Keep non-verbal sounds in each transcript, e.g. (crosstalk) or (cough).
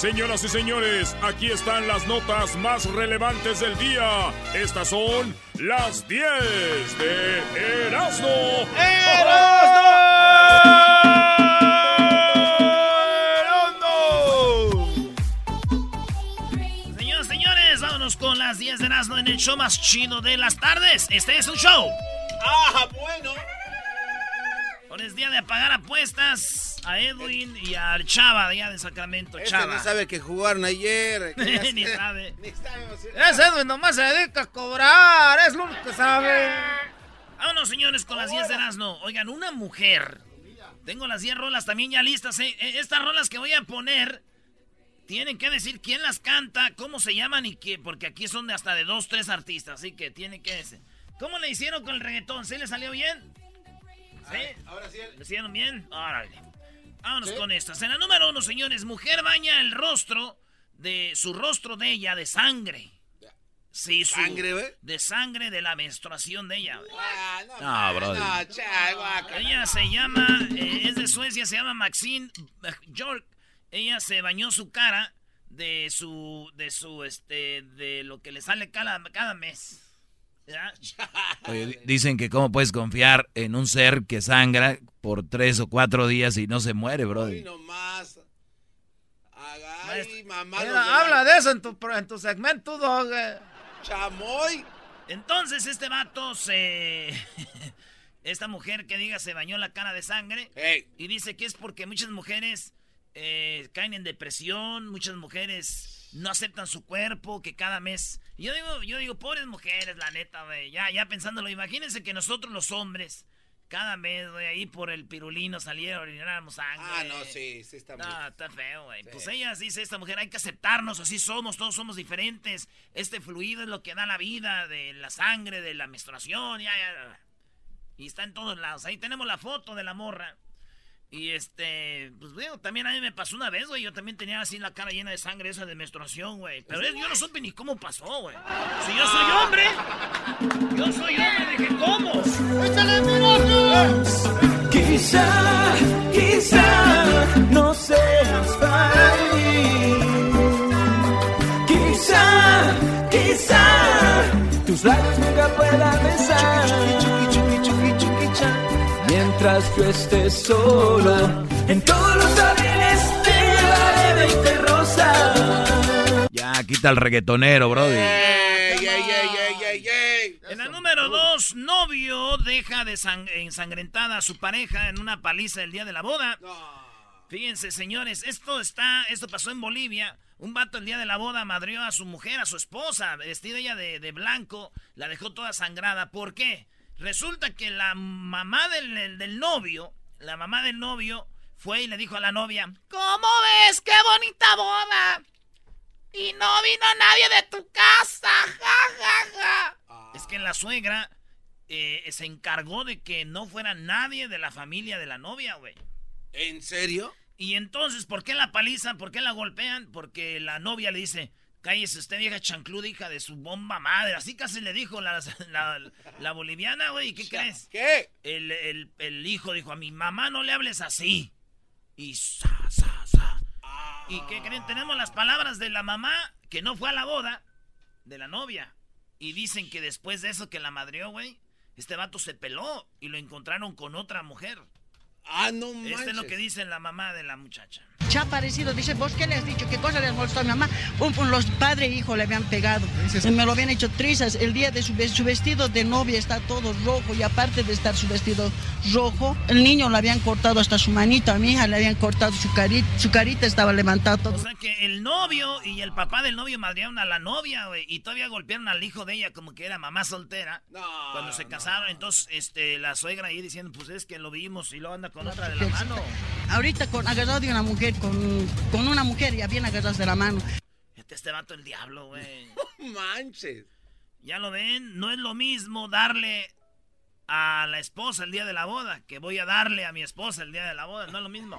Señoras y señores, aquí están las notas más relevantes del día. Estas son las 10 de Erasmo. Señoras y señores, vámonos con las 10 de Erasmo en el show más chido de las tardes. Este es un show. Ah, bueno. Hoy es día de apagar apuestas a Edwin y al Chava de allá de Sacramento. Este Chava. no sabe que jugaron ayer. (laughs) Ni sabe. Ni está Ese Edwin nomás se dedica a cobrar. Es lo que sabe. Vámonos, señores, con las 10 de Erasmo. Oigan, una mujer. Tengo las 10 rolas también ya listas. ¿eh? Eh, Estas rolas que voy a poner. Tienen que decir quién las canta, cómo se llaman y qué, porque aquí son de hasta de dos, tres artistas, así que tiene que decir. ¿Cómo le hicieron con el reggaetón? ¿Sí le salió bien? ¿Sí? Ahora sí. ¿Le hicieron bien? Órale. Vámonos con estas. En la número uno, señores, mujer baña el rostro de su rostro de ella de sangre. Sí, su, ¿Sangre, güey? De sangre de la menstruación de ella. güey. Ah, no, No, bro. No, cha, guaca. Ella se llama, eh, es de Suecia, se llama Maxine York. Ella se bañó su cara de su, de su, este, de lo que le sale cada, cada mes. (laughs) Oye, di- dicen que cómo puedes confiar en un ser que sangra por tres o cuatro días y no se muere, bro. Hoy nomás. Haga, ay, Maestro, mamá. Mira, la- habla de eso en tu, en tu segmento, dog. Chamoy. Entonces este vato se... (laughs) Esta mujer que diga se bañó la cara de sangre y dice que es porque muchas mujeres eh, caen en depresión, muchas mujeres no aceptan su cuerpo, que cada mes... Yo digo, yo digo, pobres mujeres, la neta, güey, ya, ya pensándolo, imagínense que nosotros los hombres, cada mes, güey, ahí por el pirulino saliera, orináramos sangre. Ah, no, sí, sí está muy. No, está feo, güey. Sí. Pues ella dice, esta mujer, hay que aceptarnos, así somos, todos somos diferentes. Este fluido es lo que da la vida, de la sangre, de la menstruación, ya, ya. Y está en todos lados. Ahí tenemos la foto de la morra. Y este, pues digo, también a mí me pasó una vez, güey. Yo también tenía así la cara llena de sangre esa de menstruación, güey. Pero es- yo no supe ni cómo pasó, güey. Si yo soy hombre, yo soy hombre, dije, ¿cómo? ¡Échale mi Quizá, quizá no seas para mí. Quizá, quizá tus labios nunca puedan besar. Mientras yo esté solo, en todos los abrines te llevaré 20 rosas. Ya, quita el reggaetonero, bro. Ey, ey, ey, ey, ey, ey. En la número dos, novio deja de ensangrentada a su pareja en una paliza el día de la boda. No. Fíjense, señores, esto está, esto pasó en Bolivia. Un vato el día de la boda madrió a su mujer, a su esposa, vestida ella de, de blanco, la dejó toda sangrada. ¿Por qué? Resulta que la mamá del, del- novio, la mamá del novio, fue y le dijo a la novia, ¿Cómo ves? ¡Qué bonita boda! Y no vino nadie de tu casa, ja, ja, ja. Es que la suegra eh, se encargó de que no fuera nadie de la familia de la novia, güey. ¿En serio? Y entonces, ¿por qué la palizan? ¿Por qué la golpean? Porque la novia le dice, cállese usted, vieja chancluda, hija de su bomba madre. Así casi le dijo la, la, la boliviana, güey. ¿Qué crees? ¿Qué? El, el- el hijo dijo, a mi mamá no le hables así. Y sa, sa, sa. ¿Y qué creen? Tenemos las palabras de la mamá que no fue a la boda de la novia. Y dicen que después de eso que la madrió, güey, este vato se peló y lo encontraron con otra mujer. Ah, no manches. Este es lo que dice la mamá de la muchacha. Ha parecido, dice, ¿vos qué le has dicho? ¿Qué cosa le has molestado a mi mamá? Un- un- los padre e hijo le habían pegado. Me lo habían hecho trizas. El día de su, su vestido de novia está todo rojo y aparte de estar su vestido rojo, el niño le habían cortado hasta su manito, a mi hija le habían cortado su carita, su carita estaba levantada todo. O sea que el novio y el papá del novio madrearon a la novia, güey, y todavía golpearon al hijo de ella como que era mamá soltera. No. Cuando se no. casaron, entonces este la suegra ahí diciendo, pues es que lo vimos y lo anda con otra de la mano. Ahorita con, agarrado de una mujer, con, con una mujer ya bien agarrados de la mano. Este, este vato el diablo, güey. Manches. Ya lo ven, no es lo mismo darle a la esposa el día de la boda que voy a darle a mi esposa el día de la boda, no es lo mismo.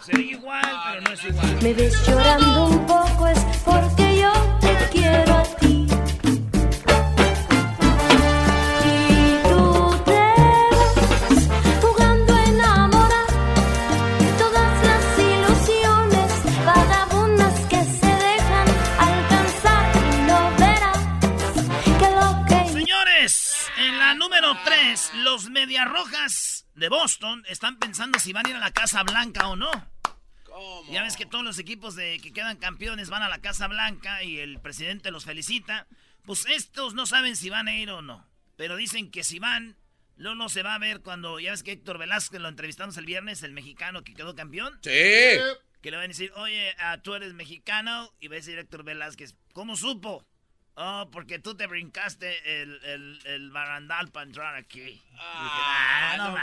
Sería igual, pero no es igual. Me ves llorando un poco es porque yo te quiero a ti. Medias Rojas de Boston están pensando si van a ir a la Casa Blanca o no. ¿Cómo? Ya ves que todos los equipos de que quedan campeones van a la Casa Blanca y el presidente los felicita. Pues estos no saben si van a ir o no. Pero dicen que si van, Lolo se va a ver cuando. Ya ves que Héctor Velázquez lo entrevistamos el viernes, el mexicano que quedó campeón. Sí. Que le van a decir, oye, ah, tú eres mexicano. Y va a decir Héctor Velázquez, ¿cómo supo? Oh, porque tú te brincaste el, el, el barandal para entrar aquí. Y dije, ah, no,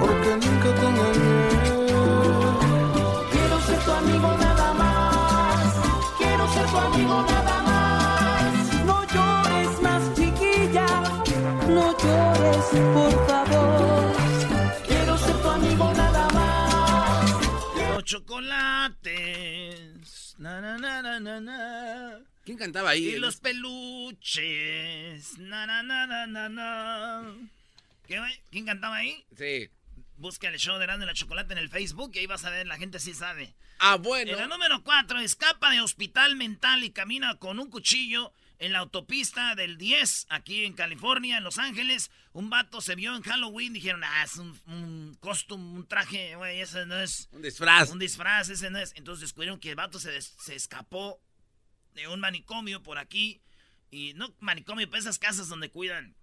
Porque nunca te engañé. Quiero ser tu amigo nada más. Quiero ser tu amigo nada más. No llores más, chiquilla. No llores, por favor. Chocolates. Na, na, na, na, na, na. ¿Quién cantaba ahí? Y los peluches. Na, na, na, na, na. ¿Quién cantaba ahí? Sí. Busca el show de Erasmo y la Chocolate en el Facebook y ahí vas a ver, la gente sí sabe. Ah, bueno. En la número 4, escapa de hospital mental y camina con un cuchillo en la autopista del 10, aquí en California, en Los Ángeles. Un vato se vio en Halloween, dijeron, ah, es un, un costume, un traje, güey, ese no es... Un disfraz. Un disfraz, ese no es. Entonces descubrieron que el vato se, des- se escapó de un manicomio por aquí. Y no manicomio, pero esas casas donde cuidan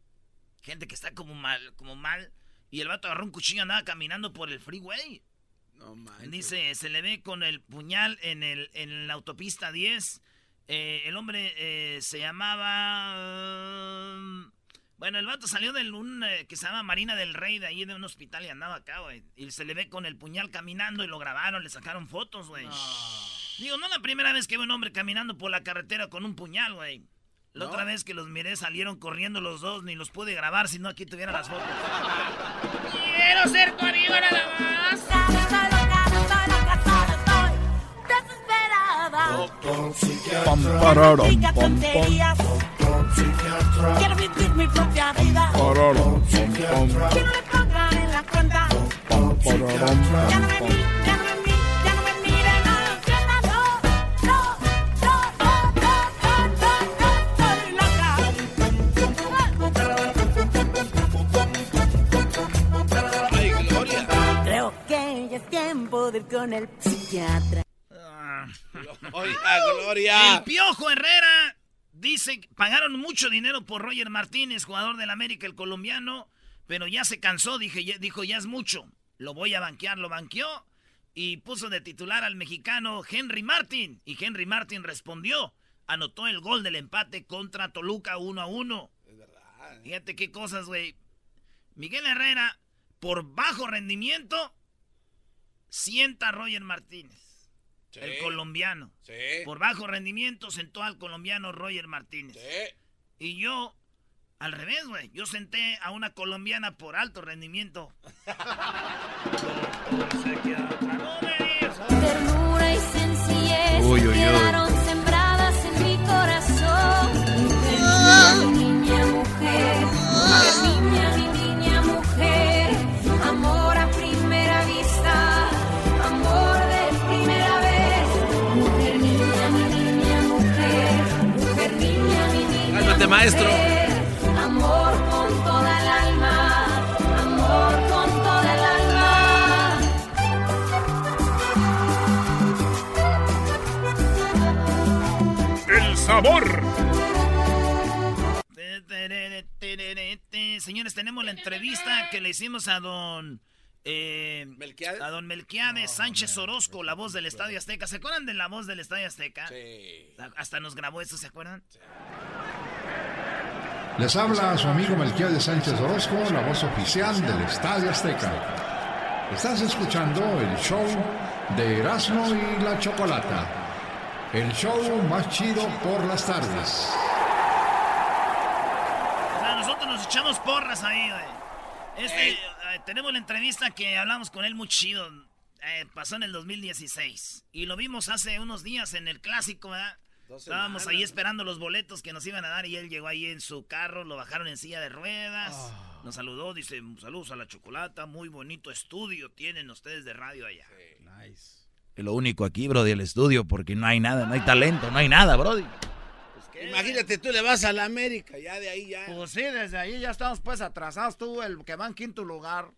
gente que está como mal, como mal. Y el vato agarró un cuchillo andaba caminando por el freeway. No manches. Dice, se le ve con el puñal en, el, en la autopista 10. Eh, el hombre eh, se llamaba... um, bueno, el vato salió de un eh, que se llama Marina del Rey, de ahí de un hospital y andaba acá, güey. Y se le ve con el puñal caminando y lo grabaron, le sacaron fotos, güey. Digo, no la primera vez que veo un hombre caminando por la carretera con un puñal, güey. La ¿No? otra vez que los miré salieron corriendo los dos, ni los pude grabar, si no aquí tuviera las fotos. (laughs) Quiero ser tu amigo nada más. Pam. Quiero vivir mi propia vida. Pararam, pam, pam. Que no me pongan en la cuenta. Pam, pararam, pam, pam. con el psiquiatra. Oiga, Gloria. El Piojo Herrera dice que pagaron mucho dinero por Roger Martínez, jugador del América, el colombiano, pero ya se cansó, dije, ya- dijo, ya es mucho. Lo voy a banquear, lo banqueó y puso de titular al mexicano Henry Martin. Y Henry Martin respondió, anotó el gol del empate contra Toluca 1 a 1. Fíjate qué cosas, güey. Miguel Herrera, por bajo rendimiento, sienta a Roger Martínez, Sí. el colombiano. Sí. Por bajo rendimiento sentó al colombiano Roger Martínez. Sí. Y yo, al revés, güey. Yo senté a una colombiana por alto rendimiento. (laughs) Ternura y sencillez Uy, uy, uy. Maestro. Amor con toda el alma, amor con toda el alma. El sabor. Señores, tenemos la entrevista que le hicimos a don... eh, ¿Melquiades? a don Melquiades Sánchez Orozco, la voz del Estadio Azteca. ¿Se acuerdan de la voz del Estadio Azteca? Sí. Hasta nos grabó eso, ¿se acuerdan? Les habla su amigo Melquiades Sánchez Orozco, la voz oficial del Estadio Azteca. Estás escuchando el show de Erasmo y la Chocolata. El show más chido por las tardes. O sea, nosotros nos echamos porras ahí, güey. Este, eh, tenemos la entrevista que hablamos con él muy chido. Eh, pasó en el 2016. Y lo vimos hace unos días en el clásico, ¿verdad? Estábamos ahí esperando los boletos que nos iban a dar y él llegó ahí en su carro, lo bajaron en silla de ruedas, Ah. nos saludó, dice, saludos a la chocolata, muy bonito estudio tienen ustedes de radio allá. Lo único aquí, Brody, el estudio, porque no hay nada, no hay talento, no hay nada, Brody. Imagínate, tú le vas a la América, ya de ahí ya. Pues sí, desde ahí ya estamos pues atrasados. Tú, el que va en quinto lugar.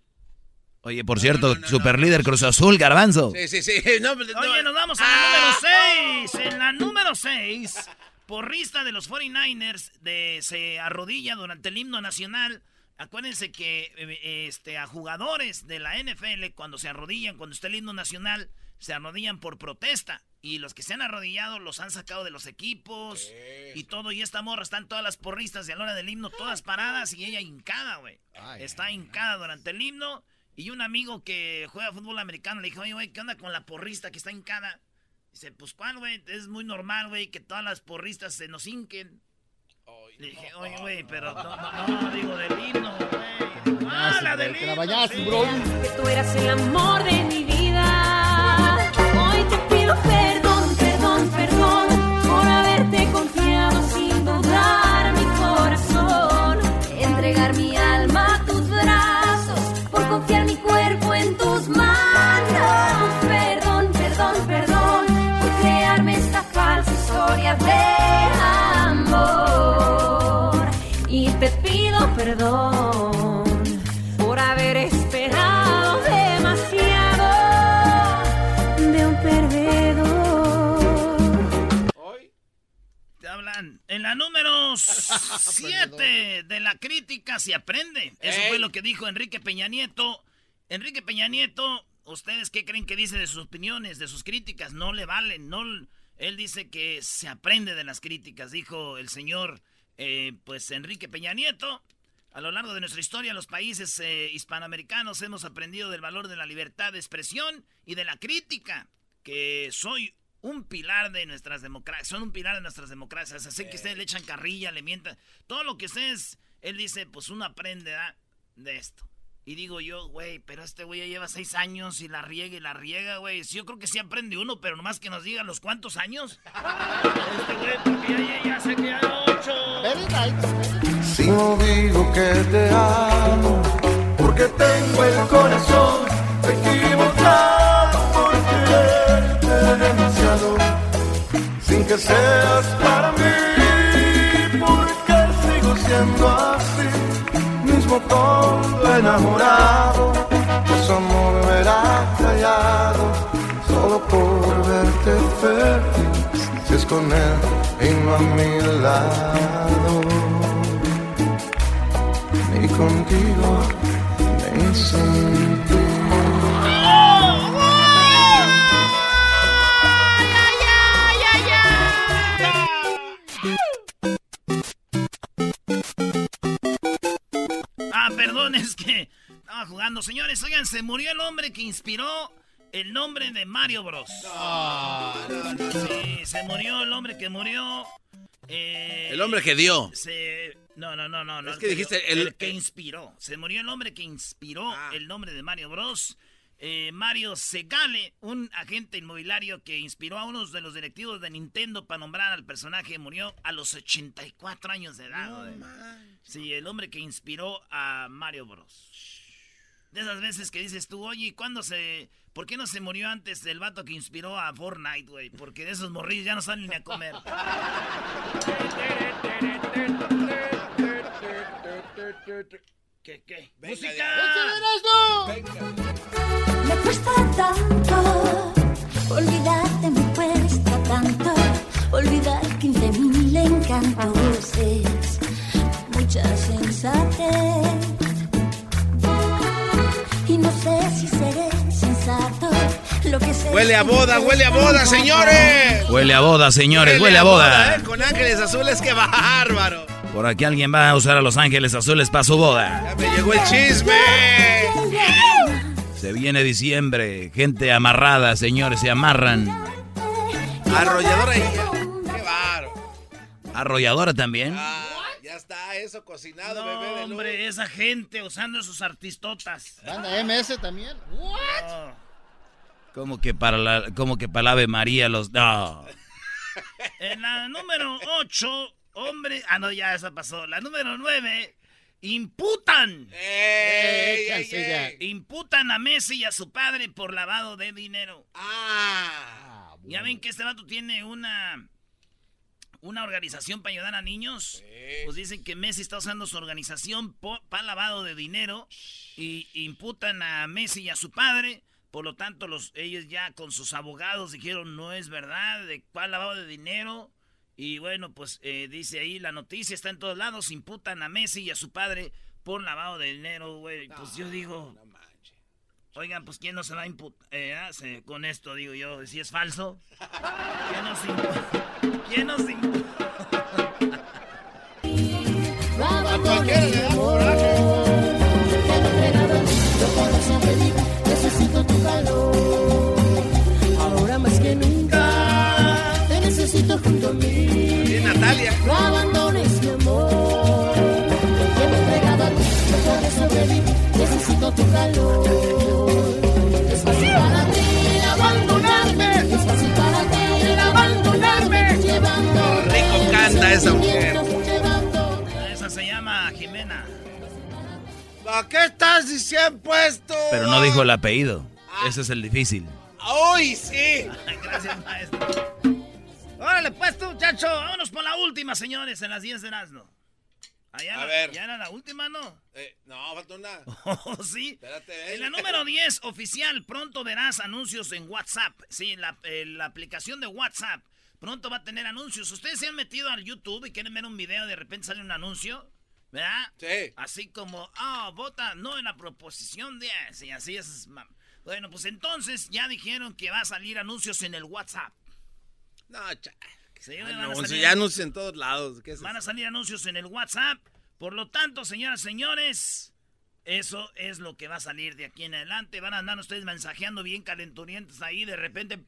Oye, por cierto, super líder Cruz Azul, Garbanzo. Sí, sí, sí. (laughs) No, pues, no. Oye, nos vamos a la número 6. En la número 6, porrista de los 49ers de, se arrodilla durante el himno nacional. Acuérdense que eh, este, a jugadores de la NFL, cuando se arrodillan, cuando está el himno nacional, se arrodillan por protesta. Y los que se han arrodillado los han sacado de los equipos y todo. Y esta morra están todas las porristas de a la hora del himno, todas paradas y ella hincada, güey. Está hincada durante el himno. Y un amigo que juega fútbol americano le dijo, oye, güey, ¿qué onda con la porrista que está hincada? Dice, pues, ¿cuál, güey? Es muy normal, güey, que todas las porristas se nos hinquen. Le dije, oye, güey, pero no, no, no, digo del himno, güey. Ah, la del la himno, bañaste, sí. bro. que tú eras el amor de mi vida. Perdón por haber esperado demasiado de un perdedor. Te hablan. En la número 7 de la crítica se aprende. Eso Ey. fue lo que dijo Enrique Peña Nieto. Enrique Peña Nieto, ¿ustedes qué creen que dice de sus opiniones, de sus críticas? No le valen, no... Él dice que se aprende de las críticas, dijo el señor, eh, pues Enrique Peña Nieto. A lo largo de nuestra historia, los países eh, hispanoamericanos hemos aprendido del valor de la libertad de expresión y de la crítica, que soy un pilar de nuestras democracias, son un pilar de nuestras democracias. Así que ustedes le echan carrilla, le mientan. Todo lo que ustedes, él dice, pues uno aprende ¿verdad? de esto. Y digo yo, güey, pero este güey ya lleva seis años y la riega y la riega, güey. Sí, Yo creo que sí aprende uno, pero nomás que nos diga los cuántos años. Este güey, porque ya, ya, ya sé que ya ocho. Very nice. Si no digo que te amo, porque tengo el corazón equivocado por quererte demasiado, sin que seas para mí, porque sigo siendo mismo todo enamorado, pues amor verá callado, solo por verte feliz, si es con él y no a mi lado ni contigo, ni sin ti. Estaba jugando. Señores, oigan, se murió el hombre que inspiró el nombre de Mario Bros. Sí, se murió el hombre que murió. eh, El hombre que dio. se- No, no, no, no. no Es el que dijiste dio, el- que inspiró. Se murió el hombre que inspiró Ah. el nombre de Mario Bros. Eh, Mario Segale, un agente inmobiliario que inspiró a unos de los directivos de Nintendo para nombrar al personaje, murió a los 84 años de edad. Sí, el hombre que inspiró a Mario Bros. De esas veces que dices tú, oye, ¿y ¿cuándo se... ¿Por qué no se murió antes el vato que inspiró a Fortnite, güey? Porque de esos morrillos ya no salen ni a comer. ¿Qué, qué? Venga, ¡Música! Me cuesta tanto olvidarte, me cuesta tanto olvidar 15 mil encantos. Es mucha sensatez. Huele a boda, huele a boda, señores. Huele a boda, señores, huele a boda. ¿eh? Con ángeles azules, qué bárbaro. Por aquí alguien va a usar a los ángeles azules para su boda. Ya me llegó el chisme. Se viene diciembre, gente amarrada, señores, se amarran. Arrolladora qué bárbaro. Arrolladora también. Ah, ya está eso cocinado, No, bebé de hombre, esa gente usando sus artistotas. Banda MS también. No. Como que para la, como que para la Ave María los. No. (laughs) En la número 8, hombre. Ah, no, ya esa pasó. La número 9, imputan. ¡Ey, ey, sí, ya. ey! Imputan a Messi y a su padre por lavado de dinero. Ah, Ya ven que este vato tiene una. una organización para ayudar a niños. Pues dicen que Messi está usando su organización para lavado de dinero y imputan a Messi y a su padre. Por lo tanto, los, ellos ya con sus abogados dijeron no es verdad, de cuál lavado de dinero. Y bueno, pues eh, dice ahí la noticia está en todos lados, imputan a Messi y a su padre por lavado de dinero, güey. Pues yo digo, oigan, pues quién no se va a imputar eh, ah, con esto, digo yo, si es falso. ¿Quién nos imputa? ¿Quién nos imputa? (laughs) tu calor. Es fácil para ti abandonarme. Es fácil para ti abandonarme. Llevando. Rico canta esa mujer. Esa se llama Jimena. ¿A qué estás diciendo puesto? Pero no dijo el apellido. Ese es el difícil. ¡Uy, sí! (laughs) Gracias, maestro. Órale, pues tú, muchacho. Vámonos por la última, señores, en las 10 de Nazno. Allá A la- ver. Ya era la última, ¿no? Eh, no, falta una. (laughs) Oh, sí. Espérate, En la número 10, oficial, pronto verás anuncios en WhatsApp. Sí, la, la aplicación de WhatsApp. Pronto va a tener anuncios. ¿Ustedes se han metido al YouTube y quieren ver un video y de repente sale un anuncio? ¿Verdad? Sí. Así como, ah, vota no en la proposición 10. Y así es. Bueno, pues entonces ya dijeron que va a salir anuncios en el WhatsApp. No, cha. Sí, van a salir- ya anuncios en todos lados. ¿Qué es Van a salir anuncios en el WhatsApp. Por lo tanto, señoras y señores, eso es lo que va a salir de aquí en adelante. Van a andar ustedes mensajeando bien calenturientos ahí. De repente,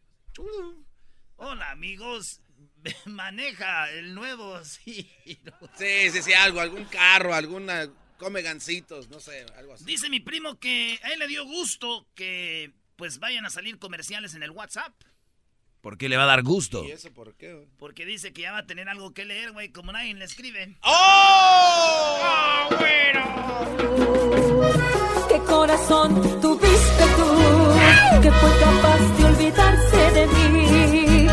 hola amigos, (laughs) maneja el nuevo Ciro. Sí, sí, sí, algo, algún carro, alguna. Come gancitos, no sé, algo así. Dice mi primo que a él le dio gusto que pues vayan a salir comerciales en el WhatsApp. ¿Por qué le va a dar gusto? ¿Y eso por qué? Porque dice que ya va a tener algo que leer, güey, como nadie le escribe. ¡Oh! ¿Qué corazón tuviste tú? Que fue capaz de olvidarse de mí.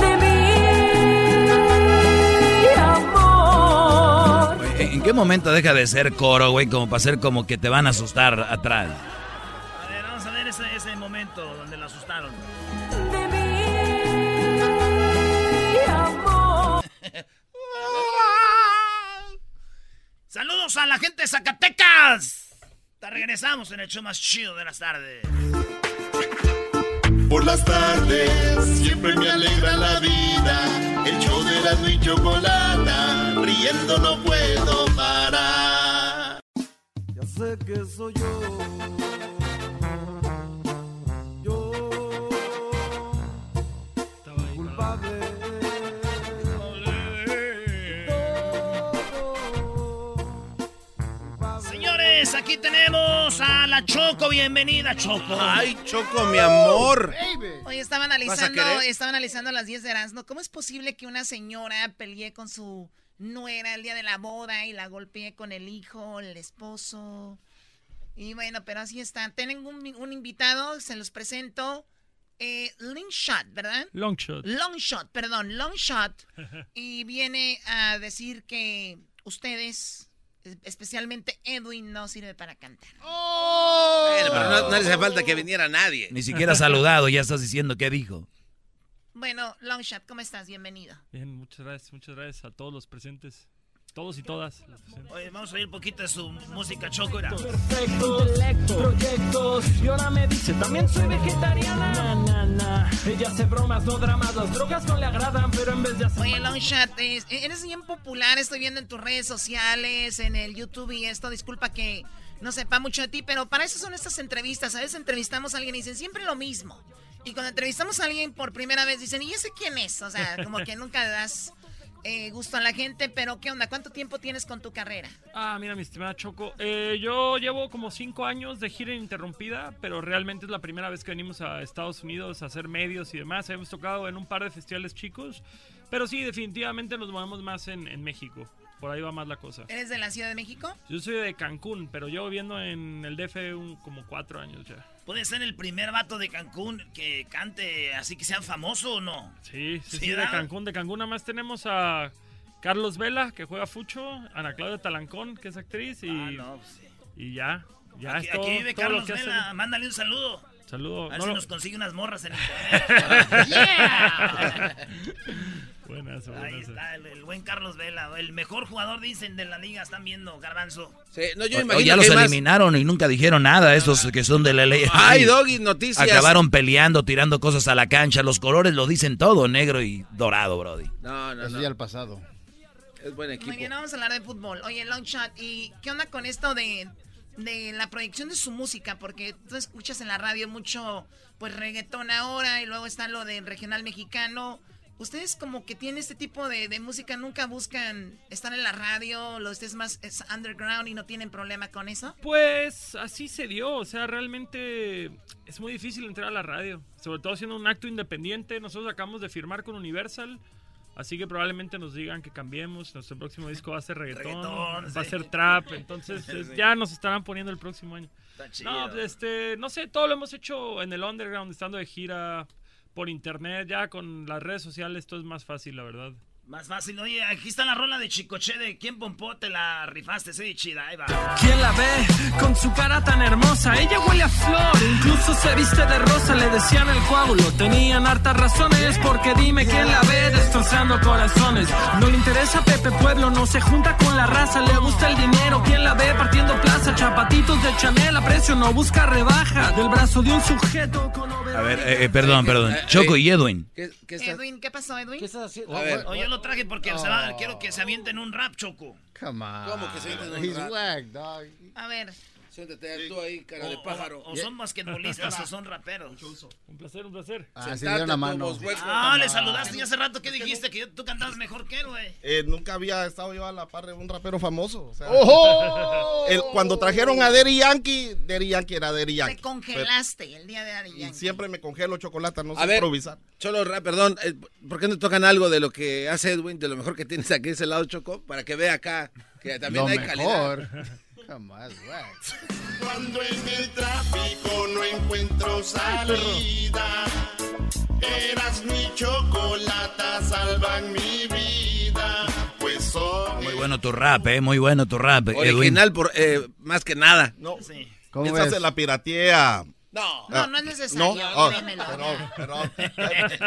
De mi amor. ¿En en qué momento deja de ser coro, güey, como para ser como que te van a asustar atrás? A ver, vamos a ver ese, ese momento donde lo asustaron. Saludos a la gente de Zacatecas. Te regresamos en el show más chido de las tardes. Por las tardes siempre me alegra la vida. El show de la y chocolata, riendo no puedo parar. Ya sé que soy yo. Aquí tenemos a la Choco. Bienvenida, Choco. Ay, Choco, mi amor. Oye, estaba ¿Vas a analizando, estaba analizando las 10 de Erasmo. ¿Cómo es posible que una señora pelee con su nuera el día de la boda y la golpee con el hijo, el esposo? Y bueno, pero así está. Tienen un, un invitado, se los presento. Eh, Longshot, ¿verdad? Longshot. Longshot, perdón, Longshot. (laughs) Y viene a decir que ustedes, es- especialmente Edwin, no sirve para cantar. Bueno, pero no, no le hace falta que viniera nadie. Ni siquiera saludado, ya estás diciendo qué dijo. Bueno, Longshot, ¿cómo estás? Bienvenido. Bien, muchas gracias, muchas gracias a todos los presentes. Todos y todas. Oye, vamos a oír un poquito de su música, Choco. era. proyectos y ahora me dice también soy vegetariana na, na, na. ella hace bromas no dramas las drogas no le agradan pero en vez de hacer Oye, Longshot, es- eres bien popular, estoy viendo en tus redes sociales, en el YouTube y esto, disculpa que no sepa mucho de ti, pero para eso son estas entrevistas, a veces entrevistamos a alguien y dicen siempre lo mismo. Y cuando entrevistamos a alguien por primera vez dicen, ¿y ese quién es? O sea, como que nunca das eh, gusto a la gente, pero ¿qué onda? ¿Cuánto tiempo tienes con tu carrera? Ah, mira, mi estimada Choco. eh, yo llevo como cinco años de gira ininterrumpida, pero realmente es la primera vez que venimos a Estados Unidos a hacer medios y demás. Hemos tocado en un par de festivales chicos, pero sí, definitivamente nos movemos más en, en México. por ahí va más la cosa. ¿Eres de la Ciudad de México? Yo soy de Cancún, pero llevo viviendo en el DF un- como cuatro años ya. ¿Puede ser el primer vato de Cancún que cante así que sea famoso o no? Sí, sí, Sí, sí, de. Cancún. De Cancún nada más tenemos a Carlos Vela, que juega Fucho, Ana Claudia Talancón, que es actriz, y, y ya. Ya Ah, Aquí, es todo, aquí vive todo Carlos hace. Vela, mándale un saludo. Saludo. A ver No si nos consigue unas morras en internet. (laughs) (laughs) ¡Yeah! (laughs) Buenas, Ahí buenas. está, el, el buen Carlos Vela, el mejor jugador, dicen, de la liga. Están viendo, Garbanzo. Sí, no, yo O- imagino o ya que los más- eliminaron y nunca dijeron nada, esos que son de la ley. (laughs) Ay, Doggy, noticias. Acabaron peleando, tirando cosas a la cancha. Los colores lo dicen todo, negro y dorado, Brody. No, no, Eso no. ya el pasado. Es buen equipo. Muy bien, vamos a hablar de fútbol. Oye, Longshot, ¿y qué onda con esto de, de la proyección de su música? Porque tú escuchas en la radio mucho, pues, reggaetón ahora y luego está lo del regional mexicano. ¿Ustedes como que tienen este tipo de, de música, nunca buscan estar en la radio, lo ustedes más es underground y no tienen problema con eso? Pues así se dio, o sea, realmente es muy difícil entrar a la radio, sobre todo siendo un acto independiente. Nosotros acabamos de firmar con Universal, así que probablemente nos digan que cambiemos. Nuestro próximo disco va a ser reggaetón, Reggaetón, va a ser trap, entonces (laughs) Sí. ya nos estarán poniendo el próximo año. Está chido. No, pues, este, no sé, todo lo hemos hecho en el underground, estando de gira por internet, ya con las redes sociales, todo es más fácil, la verdad. Más fácil. Oye, aquí está la rola de Chicoche de quién pompó, te la rifaste, sí, chida, ahí va. ¿Quién la ve con su cara tan hermosa? Ella huele a flor, incluso se viste de rosa. Le decían el coágulo, tenían hartas razones. Porque dime quién la ve destrozando corazones. No le interesa Pepe Pueblo, no se junta con la raza. Le gusta el dinero, ¿quién la ve partiendo plaza? Chapatitos de Chanel a precio, no busca rebaja. Del brazo de un sujeto con A ver, eh, eh, perdón, perdón. Choco y Edwin. ¿Qué, qué está- Edwin, ¿qué pasó, Edwin? ¿Qué estás haciendo? A ver. O yo lo traje porque se va- quiero que se avienten un rap, Choco. Come on. ¿Cómo que se avientan un He's rap? whack, dog. A ver. Siéntate tú ahí, cara de O- pájaro. O, o son basquetbolistas o son raperos. Un placer, un placer. Ah, sí, una mano. Ah, le saludaste y hace rato que dijiste que yo- tú cantabas mejor que él, güey. Eh, nunca había estado yo a la par de un rapero famoso. o sea, ¡Ojo! el- cuando trajeron a Daddy Yankee, Daddy Yankee era Daddy Te Yankee. congelaste el día de Daddy Y Yankee. siempre me congelo chocolate, no A sé ver, improvisar. Cholo, rap, perdón, eh, ¿por qué no tocan algo de lo que hace Edwin, de lo mejor que tienes aquí de ese lado, Choco? Para que vea acá que también Lo hay calidad. mejor. Come (laughs) on, whack. Cuando en el tráfico no encuentro salida, eras mi chocolata, salvan mi vida. Pues son Muy bueno tu rap, eh. Muy bueno tu rap, Edwin. Original por, eh, más que nada. No, Sí. ¿Cómo esa ves? se la piratea. No. No, no es necesario, No, oh.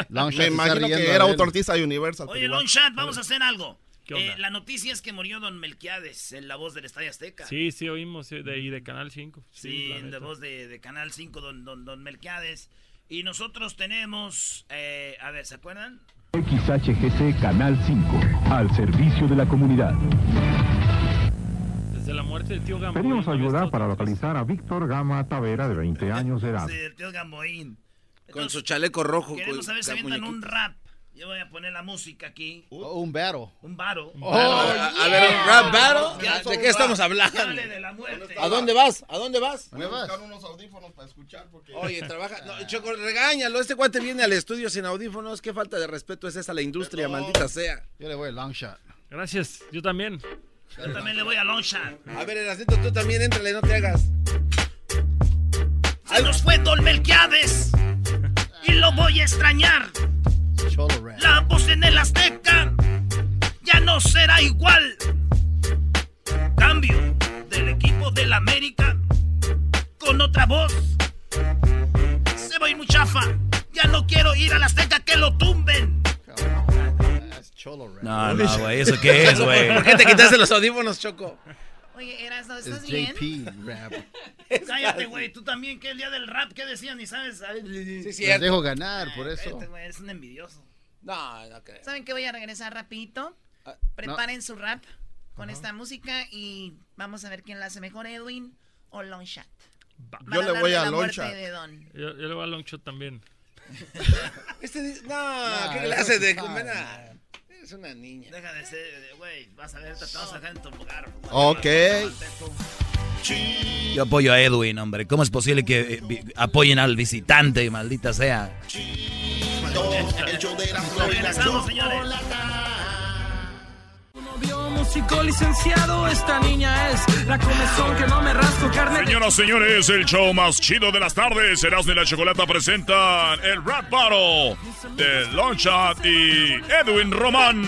Long shot Me imagino que era otro artista de Universal. Oye, pero. Longshot, vamos a hacer algo. ¿Qué onda? Eh, la noticia es que murió Don Melquiades, en la voz del Estadio Azteca. Sí, sí, oímos de, y de Canal 5. Sí, en la voz de, de Canal 5, don, don, don Melquiades. Y nosotros tenemos, eh, a ver, ¿se acuerdan? XHGC Canal 5, al servicio de la comunidad. Desde la muerte del tío Gamboín. Pedimos ayuda para localizar a Víctor Gama Tavera, de 20 (laughs) años de edad. Sí, el tío Gamboín. Con su chaleco rojo. Queremos saber si avientan un rap. Yo voy a poner la música aquí. Oh, un battle. Un varo. Oh, a, a ver, un rap battle. Ya ¿De qué estamos hablando? Dale de la muerte. ¿A dónde vas? ¿A dónde vas? Voy a buscar unos audífonos para escuchar porque... Oye, trabaja. No, Choco, regáñalo. Este cuate viene al estudio sin audífonos. Qué falta de respeto es esa a la industria, maldita sea. Yo le voy a long shot. Gracias, yo también. Yo también le voy a Longshot. A ver, Erasito, tú también éntrale, no te hagas. Se nos fue Don Melquiades. Y lo voy a extrañar. La voz en el Azteca ya no será igual. Cambio del equipo del América con otra voz. Se va a ir muy chafa. Ya no quiero ir al Azteca que lo tumben. No, no, güey. ¿Eso qué es, güey? (laughs) ¿Por qué te quitaste los audífonos, Choco? Oye, Erasno, Es ¿estás bien? JP rap. (laughs) Cállate, güey. Tú también, que el día del rap, ¿qué decían? Ni sabes. Sí, Les cierto. dejo ganar, por eso. Cállate, güey, eres un envidioso. No, no creo. ¿Saben qué? Voy a regresar rapidito. Ah, Preparen su rap con esta música y vamos a ver quién la hace mejor, Edwin o Longshot. Yo le voy a Longshot. Yo, yo le voy a Longshot también. (laughs) Este dice- no, No, ¿qué clase de está comena? Es una niña. Deja de ser, güey. Vas a ver, te vamos a dejar en tu lugar. Ok. Yo apoyo a Edwin, hombre. ¿Cómo es posible que eh, apoyen al visitante, maldita sea? El show de Erasmo y la. Novio músico licenciado, esta niña es la comezón que no me rasco carne Señoras, señores, el show más chido de las tardes, Erasmo y la Chocolata presentan el Rap Battle de Longshot y Edwin Román.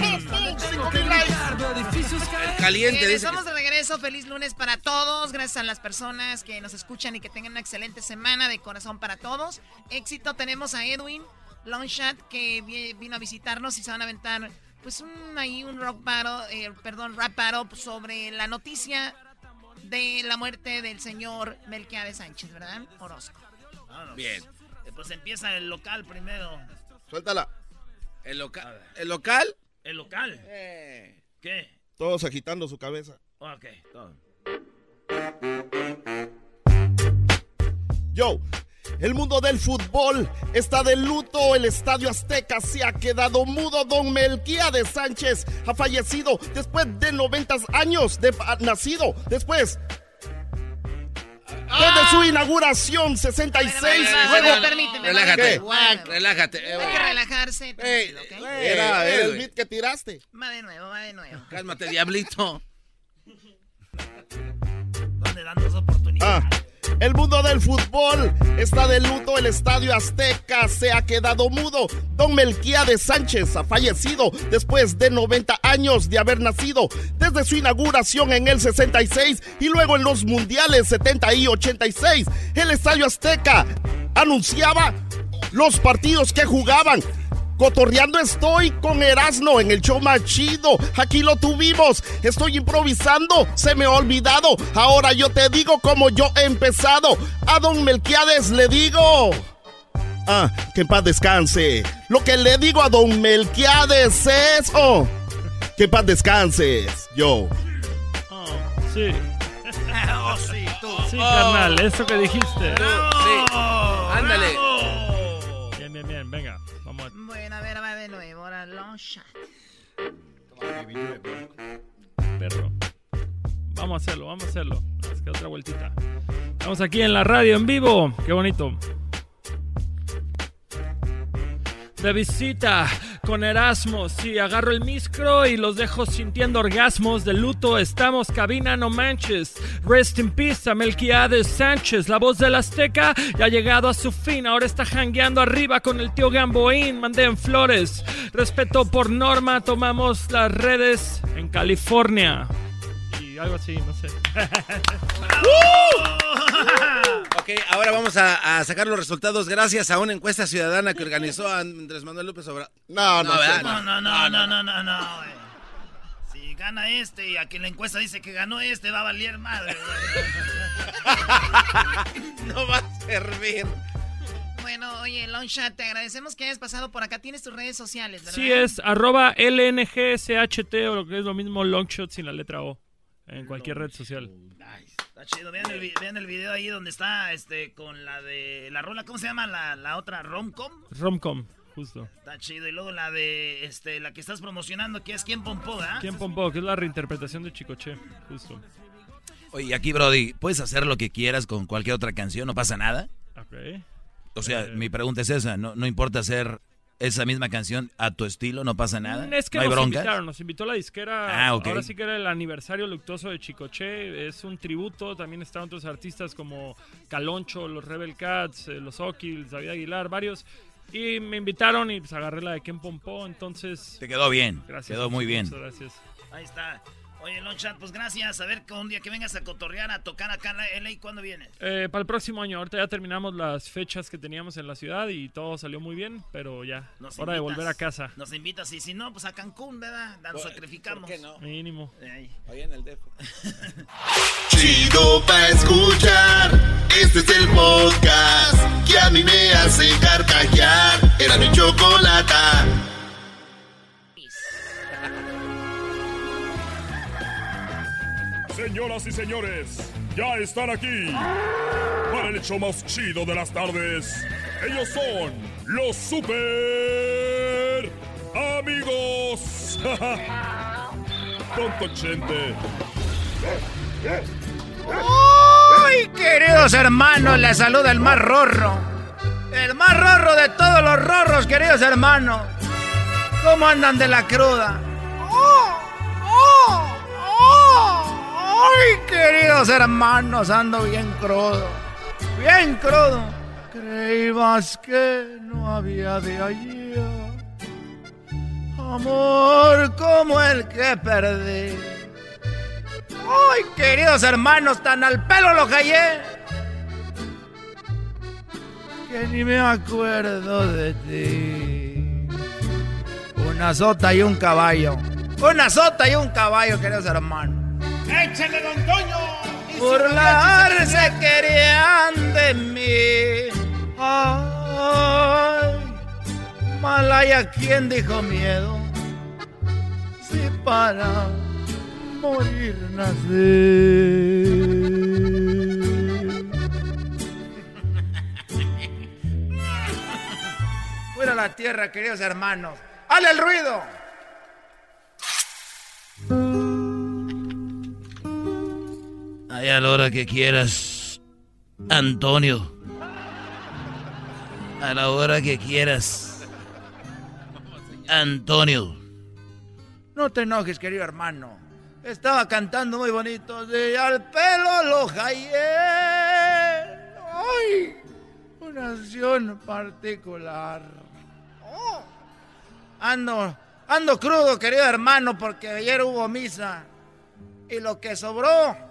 Caliente, dice. estamos de regreso. Feliz lunes para todos. Gracias a las personas que nos escuchan y que tengan una excelente semana de corazón para todos. Éxito tenemos a Edwin Longshot que vi- vino a visitarnos y se van a aventar pues un ahí un rock battle, eh, perdón, rap battle sobre la noticia de la muerte del señor Melquiades Sánchez, ¿verdad? Orozco. Bien. Eh, Pues empieza el local primero. Suéltala. ¿El, local ¿El local? ¿El local? Eh. ¿Qué? Todos agitando su cabeza. Ok, todo. Yo, el mundo del fútbol está de luto. El estadio Azteca se ha quedado mudo. Don Melquiades Sánchez ha fallecido después de 90 años de ha nacido. Después. Desde su inauguración, 66. Bueno, luego- permíteme, Relájate. Relájate. eh, Hay que relajarse. tranquilo, ¿ok? Era, Eh, era el beat que tiraste. Va de nuevo, va de nuevo. Cálmate, diablito. ¿Dónde dan dos oportunidades? Ah, el mundo del fútbol está de luto. El estadio Azteca se ha quedado mudo. Don Melquiades Sánchez ha fallecido después de 90 años de haber nacido. Desde su inauguración en el 66 y luego en los mundiales 70 y 86. El estadio Azteca anunciaba los partidos que jugaban. Cotorreando estoy con Erasno en el show más chido. Aquí lo tuvimos. Estoy improvisando. Se me ha olvidado. Ahora yo te digo como yo he empezado. A don Melquiades le digo. Ah, que en paz descanse. Lo que le digo a don Melquiades es. Oh, que en paz descanses. Yo. Oh, sí. (laughs) oh, sí, tú. Sí, carnal, eso que dijiste. Sí. Ándale. Bueno, a ver, va de nuevo. Ahora, long shot. perro. Vamos a hacerlo, vamos a hacerlo. Nos queda otra vueltita. Estamos aquí en la radio en vivo. Qué bonito. De visita con Erasmo. Sí, agarro el micro y los dejo sintiendo orgasmos de luto. Estamos cabina, no manches. Rest in peace a Melquiades Sánchez. La voz del Azteca ya ha llegado a su fin. Ahora está jangueando arriba con el tío Gamboín. Mandé en flores. Respeto por norma. Tomamos las redes en California. Y algo así, no sé. (laughs) Ok, ahora vamos a, a sacar los resultados gracias a una encuesta ciudadana que organizó Andrés Manuel López Obrador. No, no, ¿verdad? No, no, no, no, no, no, no, güey. Si gana este y aquí en la encuesta dice que ganó este, va a valer madre. (laughs) No va a servir. Bueno, oye, Longshot, te agradecemos que hayas pasado por acá. Tienes tus redes sociales, ¿verdad? Sí, es arroba LNGSHT o lo que es lo mismo Longshot sin la letra O. En cualquier red social. Está chido. Vean el, vi- vean el video ahí donde está este con la de la rola, ¿cómo se llama? La, la otra, Romcom. Romcom, justo. Está chido. Y luego la de este la que estás promocionando, que es Quién Pompó, ¿ah? ¿Quién Pompo? Que es la reinterpretación de Chicoche, justo. Oye, aquí, Brody, ¿puedes hacer lo que quieras con cualquier otra canción? ¿No pasa nada? Ok. O sea, Eh. mi pregunta es esa. ¿No, no importa hacer esa misma canción a tu estilo? ¿No pasa nada? Mm, Es que ¿No hay nos bronca? invitaron, nos invitó la disquera. Ah, ok. Ahora sí que era el aniversario luctuoso de Chicoche. Es un tributo. También están otros artistas como Caloncho, los Rebel Cats, eh, los O'Kills, David Aguilar, varios. Y me invitaron y pues agarré la de Ken Pompó. Entonces. Te quedó bien. Gracias. Quedó muy bien. Muchas gracias. Ahí está. Oye, Longshot, pues gracias. A ver, que un día que vengas a cotorrear, a tocar acá en la LA, ¿cuándo vienes? Eh, para el próximo año, ahorita ya terminamos las fechas que teníamos en la ciudad y todo salió muy bien, pero ya, Nos hora de volver a casa. Nos invitas y si no, pues a Cancún, ¿verdad? Nos sacrificamos. qué no? Mínimo. Ahí. Oye, en el DF. (laughs) Chido pa' escuchar. Este es el podcast que a mí me hace carcajear. Era mi chocolata. Señoras y señores, ya están aquí para el hecho más chido de las tardes. Ellos son los super amigos. (laughs) Tonto Chente. ¡Uy, queridos hermanos! Les saluda el más rorro. El más rorro de todos los rorros, queridos hermanos. ¿Cómo andan de la cruda? ¡Oh! ¡Oh! Ay, queridos hermanos, ando bien crudo. Bien crudo. Creías que no había de allí. Amor como el que perdí. Ay, queridos hermanos, tan al pelo lo callé. Que ni me acuerdo de ti. Una sota y un caballo. Una sota y un caballo, queridos hermanos. ¡Échale, don Toño! Burlarse querían de mí. Ay, Malaya, ¿quién dijo miedo? Si para morir nací. (laughs) Fuera la tierra, queridos hermanos. ¡Hale el ruido! A la hora que quieras, Antonio. A la hora que quieras, Antonio. No te enojes, querido hermano. Estaba cantando muy bonito. De al pelo lo. ¡Ay! Una acción particular. Oh. Ando, ando crudo, querido hermano, porque ayer hubo misa. Y lo que sobró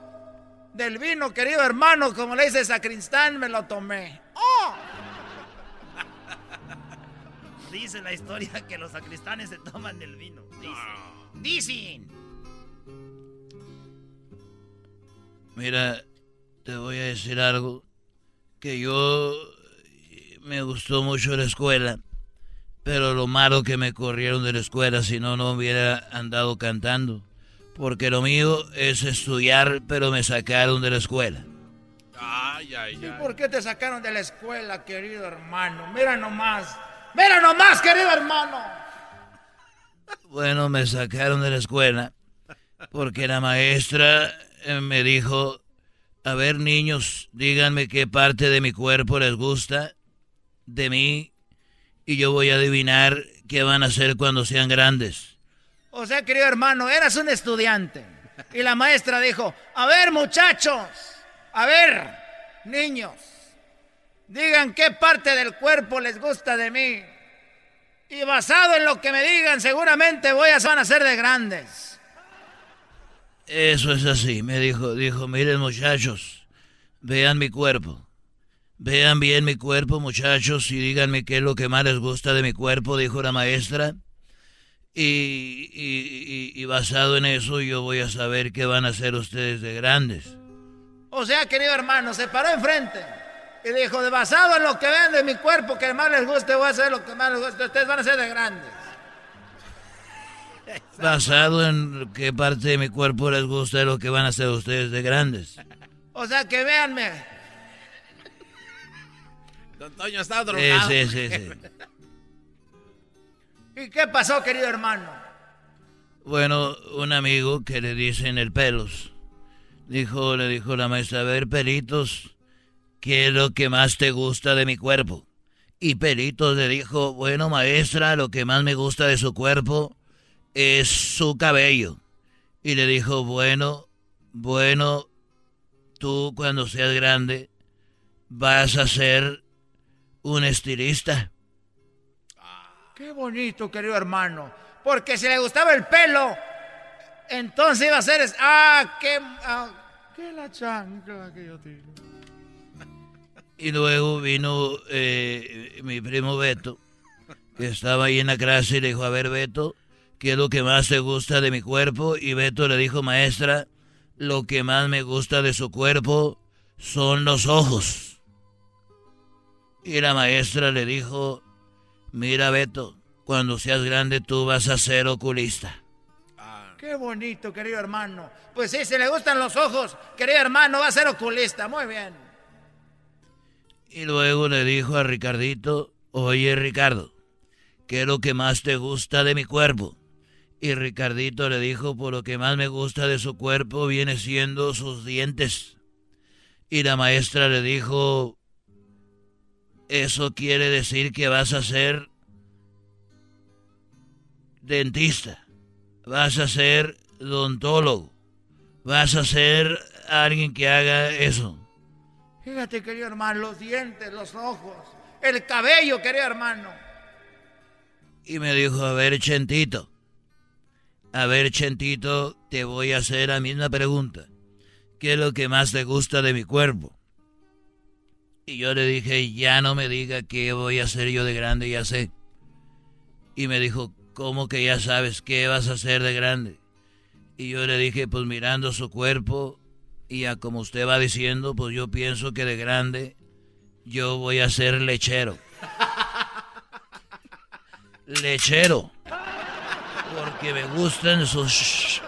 del vino, querido hermano, como le dice Sacristán, me lo tomé. ¡Oh! (laughs) Dice la historia que los sacristanes se toman del vino. Dicen. Dicen. Mira, te voy a decir algo. Que yo me gustó mucho la escuela. Pero lo malo que me corrieron de la escuela, si no, no hubiera andado cantando. Porque lo mío es estudiar, pero me sacaron de la escuela. Ay, ay, ¿Y por qué te sacaron de la escuela, querido hermano? Mira nomás. Mira nomás, querido hermano. Bueno, me sacaron de la escuela porque la maestra eh, me dijo, a ver niños, díganme qué parte de mi cuerpo les gusta de mí y yo voy a adivinar qué van a hacer cuando sean grandes. O sea, querido hermano, eras un estudiante. Y la maestra dijo, a ver muchachos, a ver, niños, digan qué parte del cuerpo les gusta de mí. Y basado en lo que me digan, seguramente voy a van a ser de grandes. Eso es así, me dijo, dijo, miren muchachos, vean mi cuerpo. Vean bien mi cuerpo, muchachos, y díganme qué es lo que más les gusta de mi cuerpo, dijo la maestra. Y, y, y, y basado en eso yo voy a saber qué van a hacer ustedes de grandes. O sea, querido hermano, se paró enfrente y dijo, de basado en lo que vean de mi cuerpo, que más les guste, voy a hacer lo que más les guste. Ustedes van a ser de grandes. (laughs) Basado en qué parte de mi cuerpo les gusta lo que van a hacer ustedes de grandes. O sea, que véanme. Don Toño está drogado. Sí, sí, sí, sí. (laughs) ¿Y qué pasó, querido hermano? Bueno, un amigo que le dicen el pelos, dijo, le dijo la maestra, a ver, pelitos, ¿qué es lo que más te gusta de mi cuerpo? Y Pelitos le dijo, bueno, maestra, lo que más me gusta de su cuerpo es su cabello. Y le dijo, bueno, bueno, tú cuando seas grande vas a ser un estilista. Qué bonito, querido hermano. Porque si le gustaba el pelo, entonces iba a ser... Ah, qué... Ah, qué la chancla que yo tiro. Y luego vino eh, mi primo Beto, que estaba ahí en la clase y le dijo, a ver Beto, ¿qué es lo que más te gusta de mi cuerpo? Y Beto le dijo, maestra, lo que más me gusta de su cuerpo son los ojos. Y la maestra le dijo, mira Beto, cuando seas grande tú vas a ser oculista. Qué bonito, querido hermano. Pues sí, si le gustan los ojos, querido hermano, va a ser oculista. Muy bien. Y luego le dijo a Ricardito, oye Ricardo, ¿qué es lo que más te gusta de mi cuerpo? Y Ricardito le dijo, por lo que más me gusta de su cuerpo viene siendo sus dientes. Y la maestra le dijo, eso quiere decir que vas a ser dentista, vas a ser odontólogo, vas a ser alguien que haga eso. Fíjate, querido hermano, los dientes, los ojos, el cabello, querido hermano. Y me dijo, a ver, Chentito, a ver, Chentito, te voy a hacer la misma pregunta. ¿Qué es lo que más te gusta de mi cuerpo? Y yo le dije, ya no me diga qué voy a hacer yo de grande, ya sé. Y me dijo, ¿cómo que ya sabes qué vas a hacer de grande? Y yo le dije, pues mirando su cuerpo, y a como usted va diciendo, pues yo pienso que de grande yo voy a ser lechero. (laughs) lechero. Porque me gustan sus...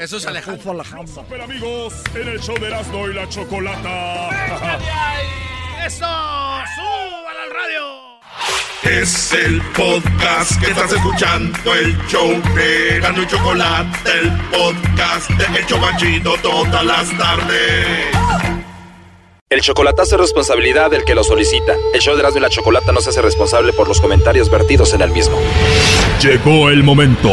Eso es Alejandro. Super amigos, en el show de Erasmo y la Chocolata. ¡Eso! ¡Súbala al radio! Es el podcast que estás escuchando, el show de Erasmo y Chocolate, el podcast de El Chobachito todas las tardes. El chocolatazo es responsabilidad del que lo solicita. El show de Erasmo y la Chocolata no se hace responsable por los comentarios vertidos en el mismo. Llegó el momento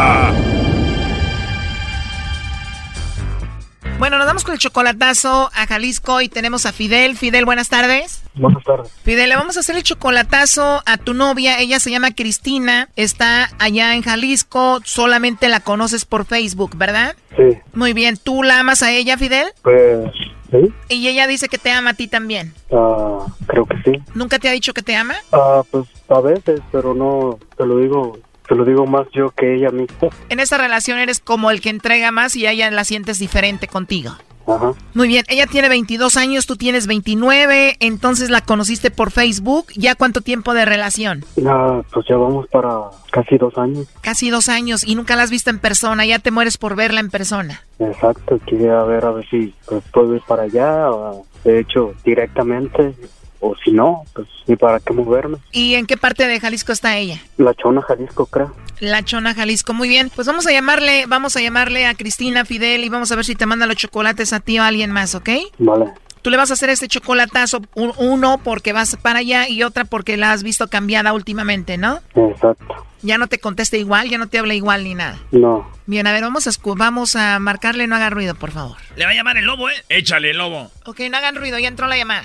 vamos con el chocolatazo a Jalisco y tenemos a Fidel. Fidel, buenas tardes. Buenas tardes. Fidel, le vamos a hacer el chocolatazo a tu novia. Ella se llama Cristina, está allá en Jalisco. Solamente la conoces por Facebook, ¿verdad? Sí. Muy bien. ¿Tú la amas a ella, Fidel? Pues, sí. Y ella dice que te ama a ti también. Ah, creo que sí. ¿Nunca te ha dicho que te ama? Ah, pues a veces, pero no, te lo digo, te lo digo más yo que ella misma. En esa relación eres como el que entrega más y ella la sientes diferente contigo. Ajá. Muy bien, ella tiene 22 años, tú tienes 29, entonces la conociste por Facebook. ¿Ya cuánto tiempo de relación? Ah, pues ya vamos para casi dos años. Casi dos años y nunca la has visto en persona, ya te mueres por verla en persona. Exacto, quería ver a ver si pues, puedo ir para allá, o, de hecho, directamente, o si no, pues ni para qué moverme. ¿Y en qué parte de Jalisco está ella? La Chona, Jalisco, creo. La Chona, Jalisco. Muy bien, pues vamos a llamarle, vamos a llamarle a Cristina Fidel y vamos a ver si te manda los chocolates a ti o a alguien más, ¿ok? Vale. Tú le vas a hacer este chocolatazo, un- uno porque vas para allá y otra porque la has visto cambiada últimamente, ¿no? Exacto. Ya no te contesta igual, ya no te habla igual ni nada. No. Bien, a ver, vamos a, vamos a marcarle, no haga ruido, por favor. Le va a llamar el lobo, ¿eh? Échale, el lobo. Ok, no hagan ruido, ya entró la llamada.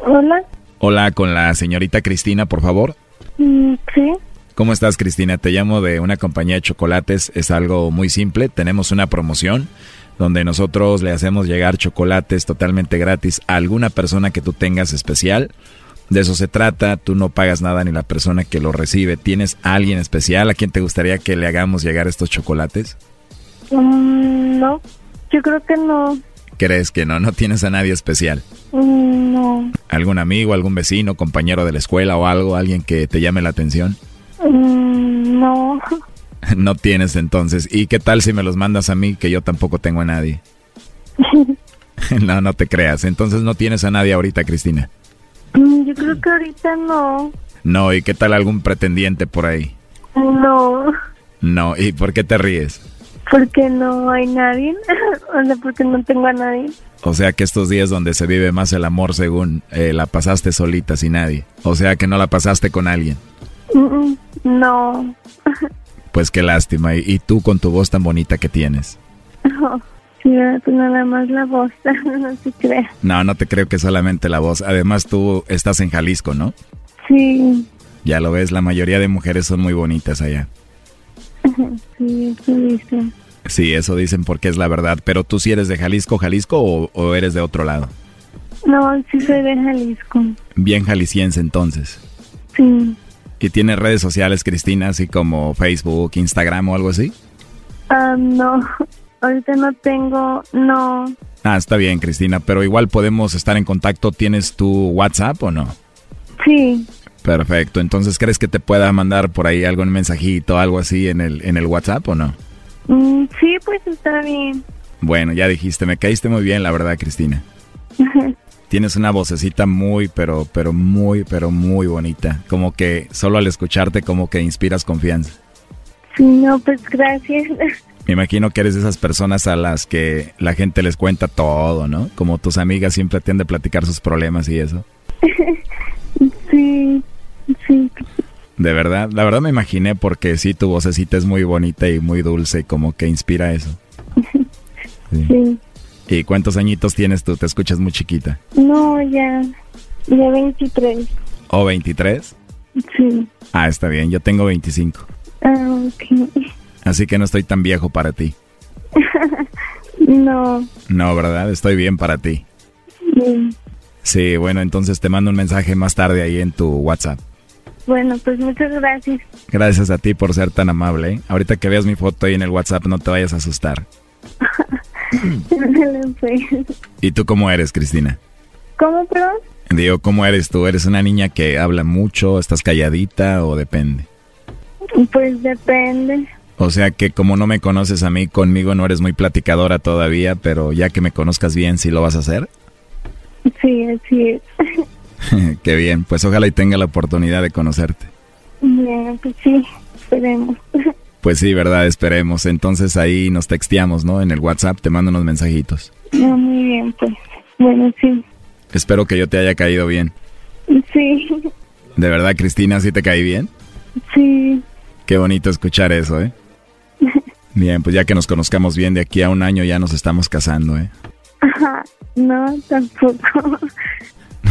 Hola. Hola, con la señorita Cristina, por favor. Mm, sí. ¿Cómo estás, Cristina? Te llamo de una compañía de chocolates. Es algo muy simple. Tenemos una promoción donde nosotros le hacemos llegar chocolates totalmente gratis a alguna persona que tú tengas especial. De eso se trata. Tú no pagas nada ni la persona que lo recibe. ¿Tienes a alguien especial a quien te gustaría que le hagamos llegar estos chocolates? Mm, no. Yo creo que no. ¿Crees que no? No tienes a nadie especial. Mm, no. ¿Algún amigo, algún vecino, compañero de la escuela o algo? ¿Alguien que te llame la atención? Mm, no. (laughs) No tienes entonces. ¿Y qué tal si me los mandas a mí que yo tampoco tengo a nadie? (laughs) no, no te creas. Entonces no tienes a nadie ahorita, Cristina. Mm, Yo creo que ahorita no. No, ¿y qué tal algún pretendiente por ahí? No. No, ¿y por qué te ríes? Porque no hay nadie. (laughs) o sea, porque no tengo a nadie. O sea que estos días donde se vive más el amor según eh, la pasaste solita sin nadie. O sea que no la pasaste con alguien. No. (laughs) Pues qué lástima. Y, y tú con tu voz tan bonita que tienes. Sí, pues nada más la voz. (laughs) no se crea. No, no te creo que solamente la voz. Además tú estás en Jalisco, ¿no? Sí. Ya lo ves, la mayoría de mujeres son muy bonitas allá. Sí, eso dice. Sí, eso dicen porque es la verdad. Pero tú sí eres de Jalisco, Jalisco o, o eres de otro lado. No, sí soy de Jalisco. Bien jalisciense entonces. Sí. ¿Y tienes redes sociales, Cristina, así como Facebook, Instagram o algo así? Ah, no. Ahorita no tengo. No. Ah, está bien, Cristina, pero igual podemos estar en contacto. ¿Tienes tu WhatsApp o no? Sí. Perfecto. Entonces, ¿crees que te pueda mandar por ahí algún mensajito, algo así en el, en el WhatsApp o no? Mm, sí, pues está bien. Bueno, ya dijiste, me caíste muy bien, la verdad, Cristina. (laughs) Tienes una vocecita muy, pero, pero muy, pero muy bonita. Como que solo al escucharte como que inspiras confianza. Sí, no, pues gracias. (laughs) Me imagino que eres de esas personas a las que la gente les cuenta todo, ¿no? Como tus amigas siempre tienden a platicar sus problemas y eso. (laughs) Sí, sí. De verdad, la verdad me imaginé porque sí, tu vocecita es muy bonita y muy dulce, como que inspira eso. (laughs) Sí. ¿Y cuántos añitos tienes tú? Te escuchas muy chiquita. No, ya, ya 23. ¿O 23? Sí. Ah, está bien, yo tengo 25. Ah, ok. Así que no estoy tan viejo para ti. (laughs) no. No, ¿verdad? Estoy bien para ti. Sí. Sí, bueno, entonces te mando un mensaje más tarde ahí en tu WhatsApp. Bueno, pues muchas gracias. Gracias a ti por ser tan amable. ¿eh? Ahorita que veas mi foto ahí en el WhatsApp no te vayas a asustar. (laughs) ¿Y tú cómo eres, Cristina? ¿Cómo, perdón? Digo, ¿cómo eres tú? ¿Eres una niña que habla mucho? ¿Estás calladita o depende? Pues depende. O sea que como no me conoces a mí, conmigo no eres muy platicadora todavía, pero ya que me conozcas bien, ¿sí lo vas a hacer? Sí, así es. (laughs) (laughs) Qué bien, pues ojalá y tenga la oportunidad de conocerte. Bien, pues sí, esperemos. (laughs) Pues sí, verdad, esperemos. Entonces ahí nos texteamos, ¿no? En el WhatsApp te mando unos mensajitos. No, muy bien, pues. Bueno, sí. Espero que yo te haya caído bien. Sí, ¿De verdad, Cristina, sí te caí bien? sí. Qué bonito escuchar eso, ¿eh? (laughs) Bien, pues ya que nos conozcamos bien, de aquí a un año ya nos estamos casando, ¿eh? Ajá, no, tampoco.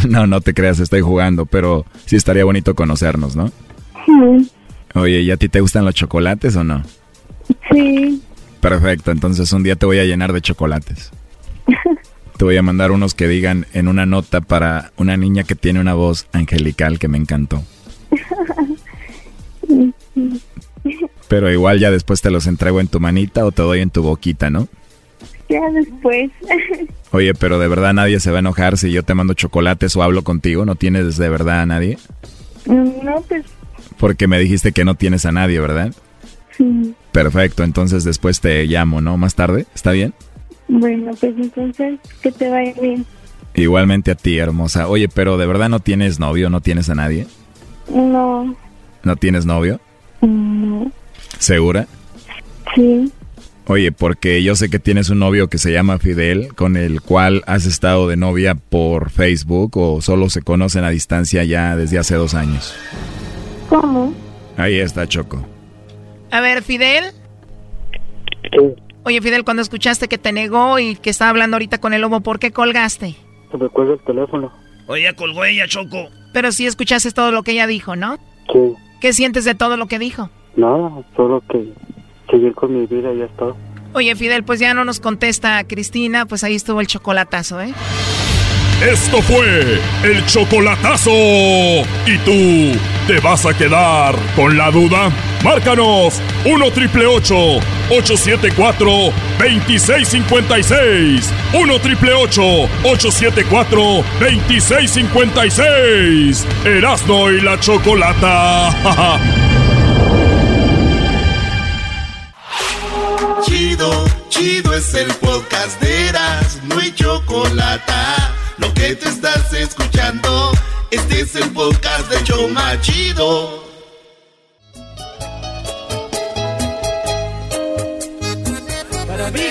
(laughs) No, no te creas, estoy jugando, pero sí estaría bonito conocernos, ¿no? Sí, Oye, ¿y a ti te gustan los chocolates o no? sí. Perfecto, entonces un día te voy a llenar de chocolates. (laughs) Te voy a mandar unos que digan en una nota para una niña que tiene una voz angelical que me encantó. (laughs) Pero igual ya después te los entrego en tu manita o te doy en tu boquita, ¿no? Ya después. (laughs) Oye, pero de verdad nadie se va a enojar si yo te mando chocolates o hablo contigo. ¿No tienes de verdad a nadie? No, pues Porque me dijiste que no tienes a nadie, ¿verdad? sí. Perfecto, entonces después te llamo, ¿no? Más tarde, ¿está bien? Bueno, pues entonces, que te vaya bien. Igualmente a ti, hermosa. Oye, pero de verdad no tienes novio, no tienes a nadie. No, ¿No tienes novio? no, ¿Segura? sí. Oye, porque yo sé que tienes un novio que se llama Fidel, con el cual has estado de novia por Facebook o solo se conocen a distancia ya desde hace dos años. ¿Cómo? Ahí está, Choco. A ver, Fidel. Oye, Fidel, cuando escuchaste que te negó y que estaba hablando ahorita con el lobo, ¿por qué colgaste? Se me cuelga el teléfono. Oye, ya colgó ella, Choco. Pero sí escuchaste todo lo que ella dijo, ¿no? Sí. ¿Qué sientes de todo lo que dijo? Nada, solo que seguir con mi vida y ya está. Oye, Fidel, pues ya no nos contesta Cristina, pues ahí estuvo el chocolatazo, ¿eh? Esto fue el chocolatazo. ¿Y tú te vas a quedar con la duda? Márcanos 1 triple 874 2656. 1 triple 874 2656. Erasno y la chocolata. (laughs) Chido, chido es el podcast de Eras, no hay chocolate. Lo que te estás escuchando, este es el podcast de Choma Chido. Para mí,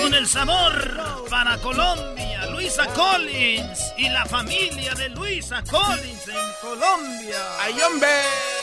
con el sabor para Colombia, Luisa Collins y la familia de Luisa Collins en Colombia. ¡Ay, hombre!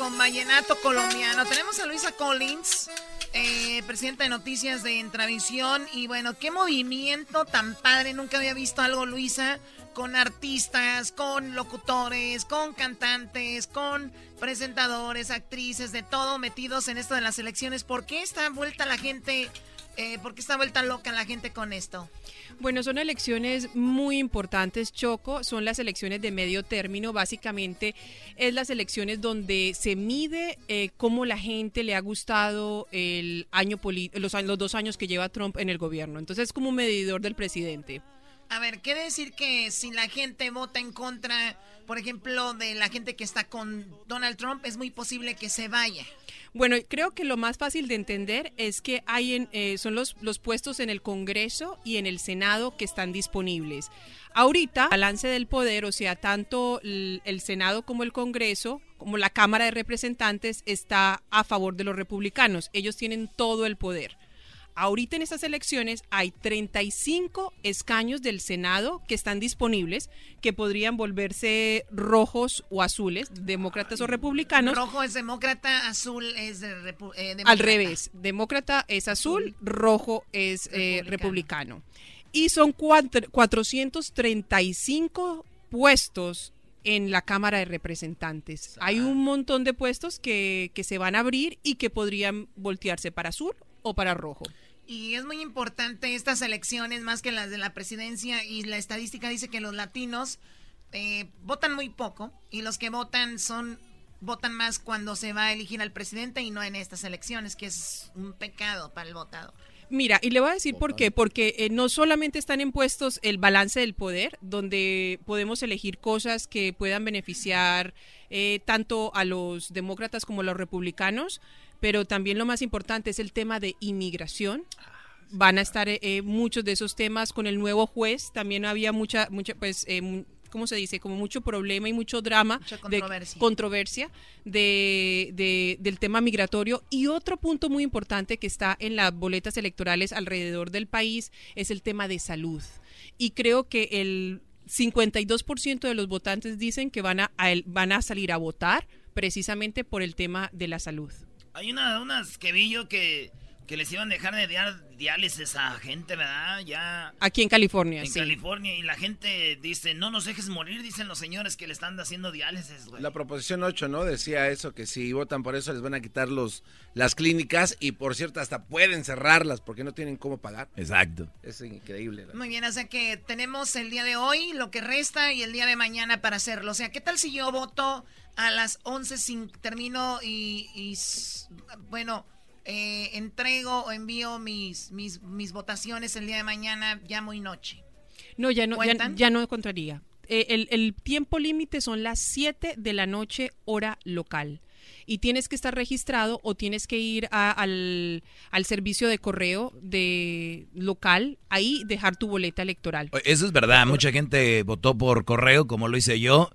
Con Vallenato Colombiano. Tenemos a Luisa Collins, eh, presidenta de Noticias de Entravisión. Y bueno, qué movimiento tan padre. Nunca había visto algo, Luisa, con artistas, con locutores, con cantantes, con presentadores, actrices, de todo metidos en esto de las elecciones. ¿Por qué está vuelta la gente? Eh, ¿Por qué está vuelta loca la gente con esto? Bueno, son elecciones muy importantes, Choco. Son las elecciones de medio término. Básicamente es las elecciones donde se mide eh, cómo la gente le ha gustado el año los, los dos años que lleva Trump en el gobierno. Entonces es como un medidor del presidente. A ver, quiere decir que si la gente vota en contra, por ejemplo, de la gente que está con Donald Trump, es muy posible que se vaya. Bueno, creo que lo más fácil de entender es que hay en, eh, son los, los puestos en el Congreso y en el Senado que están disponibles. Ahorita, balance del poder, o sea, tanto el, el Senado como el Congreso, como la Cámara de Representantes, está a favor de los republicanos. Ellos tienen todo el poder. Ahorita en estas elecciones hay 35 escaños del Senado que están disponibles, que podrían volverse rojos o azules, demócratas o republicanos. Rojo es demócrata, azul es de repu- eh, Al revés, demócrata es azul, rojo es eh, republicano. Y son cuatro- 435 puestos en la Cámara de Representantes. Hay un montón de puestos que, que se van a abrir y que podrían voltearse para azul o para rojo. Y es muy importante estas elecciones, más que las de la presidencia, y la estadística dice que los latinos eh, votan muy poco, y los que votan son votan más cuando se va a elegir al presidente y no en estas elecciones, que es un pecado para el votador. Mira, y le voy a decir por qué, porque eh, no solamente están en puestos el balance del poder, donde podemos elegir cosas que puedan beneficiar eh, tanto a los demócratas como a los republicanos, pero también lo más importante es el tema de inmigración. Van a estar eh, eh, muchos de esos temas con el nuevo juez. También había mucha, mucha, pues, eh, ¿cómo se dice? Como mucho problema y mucho drama, Mucha de controversia. controversia de, de- del tema migratorio. Y otro punto muy importante que está en las boletas electorales alrededor del país es el tema de salud. Y creo que el 52% de los votantes dicen que van a, a el- van a salir a votar precisamente por el tema de la salud. Hay una, unas que vi que, que les iban a dejar de dar diálisis a gente, ¿verdad? Ya Aquí en California, en sí. California. Y la gente dice, no nos dejes morir, dicen los señores que le están haciendo diálisis, güey. La proposición 8, ¿no? Decía eso, que si votan por eso les van a quitar los, las clínicas y por cierto hasta pueden cerrarlas porque no tienen cómo pagar. Exacto. Es increíble. ¿no? Muy bien, o sea que tenemos el día de hoy, lo que resta, y el día de mañana para hacerlo. O sea, ¿qué tal si yo voto a las 11 sin termino y, bueno, eh, entrego o envío mis, mis, mis votaciones el día de mañana ya muy noche? No, ya no, ya, no encontraría. Eh, el, el tiempo límite son las 7 de la noche, hora local. Y tienes que estar registrado o tienes que ir a- al, al servicio de correo de local, ahí dejar tu boleta electoral. Eso es verdad, mucha gente votó por correo, como lo hice yo,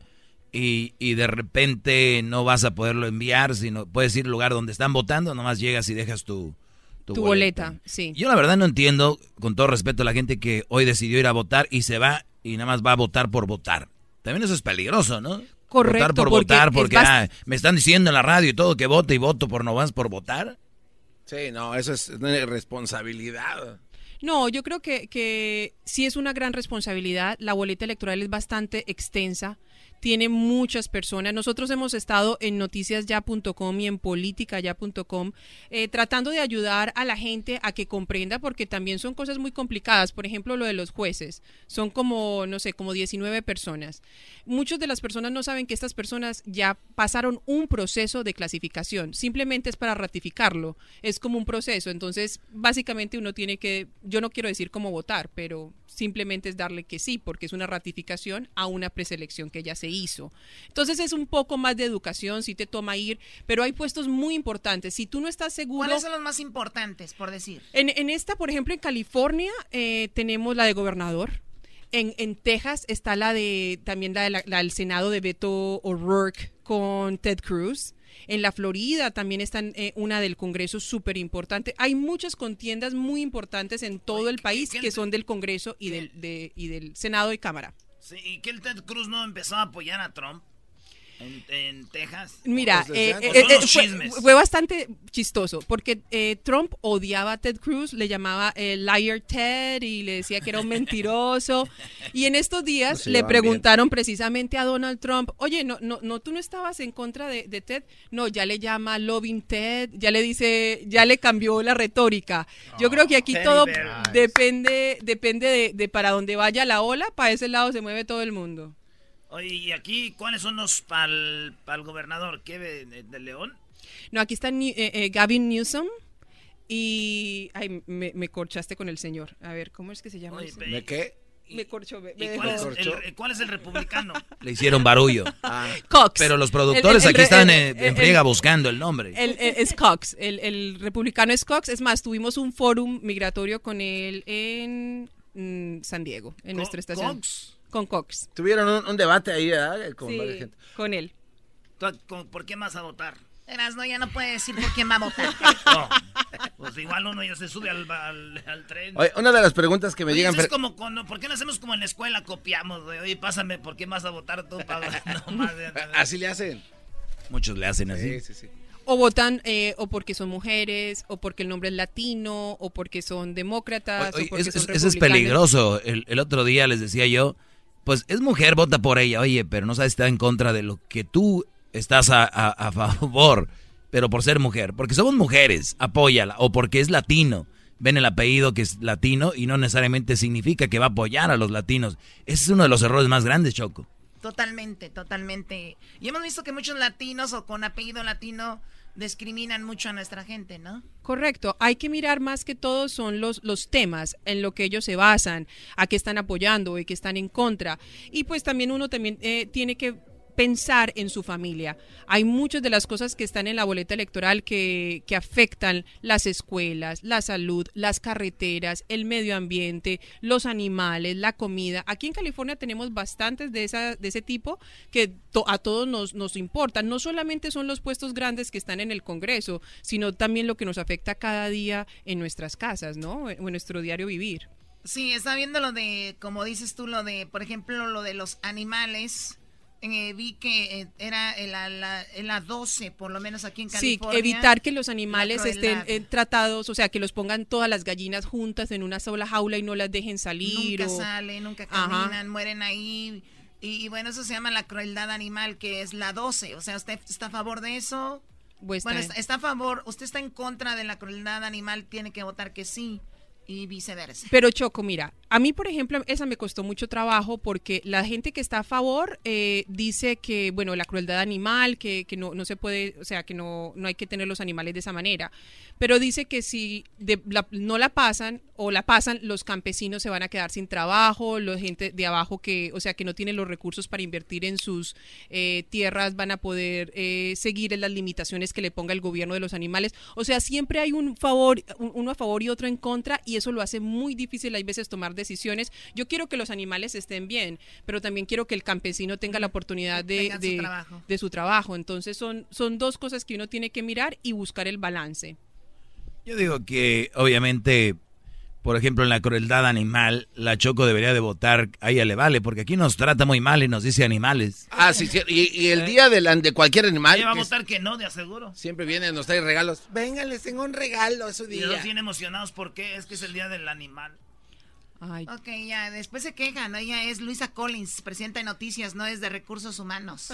y, y de repente no vas a poderlo enviar, sino puedes ir al lugar donde están votando, nomás llegas y dejas tu, Tu boleta, sí. Yo la verdad no entiendo, con todo respeto a la gente que hoy decidió ir a votar y se va y nada más va a votar por votar. También eso es peligroso, ¿no? Correcto, Votar por porque votar, porque ah, me están diciendo en la radio y todo que vote y voto por no vas por votar. Sí, no, eso es una responsabilidad. No, yo creo que, que sí es una gran responsabilidad. La boleta electoral es bastante extensa. Tiene muchas personas. Nosotros hemos estado en noticiasya.com y en politicaya.com eh, tratando de ayudar a la gente a que comprenda porque también son cosas muy complicadas. Por ejemplo, lo de los jueces. Son como, no sé, como 19 personas. Muchas de las personas no saben que estas personas ya pasaron un proceso de clasificación. Simplemente es para ratificarlo. Es como un proceso. Entonces, básicamente uno tiene que, yo no quiero decir cómo votar, pero simplemente es darle que sí, porque es una ratificación a una preselección que ya se hizo. Entonces es un poco más de educación, si te toma ir, pero hay puestos muy importantes. Si tú no estás seguro... ¿Cuáles son los más importantes, por decir? En, en esta, por ejemplo, en California eh, tenemos la de gobernador. En, en Texas está la de también la, de la- la del Senado de Beto O'Rourke con Ted Cruz. En la Florida también están eh, una del Congreso súper importante. Hay muchas contiendas muy importantes en todo el país que son del Congreso y del, de- y del Senado y Cámara. Sí, ¿Y que el Ted Cruz no empezó a apoyar a Trump en, en Texas? Mira, Pues eh, eh, eh, fue, bastante chistoso porque eh, Trump odiaba a Ted Cruz, le llamaba el liar Ted y le decía que era un mentiroso. Y en estos días se le bien. preguntaron precisamente a Donald Trump, oye, no, no, no, tú no estabas en contra de, de Ted. No, ya le llama loving Ted, ya le dice, ya le cambió la retórica. Yo creo que aquí Teddy todo depende, depende de, de para dónde vaya la ola, para ese lado se mueve todo el mundo. Oye, ¿y aquí cuáles son los para el gobernador? ¿Qué de, de- de León? No, aquí está eh, eh, Gavin Newsom y... Ay, me, me corchaste con el señor. A ver, ¿cómo es que se llama? Oye, ese? pe- qué? me corchó. Me, ¿Y me cuál, dejó- es el, cuál es el republicano? (laughs) Le hicieron barullo. Cox. Pero los productores El- el- aquí están el- eh, el- en friega buscando el nombre. El, el- es Cox, el, el republicano es Cox. Es más, tuvimos un fórum migratorio con él en mm, San Diego, en Co- nuestra estación. Cox? Con Cox. Tuvieron un, un debate ahí, ¿verdad? Con Sí, varias gente. con él. ¿Tú- con- ¿Por quién vas a votar? Eras, no, ya no puede decir por quién va a votar. (laughs) No. Pues igual uno ya se sube al, al- al tren. Oye, una de las preguntas que me Oye, llegan... eso es como cuando, ¿por qué no hacemos como en la escuela? Copiamos, güey. Oye, pásame, ¿por qué vas a votar tú? Pa- (laughs) no más, Así le hacen. Muchos le hacen así. Sí, sí, sí. O votan eh, o porque son mujeres, o porque el nombre es latino, o porque son demócratas, Oye, o porque eso, son eso- es peligroso. El, el otro día les decía yo, pues es mujer, vota por ella. Oye, pero no sabes si está en contra de lo que tú estás a, favor, pero por ser mujer. Porque somos mujeres, apóyala. O porque es latino. Ven el apellido que es latino y no necesariamente significa que va a apoyar a los latinos. Ese es uno de los errores más grandes, Choco. Totalmente, totalmente. Y hemos visto que muchos latinos o con apellido latino discriminan mucho a nuestra gente, ¿no? Correcto, hay que mirar más que todo son los, los temas en lo que ellos se basan, a qué están apoyando y qué están en contra. Y pues también uno también eh, tiene que pensar en su familia. Hay muchas de las cosas que están en la boleta electoral que, que afectan las escuelas, la salud, las carreteras, el medio ambiente, los animales, la comida. Aquí en California tenemos bastantes de, esa, de ese tipo que to- a todos nos, nos importan. No solamente son los puestos grandes que están en el Congreso, sino también lo que nos afecta cada día en nuestras casas, ¿no? O en nuestro diario vivir. Sí, está viendo lo de, como dices tú, lo de, por ejemplo, lo de los animales. Eh, vi que eh, era en la, la, en la 12, por lo menos aquí en Sí, California. evitar que los animales estén eh, tratados, o sea, que los pongan todas las gallinas juntas en una sola jaula y no las dejen salir. Nunca o- salen, nunca Ajá. caminan, mueren ahí. Y, y bueno, eso se llama la crueldad animal, que es la 12. O sea, ¿usted está a favor de eso? Pues bueno, está, está a favor. ¿Usted está en contra de la crueldad animal? Tiene que votar que sí. Y viceversa. Pero Choco, mira, a mí, por ejemplo, esa me costó mucho trabajo porque la gente que está a favor eh, dice que, bueno, la crueldad animal, que, que no, no se puede, o sea, que no, no hay que tener los animales de esa manera. Pero dice que si de- la- no la pasan o la pasan, los campesinos se van a quedar sin trabajo, la gente de abajo que, o sea, que no tiene los recursos para invertir en sus eh, tierras van a poder eh, seguir en las limitaciones que le ponga el gobierno de los animales. O sea, siempre hay un favor, un- uno a favor y otro en contra y eso lo hace muy difícil hay veces tomar decisiones. Yo quiero que los animales estén bien, pero también quiero que el campesino tenga la oportunidad de, tengan su de- trabajo. de su trabajo. Entonces son, son dos cosas que uno tiene que mirar y buscar el balance. Yo digo que obviamente, por ejemplo, en la crueldad animal, la Choco debería de votar, a ella le vale, porque aquí nos trata muy mal y nos dice animales. Ah, sí, sí. Y, y el día de, la- de cualquier animal... Ella va a que es- votar que no, de aseguro. Siempre viene, nos trae regalos. Venga, les tengo un regalo, es su Y día. ellos bien emocionados porque es que es el día del animal. Ok, ya, después se quejan, ¿no? Ella es Luisa Collins, presidenta de noticias, no es de recursos humanos.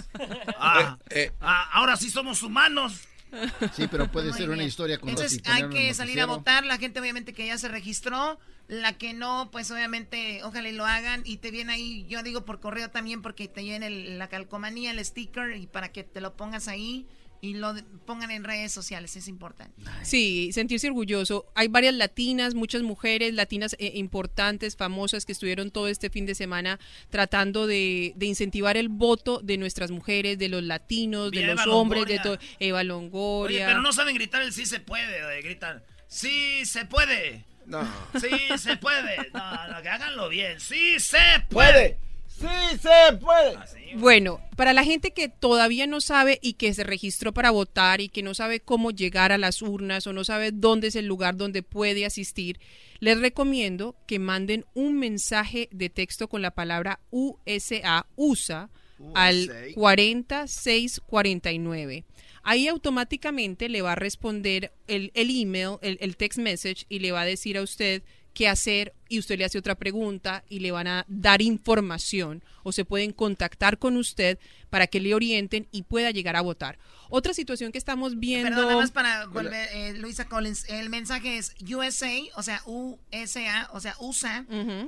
Ah, Eh, ah, ahora sí somos humanos. (laughs) Sí, pero puede Muy ser una historia con Entonces hay que salir a votar, la gente obviamente que ya se registró, la que no, pues obviamente ojalá y lo hagan y te viene ahí, yo digo por correo también porque te viene el- la calcomanía, el sticker y para que te lo pongas ahí y lo de- pongan en redes sociales, es importante. Sí, sentirse orgulloso. Hay varias latinas, muchas mujeres latinas eh, importantes, famosas, que estuvieron todo este fin de semana tratando de, de incentivar el voto de nuestras mujeres, de los latinos, de los hombres, de todo. Eva Oye, Longoria. pero no saben gritar el sí se puede, oye, gritan, sí se puede. No. Sí se puede. No, no, que háganlo bien. Sí se puede. Sí se puede. Bueno, para la gente que todavía no sabe y que se registró para votar y que no sabe cómo llegar a las urnas o no sabe dónde es el lugar donde puede asistir, les recomiendo que manden un mensaje de texto con la palabra USA, USA, al 40649. Ahí automáticamente le va a responder el, el email, el, el text message y le va a decir a usted qué hacer y usted le hace otra pregunta y le van a dar información o se pueden contactar con usted para que le orienten y pueda llegar a votar. Otra situación que estamos viendo... Perdón, nada más para volver, eh, Luisa Collins, el mensaje es USA, o sea, USA, o sea, USA,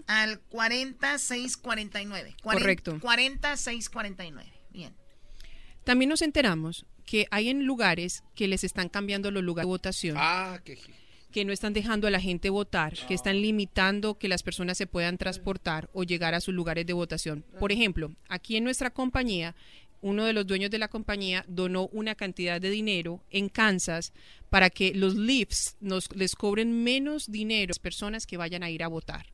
al 40649. Cuaren- Correcto. 40649, bien. También nos enteramos que hay en lugares que les están cambiando los lugares de votación. Ah, qué... que no están dejando a la gente votar, que están limitando que las personas se puedan transportar o llegar a sus lugares de votación. Por ejemplo, aquí en nuestra compañía, uno de los dueños de la compañía donó una cantidad de dinero en Kansas para que los Leafs nos les cobren menos dinero a las personas que vayan a ir a votar.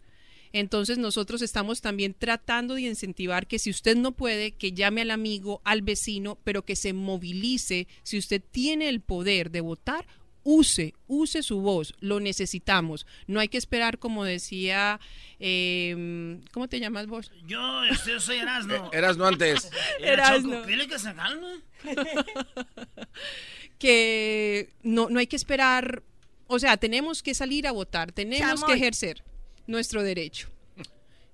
Entonces nosotros estamos también tratando de incentivar que si usted no puede, que llame al amigo, al vecino, pero que se movilice. Si usted tiene el poder de votar, use, use su voz, lo necesitamos. No hay que esperar, como decía, eh, ¿cómo te llamas vos? Yo, este, yo soy. Erasno antes. Erasno. Choco, dile que se calme. (laughs) que no, no hay que esperar, o sea, tenemos que salir a votar, tenemos Chamoy. que ejercer nuestro derecho.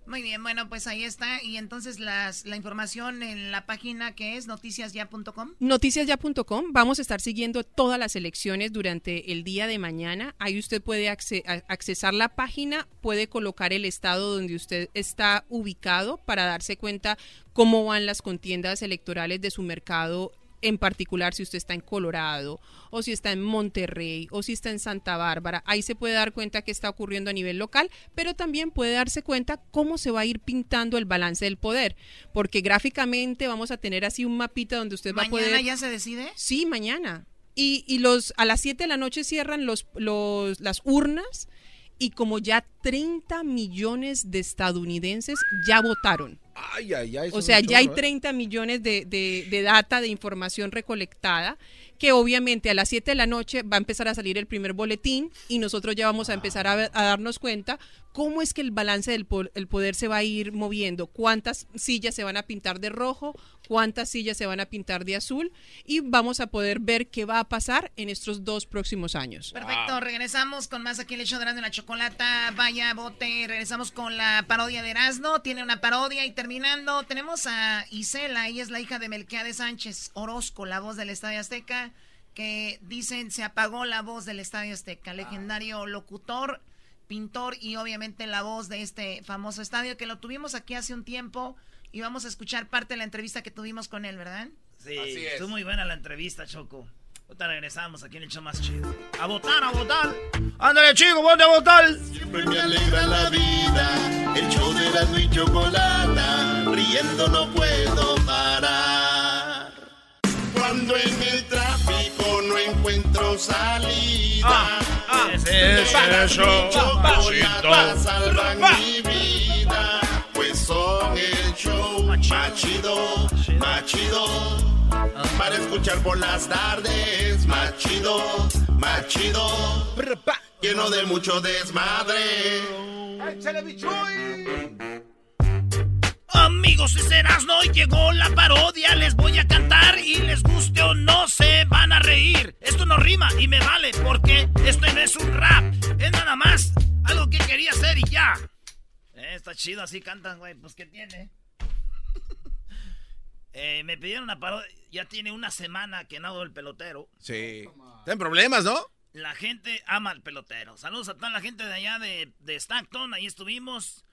Muy bien, bueno, pues ahí está. Y entonces las, la información en la página que es noticiasya.com. Noticiasya.com, vamos a estar siguiendo todas las elecciones durante el día de mañana. Ahí usted puede accesar la página, puede colocar el estado donde usted está ubicado para darse cuenta cómo van las contiendas electorales de su mercado en particular si usted está en Colorado o si está en Monterrey o si está en Santa Bárbara. Ahí se puede dar cuenta qué está ocurriendo a nivel local, pero también puede darse cuenta cómo se va a ir pintando el balance del poder, porque gráficamente vamos a tener así un mapita donde usted va a ¿Mañana poder... ya se decide? Sí, mañana. Y, y los a las 7 de la noche cierran los, los, las urnas y como ya 30 millones de estadounidenses ya votaron. Ay, ay, ay. O sea, ya hay chorro, ¿eh? 30 millones de, de- de data, de información recolectada, que obviamente a las 7 de la noche va a empezar a salir el primer boletín y nosotros ya vamos a empezar a, darnos cuenta cómo es que el balance del po- el poder se va a ir moviendo, cuántas sillas se van a pintar de rojo, cuántas sillas se van a pintar de azul y vamos a poder ver qué va a pasar en estos dos próximos años. Perfecto, regresamos con más aquí en el show de Erasmo y la Chocolata. Vaya, bote. Regresamos con la parodia de Erasmo. Tiene una parodia y terminando tenemos a Isela. Ella es la hija de Melquiades Sánchez Orozco, la voz del Estadio Azteca, que dicen se apagó la voz del Estadio Azteca. Legendario locutor, pintor y obviamente la voz de este famoso estadio que lo tuvimos aquí hace un tiempo y vamos a escuchar parte de la entrevista que tuvimos con él, ¿verdad? Sí, estuvo muy buena la entrevista, Choco. Ahorita regresamos aquí en el show más chido. A votar, a votar. Ándale, chico, ponte a votar. Siempre me alegra la vida, el show de Erasmo y Chocolata, riendo no puedo parar. Cuando en el tráfico no encuentro salida, ese es el show chocolata machito. salvan mi vida, pues son el show machido, machido. Para escuchar por las tardes, machido, machido. Lleno de mucho desmadre. Amigos, es Erasmo y llegó la parodia. Les voy a cantar y les guste o no se van a reír. Esto no rima y me vale porque esto no es un rap. Es nada más algo que quería hacer y ya. Eh, está chido, así cantan, güey. Pues, ¿qué tiene? (laughs) Eh, me pidieron una parodia. Ya tiene una semana que nado el pelotero. Sí. Tienen problemas, ¿no? La gente ama al pelotero. Saludos a toda la gente de allá de, de Stockton. Ahí estuvimos.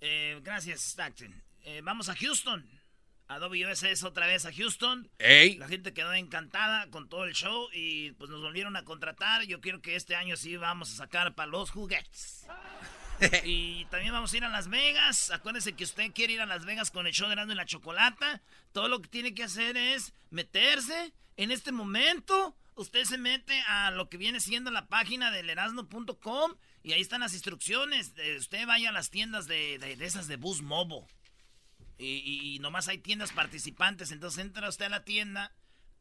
Eh, gracias, Stockton. Eh, vamos a Houston. A WSS otra vez a Houston. Ey. La gente quedó encantada con todo el show y pues nos volvieron a contratar. Yo quiero que este año sí vamos a sacar para los juguetes. (laughs) y también vamos a ir a Las Vegas. Acuérdese que usted quiere ir a Las Vegas con el show de Erasmo y la Chocolata. Todo lo que tiene que hacer es meterse en este momento. Usted se mete a lo que viene siendo la página del erasmo.com y ahí están las instrucciones. Usted vaya a las tiendas de, de- de esas de Bus Mobo. Y, y- nomás hay tiendas participantes. Entonces entra usted a la tienda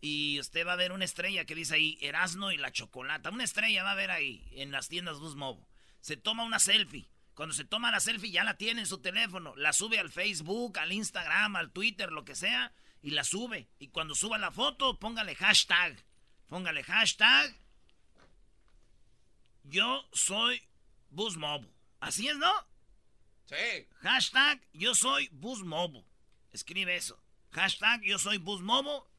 y usted va a ver una estrella que dice ahí Erasmo y la Chocolata. Una estrella va a ver ahí en las tiendas Bus Mobo. Se toma una selfie. Cuando se toma la selfie ya la tiene en su teléfono. La sube al Facebook, al Instagram, al Twitter, lo que sea. Y la sube. Y cuando suba la foto, póngale hashtag. Póngale hashtag. Yo soy Bus Mobo. Así es, ¿no? Sí. Hashtag yo soy Bus Mobo. Escribe eso. Hashtag yo soy Bus Mobo.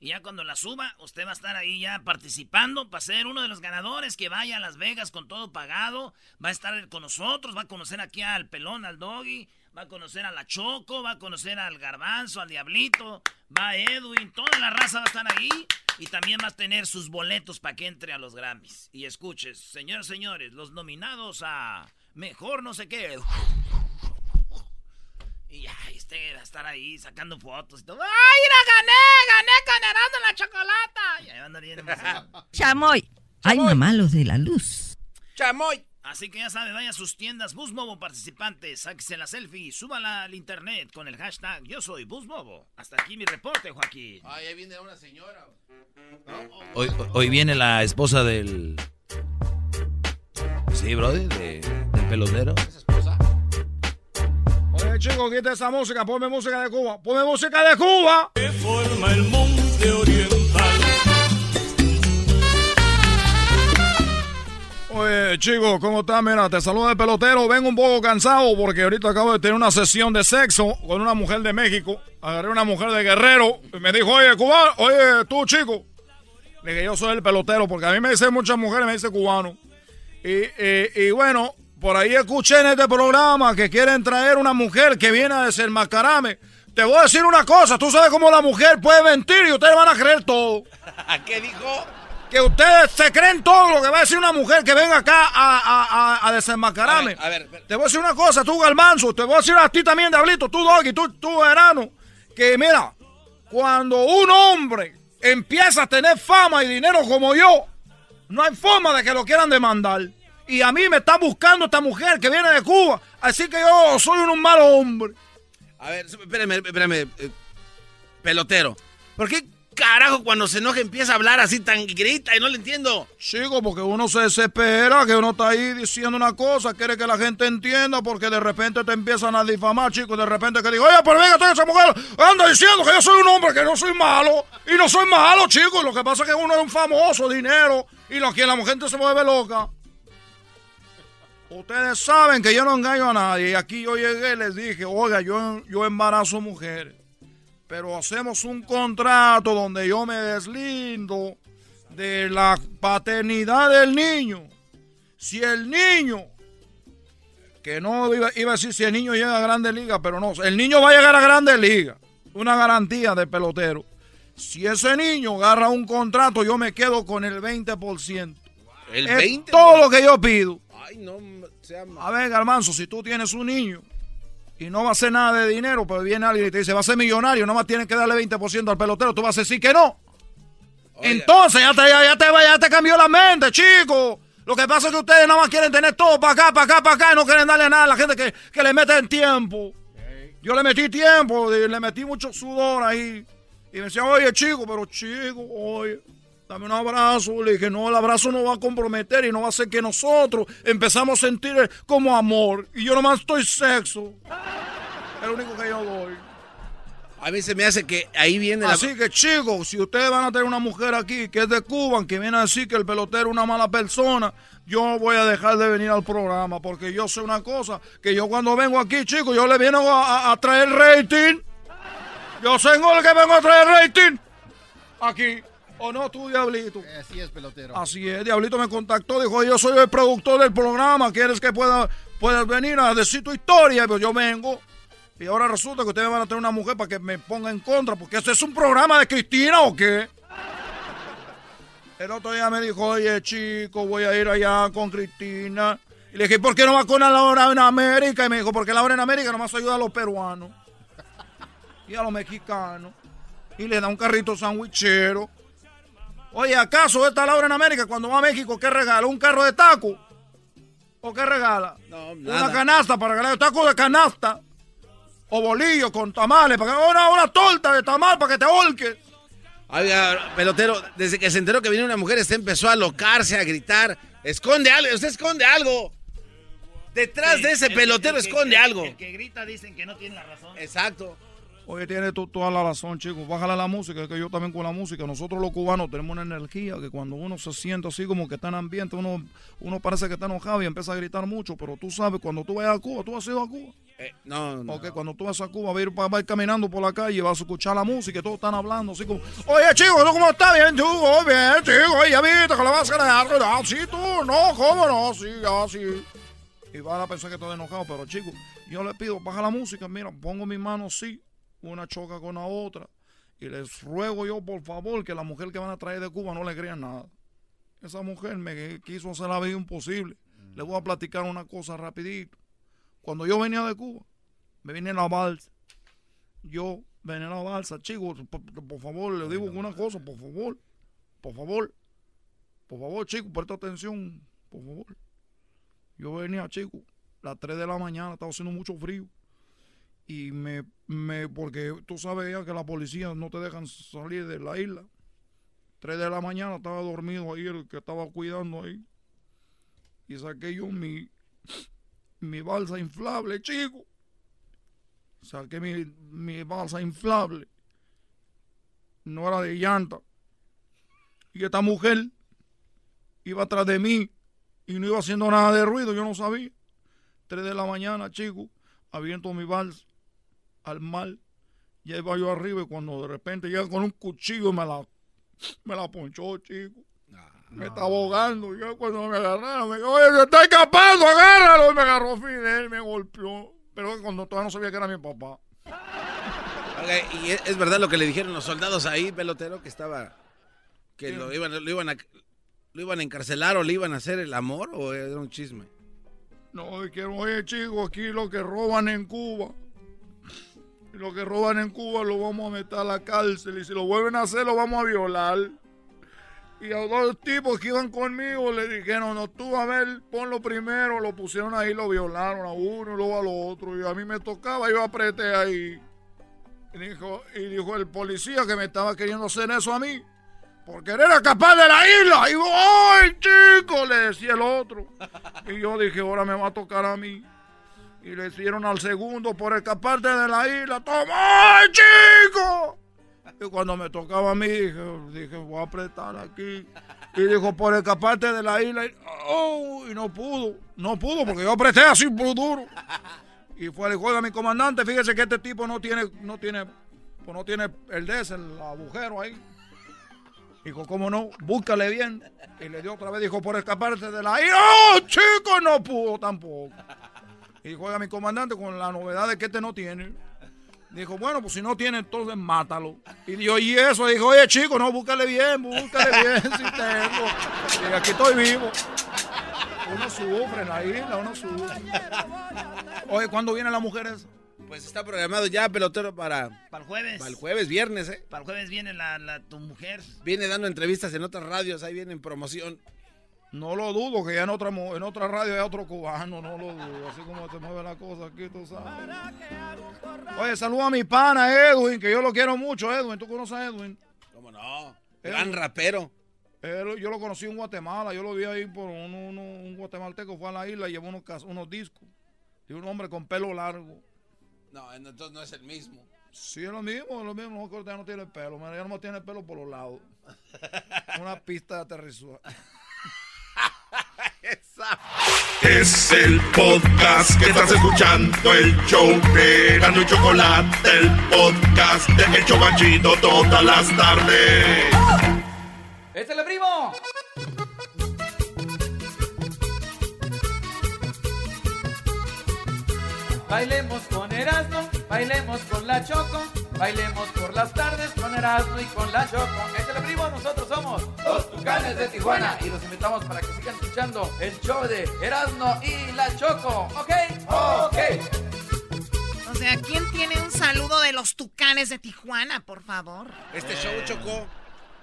Y ya cuando la suba, usted va a estar ahí ya participando para ser uno de los ganadores que vaya a Las Vegas con todo pagado. Va a estar con nosotros, va a conocer aquí al pelón, al doggy, va a conocer a la Choco, va a conocer al garbanzo, al diablito, va Edwin, toda la raza va a estar ahí. Y también va a tener sus boletos para que entre a los Grammys. Y escuches, señores, señores, los nominados a Mejor no sé qué. Y ya, este va a estar ahí sacando fotos y todo. ¡Ay, mira, gané! ¡Gané con Erasmo la chocolata! Y ahí va a andar bien emocionado. (laughs) Chamoy. Ay, mamá, los de la luz. ¡Chamoy! Así que ya sabe, vaya a sus tiendas Busmobo participantes, sáquese la selfie, súbala al internet con el hashtag Yo soy Busmobo. Hasta aquí mi reporte, Joaquín. Ay, ahí viene una señora. Hoy, hoy viene la esposa del. Sí, brother, de- pelotero. Oye, chico, quita esa música, ponme música de Cuba. Ponme música de Cuba. forma el monte oriental. Oye, chico, ¿cómo estás? Mira, te saluda el pelotero. Vengo un poco cansado porque ahorita acabo de tener una sesión de sexo con una mujer de México. Agarré una mujer de Guerrero y me dijo, oye, cubano, oye, tú, chico. Le dije, yo soy el pelotero porque a mí me dicen muchas mujeres, me dicen cubano. Y, y- y bueno, por ahí escuché en este programa que quieren traer una mujer que viene a desenmascararme. Te voy a decir una cosa, tú sabes cómo la mujer puede mentir y ustedes van a creer todo. (laughs) ¿Qué dijo? Que ustedes se creen todo lo que va a decir una mujer que venga acá a, a, a, a desenmascararme. A ver, a ver. Te voy a decir una cosa, tú Galmanzo, te voy a decir a ti también, Diablito, tú Doggy, tú, tú Verano, que mira, cuando un hombre empieza a tener fama y dinero como yo, no hay forma de que lo quieran demandar. Y a mí me está buscando esta mujer que viene de Cuba, así que yo soy un mal hombre. A ver, espérame, espérame. eh, pelotero. ¿Por qué carajo cuando se enoja empieza a hablar así tan grita y no le entiendo? Chico, porque uno se desespera, que uno está ahí diciendo una cosa, quiere que la gente entienda, porque de repente te empiezan a difamar, chico, de repente que digo, oye, pero venga, toda esa mujer anda diciendo que yo soy un hombre, que no soy malo, y no soy malo, chico, lo que pasa es que uno es un famoso, dinero, y lo que la gente se mueve loca. Ustedes saben que yo no engaño a nadie, y aquí yo llegué y les dije, oiga, yo, yo embarazo mujeres, pero hacemos un contrato donde yo me deslindo de la paternidad del niño. Si el niño, que no iba, iba a decir si el niño llega a Grandes Ligas, pero no, el niño va a llegar a Grandes Ligas. Una garantía del pelotero. Si ese niño agarra un contrato, yo me quedo con el 20%. ¿El Es 20? todo lo que yo pido. Ay, no sea A ver, Garmanzo, si tú tienes un niño y no va a hacer nada de dinero, pero viene alguien y te dice, va a ser millonario, no más tienes que darle 20% al pelotero, tú vas a decir que no. Entonces ya te, ya, ya te, ya te cambió la mente, chico. Lo que pasa es que ustedes nada más quieren tener todo para acá, para acá, para acá y no quieren darle nada a la gente que, que le meten tiempo. Yo le metí tiempo, le metí mucho sudor ahí. Y me decía, oye, chico, pero chico, oye, dame un abrazo. Le dije, no, el abrazo no va a comprometer y no va a hacer que nosotros empezamos a sentir como amor. Y yo nomás estoy sexo. Es lo único que yo doy. A mí se me hace que ahí viene la... Así que chicos, si ustedes van a tener una mujer aquí que es de Cuba, que viene a decir que el pelotero es una mala persona, yo voy a dejar de venir al programa porque yo sé una cosa, que yo cuando vengo aquí, chicos, yo le vengo a, a- a traer rating. Yo el que vengo a traer rating. Aquí. ¿O no tú, Diablito? Así es, pelotero. Así es, Diablito me contactó, dijo, yo soy el productor del programa, ¿quieres que pueda, puedas venir a decir tu historia? Pues yo vengo. Y ahora resulta que ustedes van a tener una mujer para que me ponga en contra, porque este es un programa de Cristina o qué. El otro día me dijo, oye chico, voy a ir allá con Cristina. Y le dije, ¿por qué no va con la hora en América? Y me dijo, porque la hora en América nomás ayuda a los peruanos y a los mexicanos. Y le da un carrito sandwichero. Oye, ¿acaso esta Laura en América cuando va a México qué regala? ¿Un carro de taco? ¿O qué regala? No, Una nada. canasta para regalar taco de canasta. O bolillo con tamales. Para que, una, una torta de tamal para que te holques. Oiga, pelotero, desde que se enteró que venía una mujer, este empezó a locarse, a gritar. Esconde algo, usted esconde algo. Detrás de ese El- pelotero el que- esconde el- algo. El que grita dicen que no tiene la razón. Exacto. Oye, tienes tú toda la razón, chicos. Bájale la música, es que yo también con la música. Nosotros los cubanos tenemos una energía que cuando uno se siente así como que está en ambiente, uno, uno parece que está enojado y empieza a gritar mucho. Pero tú sabes, cuando tú vayas a Cuba, tú has ido a Cuba. Eh, no, no. Ok, cuando tú vas a Cuba, vas a ir, vas a ir caminando por la calle, vas a escuchar la música y todos están hablando así como, oye chico, ¿tú cómo estás? Bien, tú, oh, bien, chico, ya viste que le vas a ganar, ah, sí, tú, no, ¿cómo no? Sí, ya, sí. Y van a pensar que estoy enojado, pero chico, yo le pido, baja la música, mira, pongo mi mano así, una choca con la otra, Y les ruego yo, por favor, que la mujer que van a traer de Cuba no le crean nada. Esa mujer me quiso hacer la vida imposible. Le voy a platicar una cosa rapidito. Cuando yo venía de Cuba, me vine en la balsa. Yo venía en la balsa, chicos, por, favor, le digo una cosa, por favor. Por favor. Por favor, chicos, presta atención, por favor. Yo venía, chicos, las 3 de la mañana, estaba haciendo mucho frío. Y me, me, porque tú sabes ya que la policía no te dejan salir de la isla. 3 de la mañana estaba dormido ahí, el que estaba cuidando ahí. Y saqué yo mi, mi balsa inflable, chico. Saqué mi, mi balsa inflable. No era de llanta. Y esta mujer iba atrás de mí y no iba haciendo nada de ruido, yo no sabía. 3 de la mañana, chico, aviento mi balsa al mar. Ya iba yo arriba y cuando de repente llega con un cuchillo y me la, me la ponchó, chico. Me está ahogando. Ya cuando me agarraron, me dijo, oye, se está escapando, agárralo. Y me agarró Fidel, me golpeó. Pero cuando todavía no sabía que era mi papá. Y es, es verdad lo que le dijeron los soldados ahí, pelotero, que estaba. que lo iban, lo iban a. ¿Lo iban a encarcelar o le iban a hacer el amor o era un chisme? No, dijeron, oye, chico, aquí lo que roban en Cuba. Lo que roban en Cuba lo vamos a meter a la cárcel. Y si lo vuelven a hacer, lo vamos a violar. Y a dos tipos que iban conmigo le dijeron, no, tú a ver, ponlo primero. Lo pusieron ahí, lo violaron a uno y luego al otro. Y a mí me tocaba, yo apreté ahí. Y dijo, y dijo el policía que me estaba queriendo hacer eso a mí. Porque él era capaz de la isla. Y yo, ¡ay, chico! Le decía el otro. Y yo dije, ahora me va a tocar a mí. Y le hicieron al segundo por escaparte de la isla. ¡Toma, ¡ay, chico! Y cuando me tocaba a mí, dije, dije, voy a apretar aquí. Y dijo, por escaparte de la isla. Oh, y no pudo. No pudo porque yo apreté así por duro. Y fue le dijo, oiga, mi comandante, fíjese que este tipo no tiene, no tiene, pues no tiene el de ese, el agujero ahí. Dijo, ¿cómo no? Búscale bien. Y le dio otra vez, dijo, por escaparte de la isla. ¡Oh, chico! No pudo tampoco. Y dijo, oiga, mi comandante, con la novedad de que este no tiene. Dijo, bueno, pues si no tiene, entonces mátalo. Y dijo, y eso, dijo, oye, chico, no, búscale bien, búscale bien si tengo. Y aquí estoy vivo. Uno sufre en la isla, uno sufre. Oye, ¿cuándo vienen las mujeres? Pues está programado ya, pelotero, para. Para el jueves. Para el jueves, viernes, ¿eh? Para el jueves viene la, la- tu mujer. Viene dando entrevistas en otras radios, ahí viene en promoción. No lo dudo, que ya en otra, en otra radio hay otro cubano, no lo dudo. Así como se mueve la cosa aquí, tú sabes. Oye, saluda a mi pana Edwin, que yo lo quiero mucho, Edwin. ¿Tú conoces a Edwin? ¿Cómo no? Gran rapero. Él- yo lo conocí en Guatemala, yo lo vi ahí por un, un- un guatemalteco, fue a la isla y llevó unos, unos discos. Y un hombre con pelo largo. No, entonces no es el mismo. Sí, es lo mismo, es lo mismo, no, ya no tiene pelo, ya no tiene pelo por los lados. (laughs) Una pista de aterrizaje. Es el podcast que estás escuchando, el show de Gano y Chocolate, el podcast de El Chobachito todas las tardes. ¡Échale, primo! Bailemos con Erasmo, bailemos con la Choco, bailemos por las tardes con Erasmo y con la Choco. Échale, primo, nosotros somos los Tucanes de Tijuana y los invitamos para que sigan escuchando el show de Erasmo y la Choco. ¿Ok? Ok. O sea, ¿quién tiene un saludo de los tucanes de Tijuana, por favor? Este show, Choco.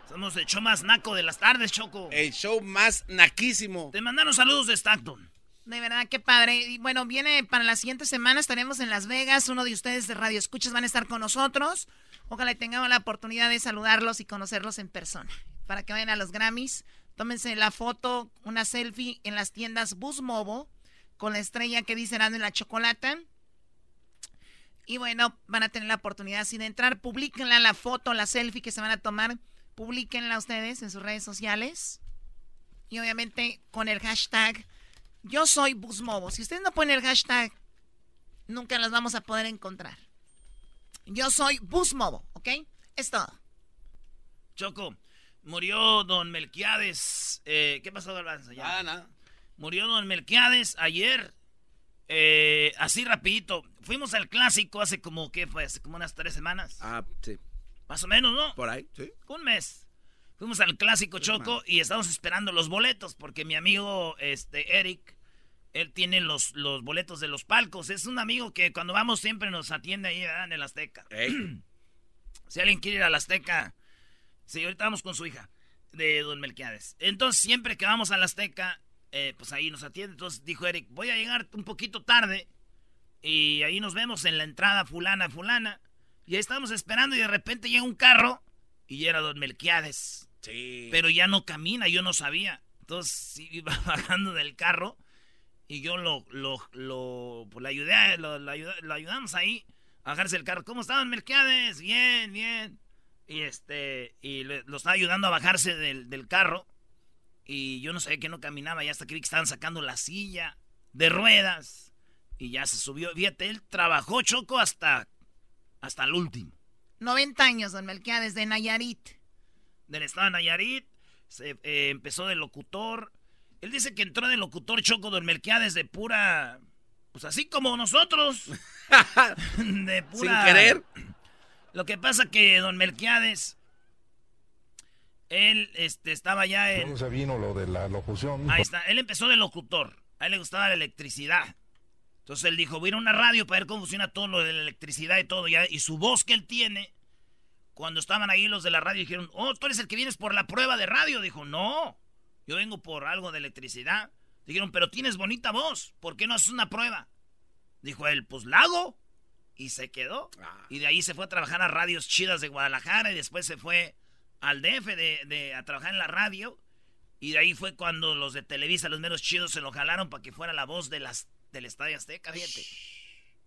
Somos el show más naco de las tardes, Choco. El show más naquísimo. Te mandaron saludos de Stockton. De verdad, qué padre. Y bueno, viene para la siguiente semana, estaremos en Las Vegas. Uno de ustedes de Radio Escuchas van a estar con nosotros. Ojalá tengamos la oportunidad de saludarlos y conocerlos en persona. Para que vayan a los Grammys, tómense la foto, una selfie en las tiendas Bus Mobo con la estrella que dice Erasmo en la chocolata. Y bueno, van a tener la oportunidad así de entrar. Publíquenla la foto, la selfie que se van a tomar. Publíquenla ustedes en sus redes sociales. Y obviamente con el hashtag Yo soy Busmobo. Si ustedes no ponen el hashtag, nunca las vamos a poder encontrar. Yo soy Busmobo, ¿ok? Es todo. Choco, murió don Melquiades. Eh, ¿Qué pasó, Garbanzo? Ya. Nada. Murió don Melquiades ayer. Eh, así rapidito. Fuimos al clásico hace como, ¿qué fue? Hace como unas tres semanas. Ah, sí. Más o menos, ¿no? Por ahí, sí. Un mes. Fuimos al clásico Choco y estábamos esperando los boletos porque mi amigo este Eric, él tiene los, los boletos de los palcos. Es un amigo que cuando vamos siempre nos atiende ahí ¿verdad? en el Azteca. (clears throat) si alguien quiere ir al Azteca, sí, ahorita vamos con su hija de Don Melquiades. Entonces siempre que vamos al Azteca, eh, pues ahí nos atiende. Entonces dijo Eric, voy a llegar un poquito tarde y ahí nos vemos en la entrada fulana, fulana. Y ahí estábamos esperando y de repente llega un carro y era Don Melquiades. Sí. Pero ya no camina, yo no sabía. Entonces sí, (laughs) iba bajando del carro y yo lo, lo, lo, pues, le ayudé, a- lo, lo lo ayudamos ahí a bajarse del carro. ¿Cómo está Don Melquiades? Bien, bien. Y este, y le- lo estaba ayudando a bajarse del, del carro. Y yo no sabía que no caminaba y hasta que vi que estaban sacando la silla de ruedas. Y ya se subió. Fíjate, él trabajó Choco hasta, hasta el último. 90 años, don Melquiades, de Nayarit. Del estado de Nayarit. Se, eh, empezó de locutor. Él dice que entró de locutor Choco Don Melquiades de pura. Pues así como nosotros. (laughs) de pura. Sin querer. Lo que pasa que Don Melquiades. Él este, estaba ya en. Luego se vino lo de la locución. Ahí está. Él empezó de locutor. A él le gustaba la electricidad. Entonces él dijo, voy a ir a una radio para ver cómo funciona todo lo de la electricidad y todo. Ya. Y su voz que él tiene, cuando estaban ahí los de la radio, dijeron, oh, tú eres el que vienes por la prueba de radio. Dijo, no, yo vengo por algo de electricidad. Dijeron, pero tienes bonita voz, ¿por qué no haces una prueba? Dijo él, pues la hago. Y se quedó. Y de ahí se fue a trabajar a radios chidas de Guadalajara y después se fue al DF de, de- a trabajar en la radio. Y de ahí fue cuando los de Televisa, los meros chidos, se lo jalaron para que fuera la voz de las, del Estadio Azteca, fíjate.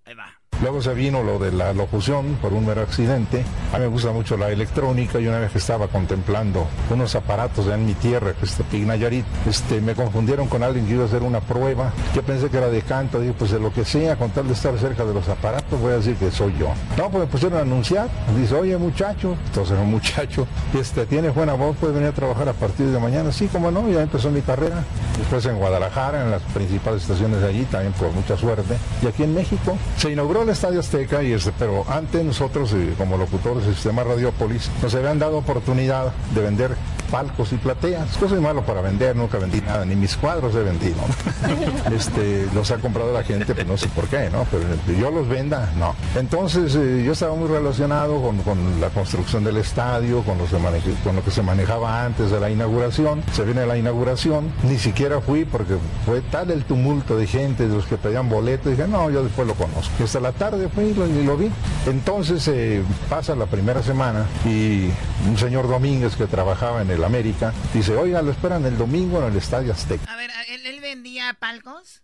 Ahí va. Luego se vino lo de la locución por un mero accidente. A mí me gusta mucho la electrónica y una vez que estaba contemplando unos aparatos en mi tierra, que es Tepic Nayarit, este, me confundieron con alguien que iba a hacer una prueba. Yo pensé que era de canto, dije, pues de lo que sea, con tal de estar cerca de los aparatos, voy a decir que soy yo. No, pues me pusieron a anunciar. Dice, oye muchacho, entonces un muchacho, este, tiene buena voz, puede venir a trabajar a partir de mañana. Sí, como no, ya empezó mi carrera. Después en Guadalajara, en las principales estaciones allí, también por mucha suerte. Y aquí en México se inauguró Estadio Azteca, y este, pero antes nosotros, eh, como locutores del sistema Radiopolis, nos habían dado oportunidad de vender palcos y plateas. Yo soy malo para vender, nunca vendí nada, ni mis cuadros he vendido. (laughs) este, los ha comprado la gente, pues no sé por qué, ¿no? Pero que yo los venda, no. Entonces eh, yo estaba muy relacionado con, con la construcción del estadio, con, los maneje- con lo que se manejaba antes de la inauguración. Se viene la inauguración, ni siquiera fui porque fue tal el tumulto de gente, de los que pedían boletos, dije, no, yo después lo conozco. Y hasta la tarde fui y lo, y lo vi. Entonces eh, pasa la primera semana y un señor Domínguez que trabajaba en el América dice, oiga, lo esperan el domingo en el Estadio Azteca. A ver, ¿él, él vendía palcos?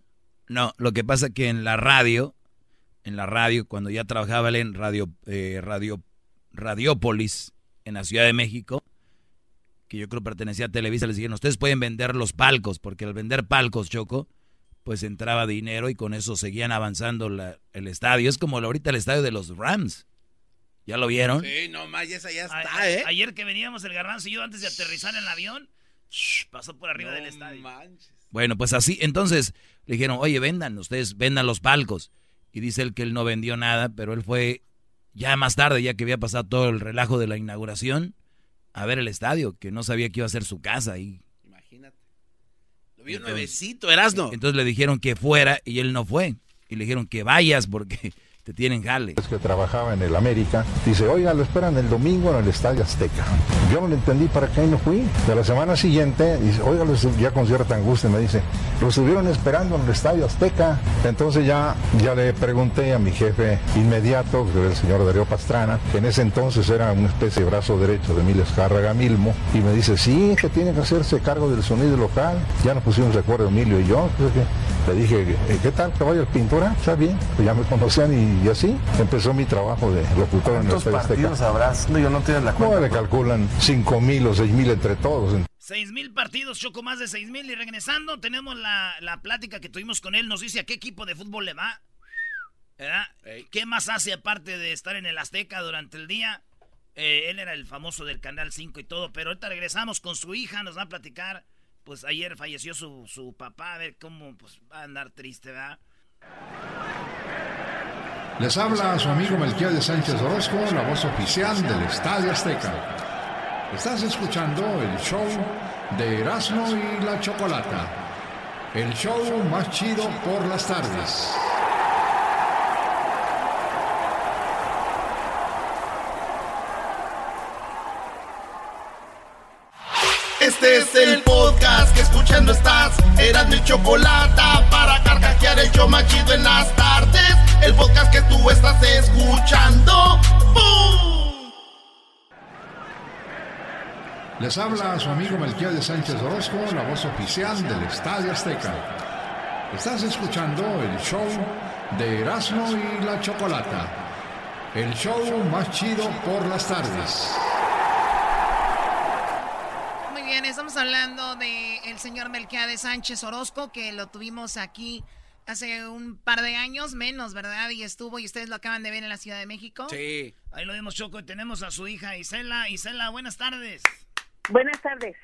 No, lo que pasa que en la radio, en la radio, cuando ya trabajaba él en radio, eh, radio, Radiópolis, en la Ciudad de México, que yo creo pertenecía a Televisa, les dijeron, ustedes pueden vender los palcos, porque al vender palcos, Choco, pues entraba dinero y con eso seguían avanzando la- el estadio. Es como ahorita el estadio de los Rams. ¿Ya lo vieron? Sí, no más, esa ya está, a- ¿eh? Ayer que veníamos el garbanzo y yo antes de aterrizar en el avión, shh, pasó por arriba No del estadio. Bueno, pues así, entonces le dijeron, oye, vendan, ustedes vendan los palcos. Y dice él que él no vendió nada, pero él fue ya más tarde, ya que había pasado todo el relajo de la inauguración, a ver el estadio, que no sabía que iba a ser su casa ahí. Imagínate. Lo vio nuevecito, Erasno. Entonces le dijeron que fuera y él no fue. Y le dijeron que vayas porque te tienen jale. Es que trabajaba en el América, dice, oiga, lo esperan el domingo en el Estadio Azteca. Yo no le entendí para qué no fui. De la semana siguiente, dice, oiga, lo ya con cierta angustia me dice, lo estuvieron esperando en el Estadio Azteca. Entonces ya, ya le pregunté a mi jefe inmediato, que era el señor Darío Pastrana, que en ese entonces era una especie de brazo derecho de Emilio Escárraga Milmo, y me dice, sí, que tiene que hacerse cargo del sonido local. Ya nos pusimos de acuerdo Emilio y yo. Pues, que- le dije, "Eh, ¿qué tal, caballo? El pintura, está bien. Pues ya me conocían y, y así empezó mi trabajo de locutor en el ¿Cuántos Estadio Azteca. partidos habrás? No, yo no tienes la No, cuenta. le calculan 5 mil o 6 mil entre todos. Seis mil partidos, Choco, más de seis mil. Y regresando, tenemos la, la plática que tuvimos con él. Nos dice a qué equipo de fútbol le va. ¿Verdad? ¿Qué más hace aparte de estar en el Azteca durante el día? Eh, él era el famoso del Canal 5 y todo. Pero ahorita regresamos con su hija, nos va a platicar. Pues ayer falleció su, su papá. A ver cómo pues, va a andar triste, ¿verdad? Les habla su amigo Melquiades Sánchez Orozco, la voz oficial del Estadio Azteca. Estás escuchando el show de Erasmo y la Chocolata, el show más chido por las tardes. Este es el podcast que escuchando estás. Eran mi chocolate para carcajear el show más chido en las tardes. El podcast que tú estás escuchando. ¡Bum! Les habla su amigo Melquiades Sánchez Orozco, la voz oficial del Estadio Azteca. Estás escuchando el show de Erasmo y la Chocolata, el show más chido por las tardes. Muy bien, estamos hablando del el señor Melquiades Sánchez Orozco, que lo tuvimos aquí hace un par de años, menos, ¿verdad? Y estuvo, y ustedes lo acaban de ver en la Ciudad de México. Sí. Ahí lo vemos, Choco, y tenemos a su hija Isela. Isela, buenas tardes. Buenas tardes.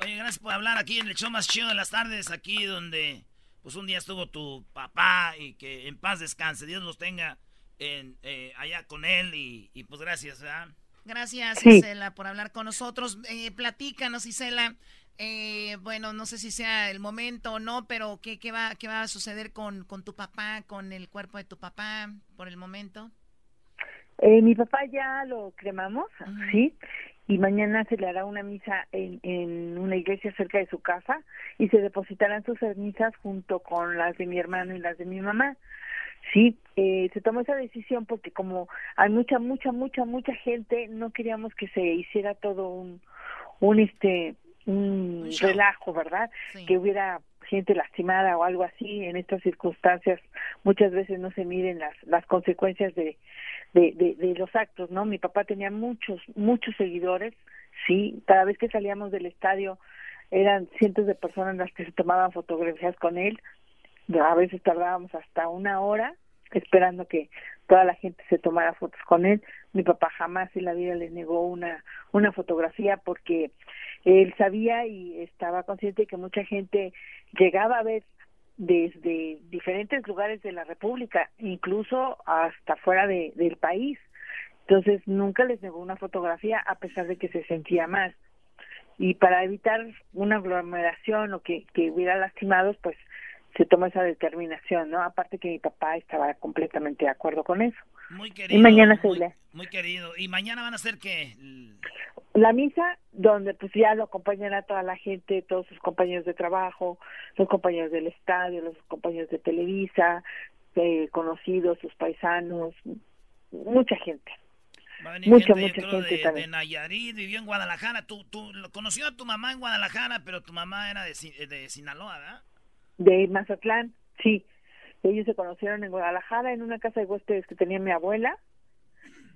Oye, gracias por hablar aquí en el show más chido de las tardes, aquí donde pues un día estuvo tu papá y que en paz descanse, Dios los tenga en, eh, allá con él y, y pues gracias, ¿verdad? Gracias, Sí. Isela, por hablar con nosotros. Eh, platícanos, Isela. Eh, bueno, no sé si sea el momento o no, pero ¿qué, qué, va, qué va a suceder con, con tu papá, con el cuerpo de tu papá por el momento? Eh, mi papá ya lo cremamos, sí, y mañana se le hará una misa en, en una iglesia cerca de su casa y se depositarán sus cenizas junto con las de mi hermano y las de mi mamá. Sí, eh, se tomó esa decisión porque como hay mucha, mucha, mucha, mucha gente, no queríamos que se hiciera todo un, un este, un relajo, ¿verdad? Que hubiera gente lastimada o algo así en estas circunstancias. Muchas veces no se miden las, las consecuencias de, de, de, de los actos, ¿no? Mi papá tenía muchos, muchos seguidores, sí, cada vez que salíamos del estadio eran cientos de personas las que se tomaban fotografías con él, a veces tardábamos hasta una hora esperando que toda la gente se tomara fotos con él. Mi papá jamás en la vida le negó una, una fotografía porque él sabía y estaba consciente que mucha gente llegaba a ver desde diferentes lugares de la República, incluso hasta fuera de, del país. Entonces nunca les negó una fotografía a pesar de que se sentía mal. Y para evitar una aglomeración o que, que hubiera lastimados, pues se tomó esa determinación, ¿no? Aparte que mi papá estaba completamente de acuerdo con eso. Muy querido. Y mañana se muy, le... muy querido. ¿Y mañana van a hacer qué? La misa, donde pues ya lo acompañará toda la gente, todos sus compañeros de trabajo, los compañeros del estadio, los compañeros de Televisa, eh, conocidos, sus paisanos, mucha gente. Va a venir Mucha, gente, yo mucha creo, gente de, también. de Nayarit, vivió en Guadalajara. Tú, tú conoció a tu mamá en Guadalajara, pero tu mamá era de, de Sinaloa, ¿verdad? De Mazatlán, sí. Ellos se conocieron en Guadalajara, en una casa de huéspedes que tenía mi abuela.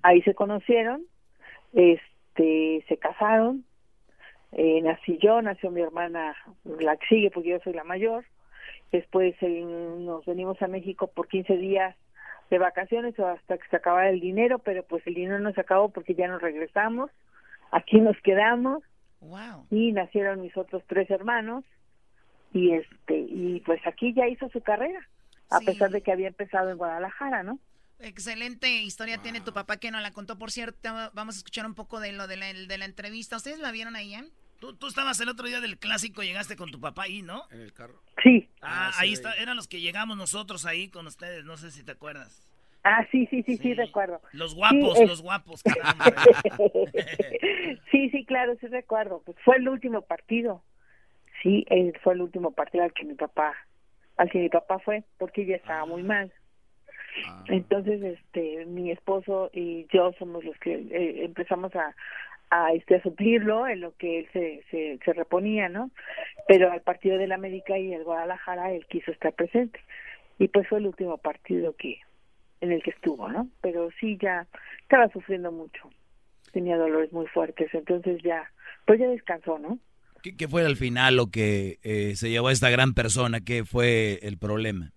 Ahí se conocieron, este, se casaron. Eh, nací yo, nació mi hermana, la que sigue, porque yo soy la mayor. Después eh, nos venimos a México por 15 días de vacaciones o hasta que se acabara el dinero, pero pues el dinero no se acabó porque ya nos regresamos. Aquí nos quedamos Wow. y nacieron mis otros tres hermanos y este y pues aquí ya hizo su carrera a Sí. pesar de que había empezado en Guadalajara no Excelente historia tiene tu papá que nos la contó. Por cierto, vamos a escuchar un poco de lo de la, de la entrevista. ¿Ustedes la vieron ahí, eh? Tú, tú estabas el otro día del clásico, llegaste con tu papá ahí, ¿no? En el carro. sí Ah, Ah, sí, ahí ahí. está, eran los que llegamos nosotros ahí con ustedes, no sé si te acuerdas. ah sí sí sí sí, recuerdo Los guapos, Sí, es- los guapos. (laughs) sí sí claro sí recuerdo pues fue el último partido sí eh, fue el último partido al que mi papá al que mi papá fue porque ya estaba muy mal. Entonces este mi esposo y yo somos los que eh, empezamos a a este a suplirlo en lo que él se, se se reponía no pero al partido del América y el Guadalajara él quiso estar presente. Y pues fue el último partido que en el que estuvo no pero sí ya estaba sufriendo mucho. Tenía dolores muy fuertes. Entonces ya pues ya descansó no ¿Qué, qué fue al final lo que eh, se llevó a esta gran persona? ¿Qué fue el problema?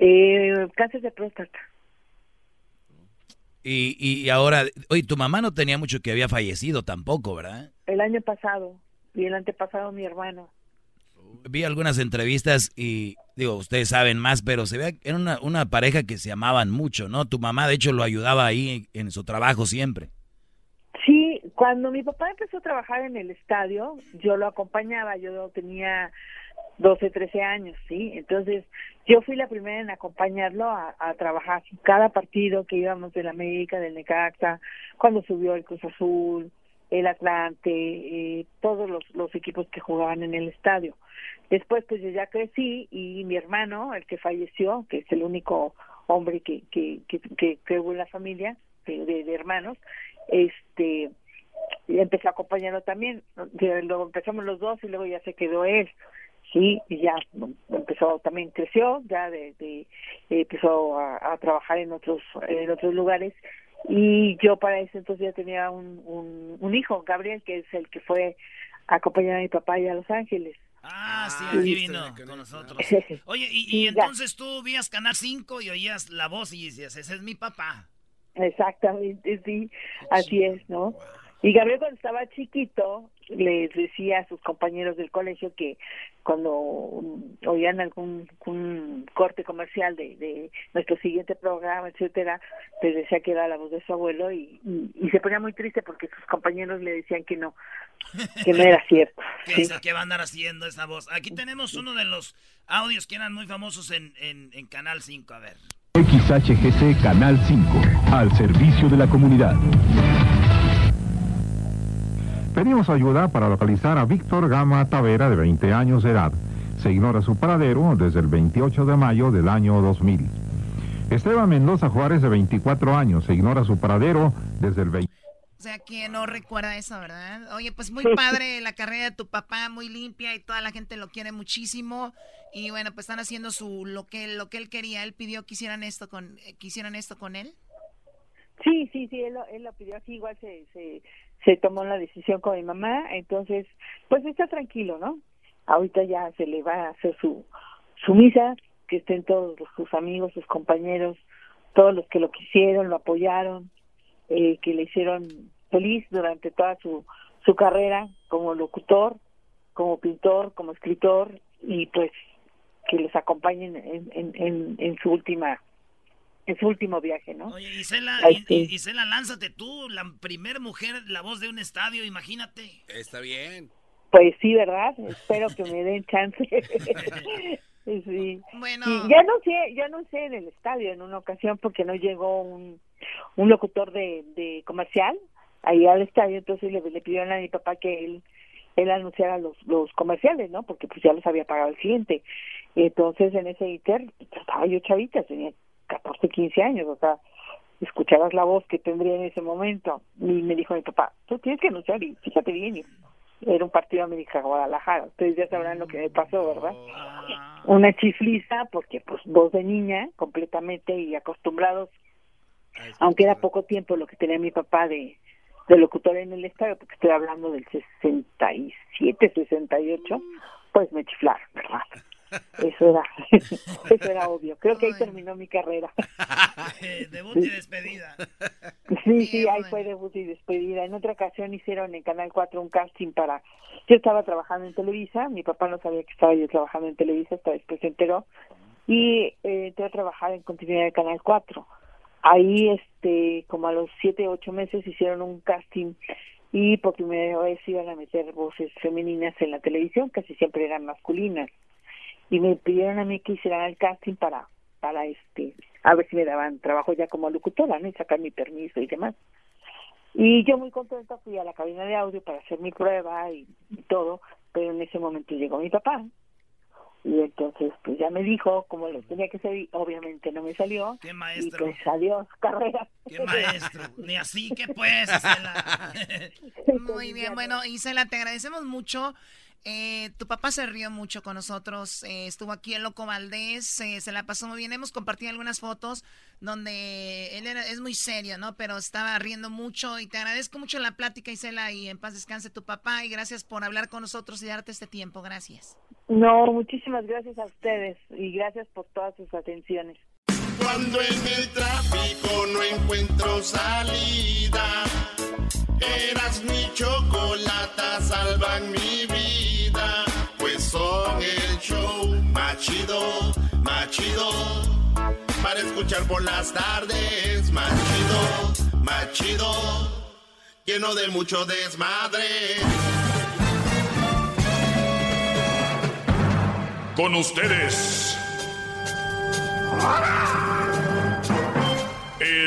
eh, cáncer de próstata Y, y ahora, oye, tu mamá no tenía mucho que había fallecido tampoco, ¿verdad? el año pasado y el antepasado mi hermano vi algunas entrevistas y digo, ustedes saben más, pero se ve era una, una pareja que se amaban mucho, ¿no? Tu mamá de hecho lo ayudaba ahí en su trabajo siempre. Cuando mi papá empezó a trabajar en el estadio, yo lo acompañaba, yo tenía 12, 13 años, ¿sí? Entonces, yo fui la primera en acompañarlo a, trabajar cada partido que íbamos del América, del Necaxa, cuando subió el Cruz Azul, el Atlante, eh, todos los, los equipos que jugaban en el estadio. Después, pues yo ya crecí y mi hermano, el que falleció, que es el único hombre que, que, que, que, que hubo en la familia de, de, de hermanos, este y empecé a acompañarlo también luego empezamos los dos y luego ya se quedó él sí y ya empezó también creció ya de, de empezó a, a, trabajar en otros en otros lugares. Y yo para eso entonces ya tenía un, un, un hijo Gabriel que es el que fue a acompañar a mi papá allá a Los Ángeles. Ah, sí, aquí vino con nosotros. (laughs) Oye, y, y entonces tú vías Canal 5 y oías la voz y decías, ese es mi papá. Exactamente, sí, así es, ¿no? Y Gabriel cuando estaba chiquito les decía a sus compañeros del colegio que cuando oían algún un corte comercial de, de nuestro siguiente programa, etcétera, les decía que era la voz de su abuelo y, y, y, se ponía muy triste porque sus compañeros le decían que no, que no era cierto. ¿Qué, (laughs) ¿sí? ¿Qué va a andar haciendo esa voz? Aquí tenemos uno de los audios que eran muy famosos en, en, en Canal 5, a ver. XHGC Canal 5, al servicio de la comunidad. Pedimos ayuda para localizar a Víctor Gama Tavera, de 20 años de edad. Se ignora su paradero desde el 28 de mayo del año 2000. Esteban Mendoza Juárez, de 24 años, se ignora su paradero desde el 20... O sea, que no recuerda eso, ¿verdad? Oye, pues muy padre la carrera de tu papá, muy limpia y toda la gente lo quiere muchísimo. Y bueno, pues están haciendo su lo que lo que él quería. Él pidió que hicieran esto con que hicieran esto con él. Sí, sí, sí, él lo, él lo pidió así, igual se, se, se tomó la decisión con mi mamá, entonces, pues está tranquilo, ¿no? Ahorita ya se le va a hacer su, su misa, que estén todos sus amigos, sus compañeros, todos los que lo quisieron, lo apoyaron, eh, que le hicieron feliz durante toda su, su carrera como locutor, como pintor, como escritor, y pues que les acompañen en, en, en, en su última en su último viaje, ¿no? Oye, Isela, Isela, lánzate tú, la primer mujer, la voz de un estadio, imagínate. Está bien. Pues sí, ¿verdad? Espero que me den chance. (laughs) sí. Bueno. Y ya no sé, ya no sé en el estadio en una ocasión porque no llegó un, un locutor de, de comercial ahí al estadio, entonces le, le pidieron a mi papá que él él anunciara los, los comerciales, ¿no? Porque pues ya los había pagado el cliente. Entonces en ese inter estaba yo chavita, tenía 14, 15 años, o sea, escuchabas la voz que tendría en ese momento. Y me dijo mi papá, tú tienes que anunciar y fíjate bien. Era un partido América Guadalajara. Ustedes ya sabrán lo que me pasó, ¿verdad? Una chifliza, porque pues voz de niña, completamente y acostumbrados, aunque era poco tiempo lo que tenía mi papá de, de locutor en el estadio, porque estoy hablando del 67, 68, pues me chiflaron, ¿verdad? Eso era, (laughs) eso era obvio. Creo que ahí terminó mi carrera. (laughs) debut y despedida. Sí, sí, ahí fue debut y despedida. En otra ocasión hicieron en Canal 4 un casting para... Yo estaba trabajando en Televisa, mi papá no sabía que estaba yo trabajando en Televisa, hasta después se enteró, y eh, entré a trabajar en continuidad de Canal 4. Ahí, este, como a los siete, ocho meses hicieron un casting y por primera vez iban a meter voces femeninas en la televisión, casi siempre eran masculinas y me pidieron a mí que hiciera el casting para para este a ver si me daban trabajo ya como locutora no y sacar mi permiso y demás. Y yo muy contenta fui a la cabina de audio para hacer mi prueba y, y todo pero en ese momento llegó mi papá. Y entonces pues ya me dijo cómo lo tenía que hacer y obviamente no me salió. Qué maestro. y pues adiós (laughs) carrera. Qué maestro. Ni así que pues Isela. (laughs) (laughs) muy bien bueno Isela te agradecemos mucho eh, tu papá se rió mucho con nosotros, eh, estuvo aquí en Loco Valdés, eh, se la pasó muy bien, hemos compartido algunas fotos donde él era, es muy serio, ¿no? Pero estaba riendo mucho y te agradezco mucho la plática, Isela, y en paz descanse tu papá y gracias por hablar con nosotros y darte este tiempo, gracias. No, muchísimas gracias a ustedes y gracias por todas sus atenciones. Cuando en el tráfico no encuentro salida, eras mi chocolata, salvan mi vida, pues son show más chido, más chido. Para escuchar por las tardes, más chido, más chido. Lleno de mucho desmadre. Con ustedes.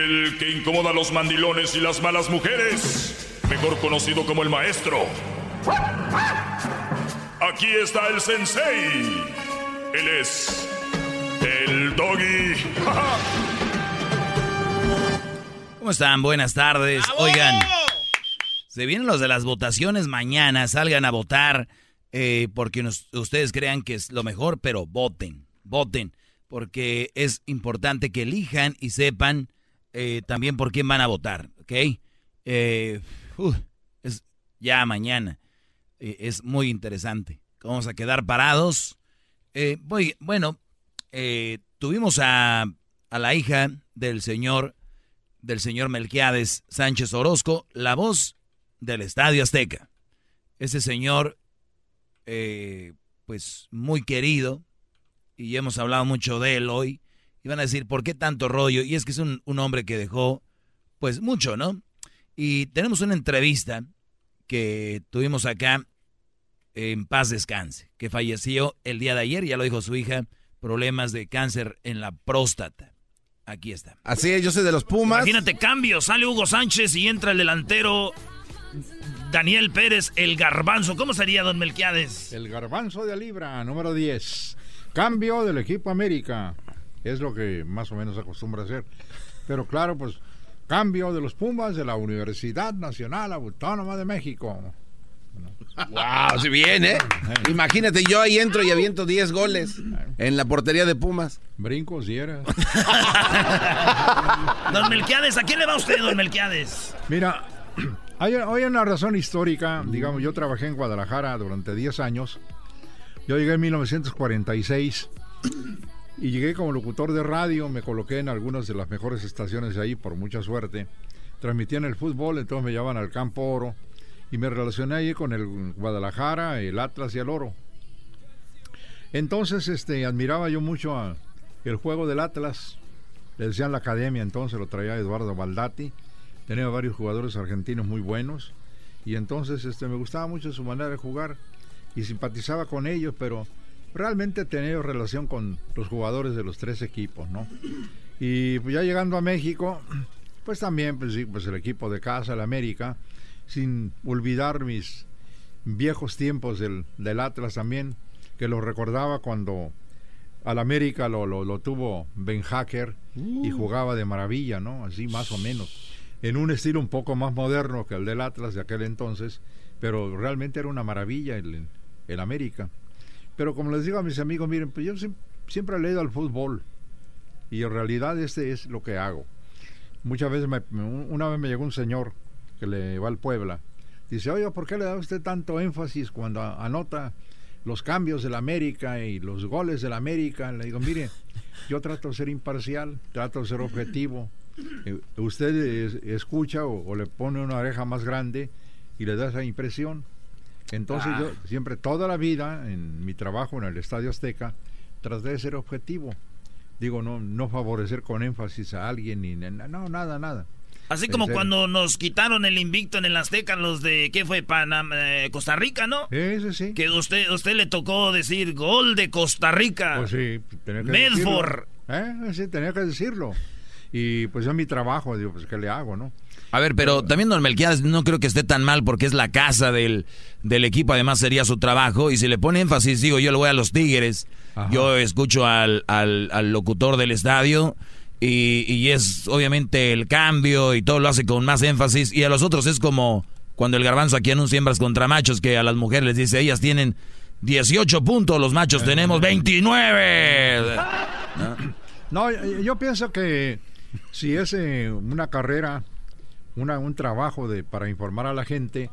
El que incomoda a los mandilones y las malas mujeres. Mejor conocido como el maestro. Aquí está el sensei. Él es el doggy. ¿Cómo están? Buenas tardes. Oigan, se vienen los de las votaciones mañana. Salgan a votar eh, porque nos- ustedes crean que es lo mejor, pero voten, voten. Porque es importante que elijan y sepan eh, también por quién van a votar, ¿ok? Eh, es ya mañana. Eh, es muy interesante. Vamos a quedar parados. Voy, bueno, tuvimos a, a la hija del señor del señor Melquiades Sánchez Orozco, la voz del Estadio Azteca. Ese señor, pues muy querido, y hemos hablado mucho de él hoy, y van a decir, ¿por qué tanto rollo? Y es que es un, un hombre que dejó, pues mucho, ¿no? Y tenemos una entrevista que tuvimos acá en paz descanse, que falleció el día de ayer, ya lo dijo su hija, problemas de cáncer en la próstata. Aquí está. Así es, yo soy de los Pumas. Imagínate, cambio, sale Hugo Sánchez y entra el delantero Daniel Pérez, el garbanzo. ¿Cómo sería, don Melquiades? El garbanzo de libra, número 10. Cambio del equipo América. Es lo que más o menos acostumbra hacer. Pero claro, pues cambio de los Pumas de la Universidad Nacional Autónoma de México. Wow, si bien, ¿eh? Imagínate, yo ahí entro y aviento 10 goles en la portería de Pumas. Brincos y eras. (laughs) Don Melquiades, ¿a quién le va usted, don Melquiades? Mira, (clears throat) hay, hay una razón histórica. Digamos, yo trabajé en Guadalajara durante 10 años. Yo llegué en 1946 y llegué como locutor de radio. Me coloqué en algunas de las mejores estaciones de ahí, por mucha suerte. Transmitían el fútbol, entonces me llevaban al Campo Oro y me relacioné ahí con el Guadalajara, el Atlas y el Oro. Entonces, este, admiraba yo mucho a el juego del Atlas. Le decían la academia, entonces lo traía Eduardo Baldati. Tenía varios jugadores argentinos muy buenos. Y entonces este, me gustaba mucho su manera de jugar y simpatizaba con ellos, pero realmente tenía relación con los jugadores de los tres equipos, ¿no? Y pues, ya llegando a México, pues también pues, sí, pues el equipo de casa, el América, sin olvidar mis viejos tiempos del, del Atlas también, que lo recordaba cuando al América lo, lo, lo tuvo Ben Hacker y jugaba de maravilla, ¿no? Así más o menos. En un estilo un poco más moderno que el del Atlas de aquel entonces, pero realmente era una maravilla el, el América. Pero como les digo a mis amigos, miren, pues yo siem- siempre he leído al fútbol y en realidad este es lo que hago. Muchas veces, me- una vez me llegó un señor que le va al Puebla. Dice, oye, ¿por qué le da usted tanto énfasis cuando anota los cambios del América y los goles del América? Le digo, mire, yo trato de ser imparcial, trato de ser objetivo. Eh, usted es- escucha o, o le pone una oreja más grande y le da esa impresión. Entonces Ah. yo siempre, toda la vida, en mi trabajo en el Estadio Azteca, traté de ser objetivo. Digo, no, no favorecer con énfasis a alguien, ni no, nada, nada. Así como cuando nos quitaron el invicto en el Azteca los de, ¿qué fue? Panam eh, Costa Rica, ¿no? Sí, sí. Que usted, usted le tocó decir gol de Costa Rica. Pues sí, tenía que Medford. decirlo. ¿Eh? Sí, tenía que decirlo. Y pues es mi trabajo, digo, pues ¿qué le hago, no? A ver, pero también Don Melquiades no creo que esté tan mal porque es la casa del, del equipo, además sería su trabajo. Y si le pone énfasis, digo, yo le voy a los Tigres, yo escucho al, al, al locutor del estadio y, y es obviamente el cambio y todo lo hace con más énfasis. Y a los otros es como cuando el garbanzo aquí anuncia hembras contra machos, que a las mujeres les dice, ellas tienen 18 puntos, los machos tenemos 29. No, yo, yo pienso que si es eh, una carrera, una, un trabajo de, para informar a la gente,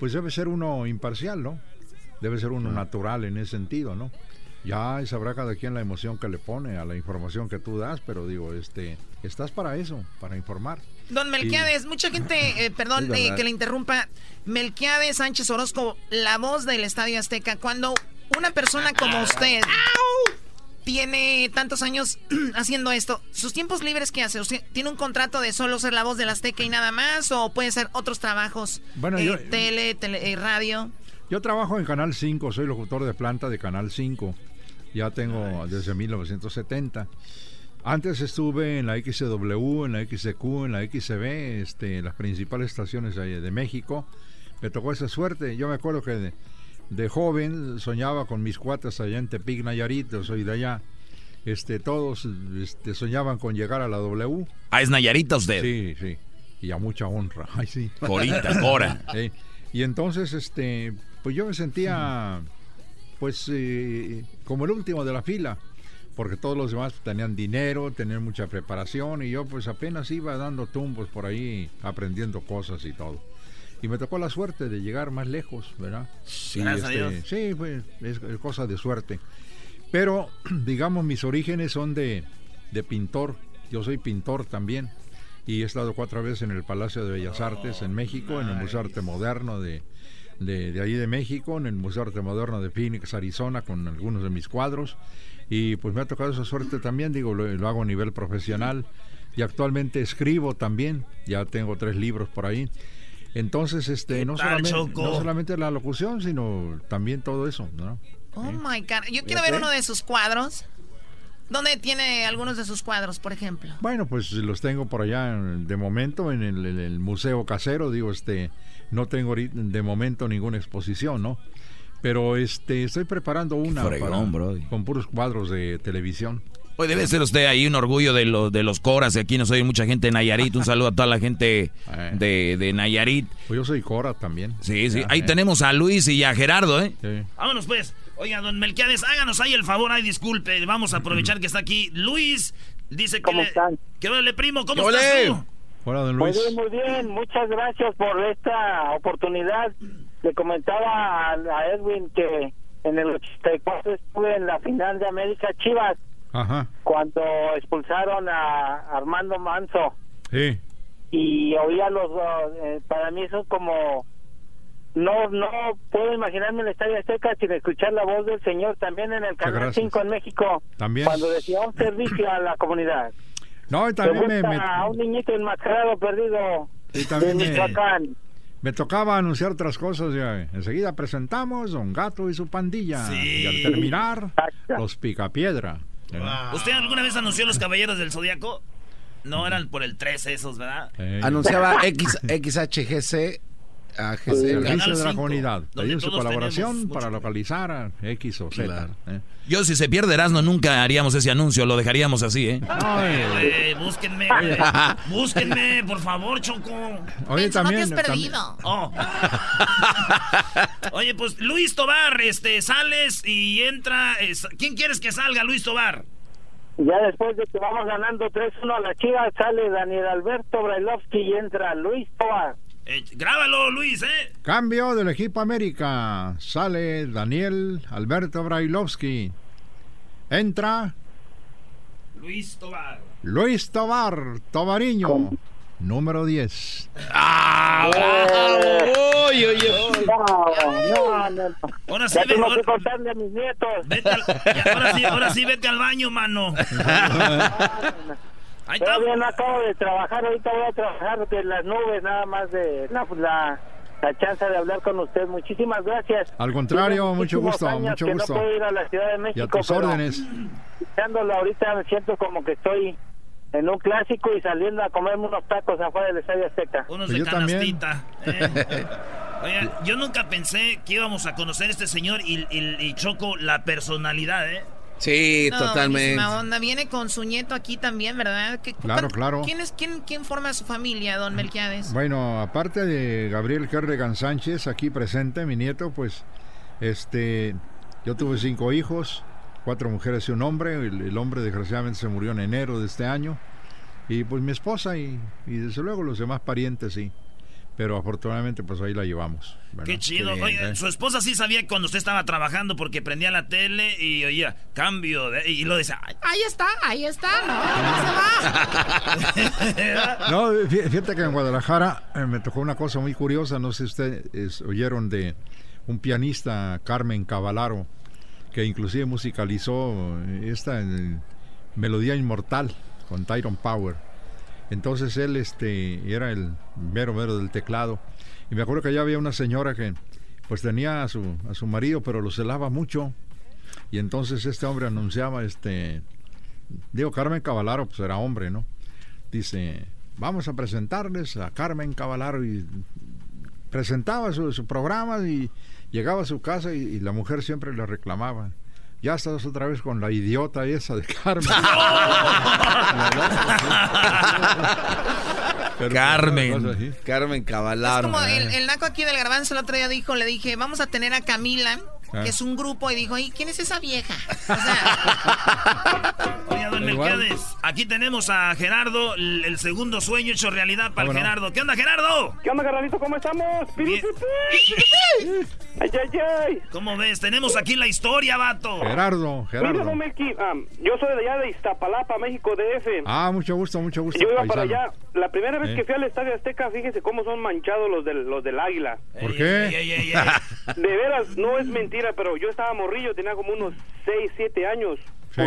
pues debe ser uno imparcial, ¿no? Debe ser uno natural en ese sentido, ¿no? Ya sabrá cada quien la emoción que le pone a la información que tú das, pero digo, este, estás para eso, para informar. Don Melquiades, mucha gente, eh, (clears throat) perdón eh, que le interrumpa. Melquiades Sánchez Orozco, la voz del Estadio Azteca. Cuando Una persona como usted tiene tantos años (clears throat) haciendo esto. ¿Sus tiempos libres qué hace? ¿Usted ¿Tiene un contrato de solo ser la voz del Azteca y nada más? ¿O puede ser otros trabajos? Bueno, Eh, yo- tele, tele- eh, radio. Yo trabajo en Canal 5, soy locutor de planta de Canal 5. Ya tengo desde 1970. Antes estuve en la XW, en la XQ, en la XB, este, las principales estaciones de México. Me tocó esa suerte. Yo me acuerdo que de, joven soñaba con mis cuates allá en Tepic, Nayarit, soy de allá. Este, todos este, soñaban con llegar a la W. Ah, es Nayarita usted. Sí, sí. Y a mucha honra. (laughs) Ay, sí. Corita, Cora. (laughs) Sí. Y entonces, este, pues yo me sentía, pues, eh, como el último de la fila, porque todos los demás tenían dinero, tenían mucha preparación, y yo, pues, apenas iba dando tumbos por ahí, aprendiendo cosas y todo. Y me tocó la suerte de llegar más lejos, ¿verdad? Gracias a este, Dios. Sí, pues, es, es cosa de suerte. Pero, (clears throat) digamos, mis orígenes son de, de pintor. Yo soy pintor también. Y he estado cuatro veces en el Palacio de Bellas Artes en México, en el Museo Arte Moderno de, de, de ahí de México, en el Museo Arte Moderno de Phoenix, Arizona, con algunos de mis cuadros. Y pues me ha tocado esa suerte también, digo, lo, lo hago a nivel profesional. Y actualmente escribo también, ya tengo tres libros por ahí. Entonces, este, no, tal, solamente, no solamente la locución, sino también todo eso, ¿no? Oh my God. Yo quiero ver uno de sus cuadros. ¿Dónde tiene algunos de sus cuadros, por ejemplo? Bueno, pues los tengo por allá de momento en el, en el museo casero, digo, este, no tengo de momento ninguna exposición, ¿no? Pero este, estoy preparando una fregón, para- con puros cuadros de televisión. Hoy debe ser usted ahí un orgullo de, los de los coras. y Aquí nos oye mucha gente de Nayarit. Un saludo a toda la gente de, de Nayarit. Pues yo soy Cora también. Sí, sí. Ya, Ahí eh. tenemos a Luis y a Gerardo, ¿eh? Vámonos pues. Oiga, don Melquiades, háganos ahí el favor, ay, disculpe, vamos a aprovechar que está aquí. Luis dice que le... ¿Qué vale, primo? ¿Cómo ¿Qué estás tú? Hola, don Muy Luis. bien, muy bien. Muchas gracias por esta oportunidad. Le comentaba a, a Edwin que en el 84 estuve en la final de América Chivas Ajá, cuando expulsaron a Armando Manso sí. y oía los dos. eh, para mí eso como no no puedo imaginarme el Estadio Azteca sin escuchar la voz del señor también en el Canal gracias. 5 en México También. cuando decía un servicio a la comunidad. No, y también me, a un niñito enmascarado perdido Y también de me- Michoacán. me tocaba anunciar otras cosas. Ya. Enseguida presentamos Don Gato y su pandilla. Y al terminar, los Picapiedra. ¿Usted alguna vez anunció los caballeros del Zodíaco? No eran por el 13 esos, ¿verdad? Anunciaba X, XHGC a GC. Servicio de la comunidad. Pedimos su colaboración para localizar a X o Z. Claro. ¿eh? Yo, si se pierde Erasmo, nunca haríamos ese anuncio. Lo dejaríamos así, ¿eh? Ay, güey, búsquenme, güey. Búsquenme, por favor, Choco. Oye, Menso, no te también- has también- perdido. Oh. (laughs) Oye, pues Luis Tobar, este, sales y entra. es- ¿Quién quieres que salga, Luis Tobar? Ya después de que vamos ganando 3-1 a la Chivas, sale Daniel Alberto Brailovsky y entra Luis Tobar. Eh, grábalo, Luis, ¿eh? Cambio del equipo América. Sale Daniel Alberto Brailovsky. Entra Luis Tobar. Luis Tobar, Tobariño, número 10. ¡Ah, bravo! Uy, uy, uy. No, no, no. Ahora sí, ya ve- tengo ahora- que contarle a mis nietos. Vete al- ahora, sí, ahora sí, vete al baño, mano. (laughs) (laughs) Ahí está. Todavía no acabo de trabajar, ahorita voy a trabajar de las nubes, nada más de la, la, la chance de hablar con usted. Muchísimas gracias. Al contrario, Tiene mucho gusto, años mucho que gusto. No puedo ir a la Ciudad de Y México. a tus pero órdenes. Escuchándolo ahorita me siento como que estoy en un clásico y saliendo a comerme unos tacos afuera del Estadio Azteca. Unos de canastita. eh. Oigan, (laughs) yo nunca pensé que íbamos a conocer a este señor y, y- y Choco la personalidad, ¿eh? Sí, No, totalmente. buenísima onda. Viene con su nieto aquí también, ¿verdad? ¿Qué- Claro, cuán- claro. ¿Quién, es, quién, ¿Quién forma su familia, don Melquiades? Bueno, aparte de Gabriel Kerrigan Sánchez, aquí presente, mi nieto, pues, este, yo tuve cinco hijos, cuatro mujeres y un hombre. El, el hombre desgraciadamente se murió en enero de este año. Y pues mi esposa y, y desde luego los demás parientes, sí. Pero afortunadamente pues ahí la llevamos. ¿verdad? Qué chido. bien, Oiga, ¿eh? su esposa sí sabía cuando usted estaba trabajando porque prendía la tele y oía cambio de, y lo decía, "Ay, Ahí está, ahí está, no, no se va. (laughs) No, fí- fíjate que en Guadalajara eh, me tocó una cosa muy curiosa. No sé si ustedes oyeron de un pianista, Carmen Cavalaro, que inclusive musicalizó esta eh, melodía inmortal con Tyron Power. Entonces él este, era el mero mero del teclado. Y me acuerdo que ya había una señora que pues tenía a su, a su marido, pero lo celaba mucho. Y entonces este hombre anunciaba, este, digo, Carmen Cavalaro, pues era hombre, ¿no? Dice, vamos a presentarles a Carmen Cavalaro y presentaba su, su programa y llegaba a su casa y, y la mujer siempre le reclamaba. Ya estás otra vez con la idiota esa de Carmen. (laughs) (laughs) Pero, Carmen. Carmen Cavalaro. Como el, el naco aquí del garbanzo el otro día dijo, le dije, vamos a tener a Camila, Ah. que es un grupo, y dijo, ¿y quién es esa vieja? (laughs) Oye, don Igual. Melquiades, aquí tenemos a Gerardo, el, el segundo sueño hecho realidad para el. Gerardo. ¿Qué onda, Gerardo? ¿Qué onda, Gerardito? ¿Cómo estamos? Ay, ay, ay. ¿Cómo ves? Tenemos aquí la historia, vato. Gerardo, Mira, Gerardo. don Melqui, ah, yo soy de allá de Iztapalapa, México, DF. Ah, mucho gusto, mucho gusto. yo iba para allá. La primera vez Eh. que fui al Estadio Azteca, fíjese cómo son manchados los del, los del Águila. ¿Por qué? De veras, no es mentira, pero yo estaba morrillo, tenía como unos 6, 7 años. Sí.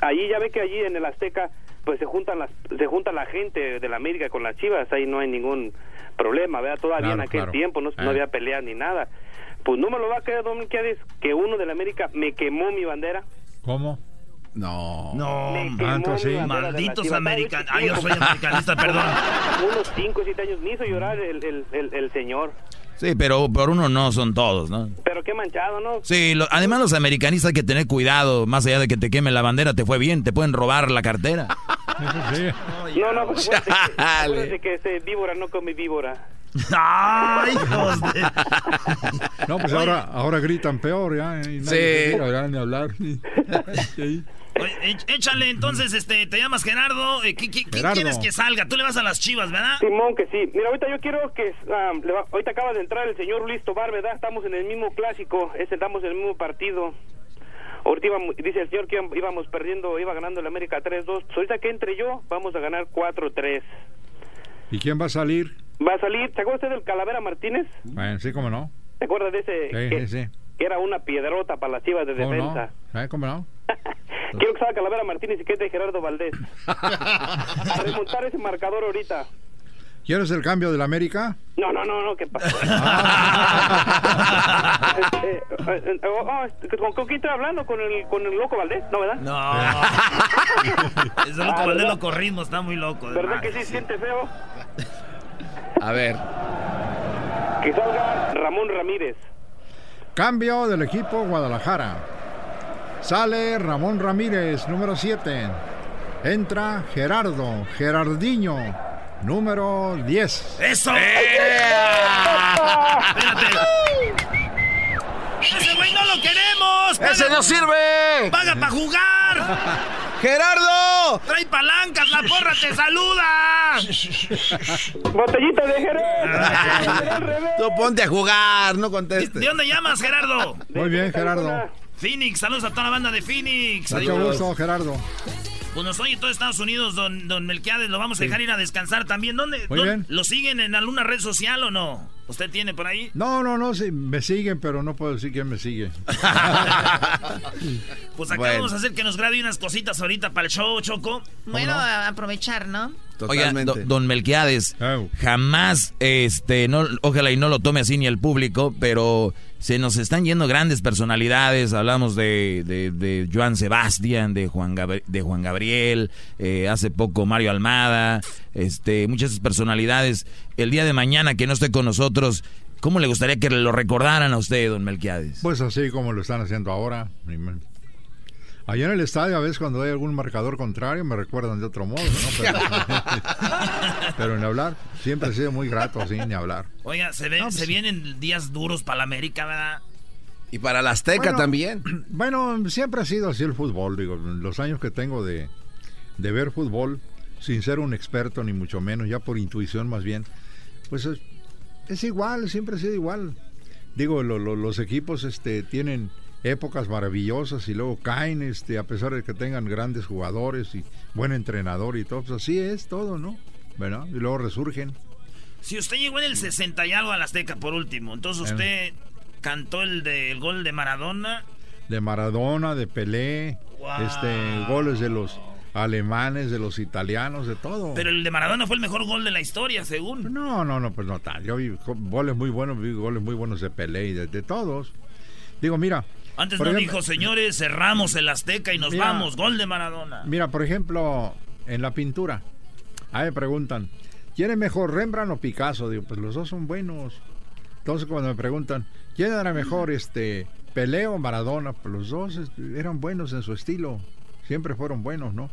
Allí ya ve que allí en el Azteca pues se juntan las se junta la gente de la América con las Chivas, ahí no hay ningún problema, ¿verdad? Todavía en Claro, aquel claro. tiempo no, no Eh. había pelea ni nada. Pues no me lo va a creer, Don Miquelis, que uno de la América me quemó mi bandera. ¿Cómo? No. No, quemó entonces sí. malditos americanos. ¿Sabes Ah, yo soy americanista, perdón. (laughs) Unos 5 o 7 años me hizo llorar el, el, el, el señor. Sí, pero por uno no son todos, ¿no? Pero qué manchado, ¿no? Sí, lo- además los americanistas hay que tener cuidado, más allá de que te queme la bandera, te fue bien, te pueden robar la cartera. (laughs) No, no, (laughs) pues que, acuérdate que ese víbora no come víbora. ¡Ay, hijos de... No, pues ahora, ahora gritan peor, ya. Y nadie Sí. ni hablar. Sí. (laughs) Oye, échale, entonces, este, te llamas Gerardo. eh, ¿Qué, quieres que salga? Tú le vas a las chivas, ¿verdad? Simón, que sí. Mira, ahorita yo quiero que... ah, le va- ahorita acaba de entrar el señor Luis Tobar, ¿verdad? Estamos en el mismo clásico, estamos en el mismo partido. Ahorita íbamos- dice el señor que íbamos- perdiendo, iba ganando el América 3-2. Pues ahorita que entre yo, vamos a ganar 4-3. ¿Y quién va a salir? Va a salir, ¿se acuerda usted del Calavera Martínez? Bueno, sí, cómo no. ¿Se acuerda de ese? Sí, que, sí, sí. Que era una piedrota para las chivas de ¿Cómo defensa. no? ¿Eh? ¿Cómo no? (laughs) Quiero que salga Calavera Martínez y que entre Gerardo Valdés. (laughs) a remontar ese marcador ahorita. ¿Quieres el cambio del América? No, no, no, no, ¿qué pasa? Eh, eh, eh, oh, oh, ¿con, con quién estoy hablando? ¿Con el, ¿Con el loco Valdés? ¿No, verdad? No. (laughs) Ese loco Ah, Valdés lo corrimos, está muy loco. de ¿Verdad más. que sí siente feo? A ver. Que salga Ramón Ramírez. Cambio del equipo Guadalajara. Sale Ramón Ramírez, número 7. Entra Gerardo, Gerardinho, número 10. ¡Eso! ¡Ese güey no lo queremos! ¡Ese no sirve! ¡Paga para jugar! (laughs) ¡Gerardo! ¡Trae palancas! ¡La porra te saluda! ¡Botellita de Jerez! Tú ponte a jugar, no contestes. ¿De dónde llamas, Gerardo? Muy bien, Gerardo. Phoenix, saludos a toda la banda de Phoenix. Mucho gusto, Gerardo. Pues nos oye todo Estados Unidos, don, don Melquiades, lo vamos a dejar ir a descansar también. ¿Dónde? Muy dónde- bien. ¿Lo siguen en alguna red social o no? ¿Usted tiene por ahí? No, no, no, sí, me siguen, pero no puedo decir quién me sigue. (laughs) Pues acá Bueno. vamos a hacer que nos grabe unas cositas ahorita para el show, Choco. Bueno, a aprovechar, ¿no? Oiga, do- don Melquiades, jamás, este, no, ojalá y no lo tome así ni el público, pero se nos están yendo grandes personalidades. Hablamos de, de, de Joan Sebastián, de Juan, Gabri- de Juan Gabriel, eh, hace poco Mario Almada, este, muchas personalidades. El día de mañana que no esté con nosotros, ¿cómo le gustaría que lo recordaran a usted, don Melquiades? Pues así como lo están haciendo ahora. Allá en el estadio, a veces cuando hay algún marcador contrario, me recuerdan de otro modo, ¿no? Pero, (laughs) (laughs) pero en hablar, siempre ha sido muy grato, así, ni hablar. Oiga, se, ven, No, pues se vienen días duros para la América, ¿verdad? Y para la Azteca Bueno, también. (clears throat) Bueno, siempre ha sido así el fútbol, digo, los años que tengo de, de ver fútbol, sin ser un experto ni mucho menos, ya por intuición más bien, pues es, es igual, siempre ha sido igual. Digo, lo- lo- los equipos este, tienen épocas maravillosas y luego caen, este, a pesar de que tengan grandes jugadores y buen entrenador y todo, pues así es todo, ¿no? ¿Verdad? Y luego resurgen. Si usted llegó en el 60 y algo a la Azteca por último, entonces usted cantó el del gol de Maradona de Maradona, de Pelé, este, goles de los alemanes, de los italianos, de todo. Pero el de Maradona fue el mejor gol de la historia, según. No, no, no, pues no tal. Yo vi go- goles muy buenos, vi goles muy buenos de Pelé y de, de todos. Digo, mira. Antes por no ejemplo- dijo, señores, cerramos el Azteca y nos Mira. vamos. Gol de Maradona. Mira, por ejemplo, en la pintura, ahí me preguntan, ¿quién es mejor, Rembrandt o Picasso? Digo, pues los dos son buenos. Entonces cuando me preguntan, ¿quién era mejor, este, Pelé o Maradona? Pues los dos este, eran buenos en su estilo, siempre fueron buenos, ¿no?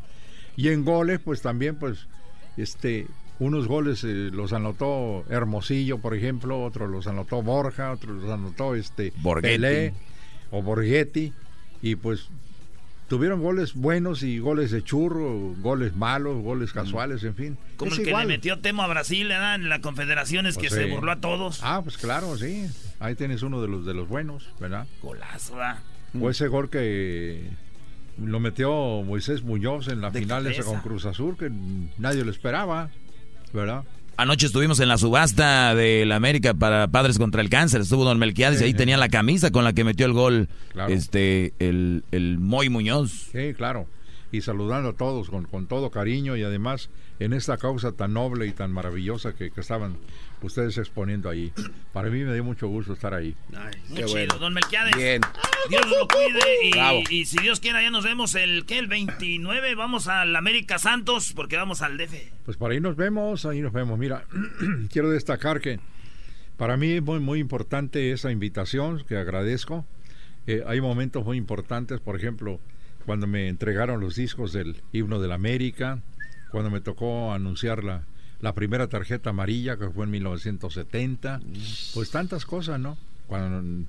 Y en goles, pues también, pues, este, unos goles eh, los anotó Hermosillo, por ejemplo, otros los anotó Borja, otros los anotó este Borghetti. Pelé o Borghetti, y pues tuvieron goles buenos y goles de churro, goles malos, goles casuales, en fin. Como Es el que igual. le metió Temo a Brasil ¿verdad? en la Confederaciones que Pues se sí. burló a todos. Ah, pues claro, sí. Ahí tienes uno de los de los buenos, ¿verdad? Golazo, ¿verdad? O ese gol que lo metió Moisés Muñoz en la De final esa con Cruz Azul, que nadie lo esperaba, ¿verdad? Anoche estuvimos en la subasta de la América para Padres contra el Cáncer. Estuvo Don Melquiades y ahí tenía la camisa con la que metió el gol Claro. este el, el Moy Muñoz. Sí, claro. Y saludando a todos con, con todo cariño y además en esta causa tan noble y tan maravillosa que, que estaban ustedes exponiendo ahí. Para mí me dio mucho gusto estar ahí. Muy chido, don Melquiades. Bien. Dios lo cuide y, y si Dios quiera ya nos vemos el ¿qué? el 29 vamos al América Santos porque vamos al DF. Pues por ahí nos vemos, ahí nos vemos. Mira, (clears throat) quiero destacar que para mí es muy, muy importante esa invitación que agradezco. Eh, hay momentos muy importantes, por ejemplo, cuando me entregaron los discos del himno de la América, cuando me tocó anunciar la, la primera tarjeta amarilla, que fue en 1970, pues tantas cosas, ¿no? Cuando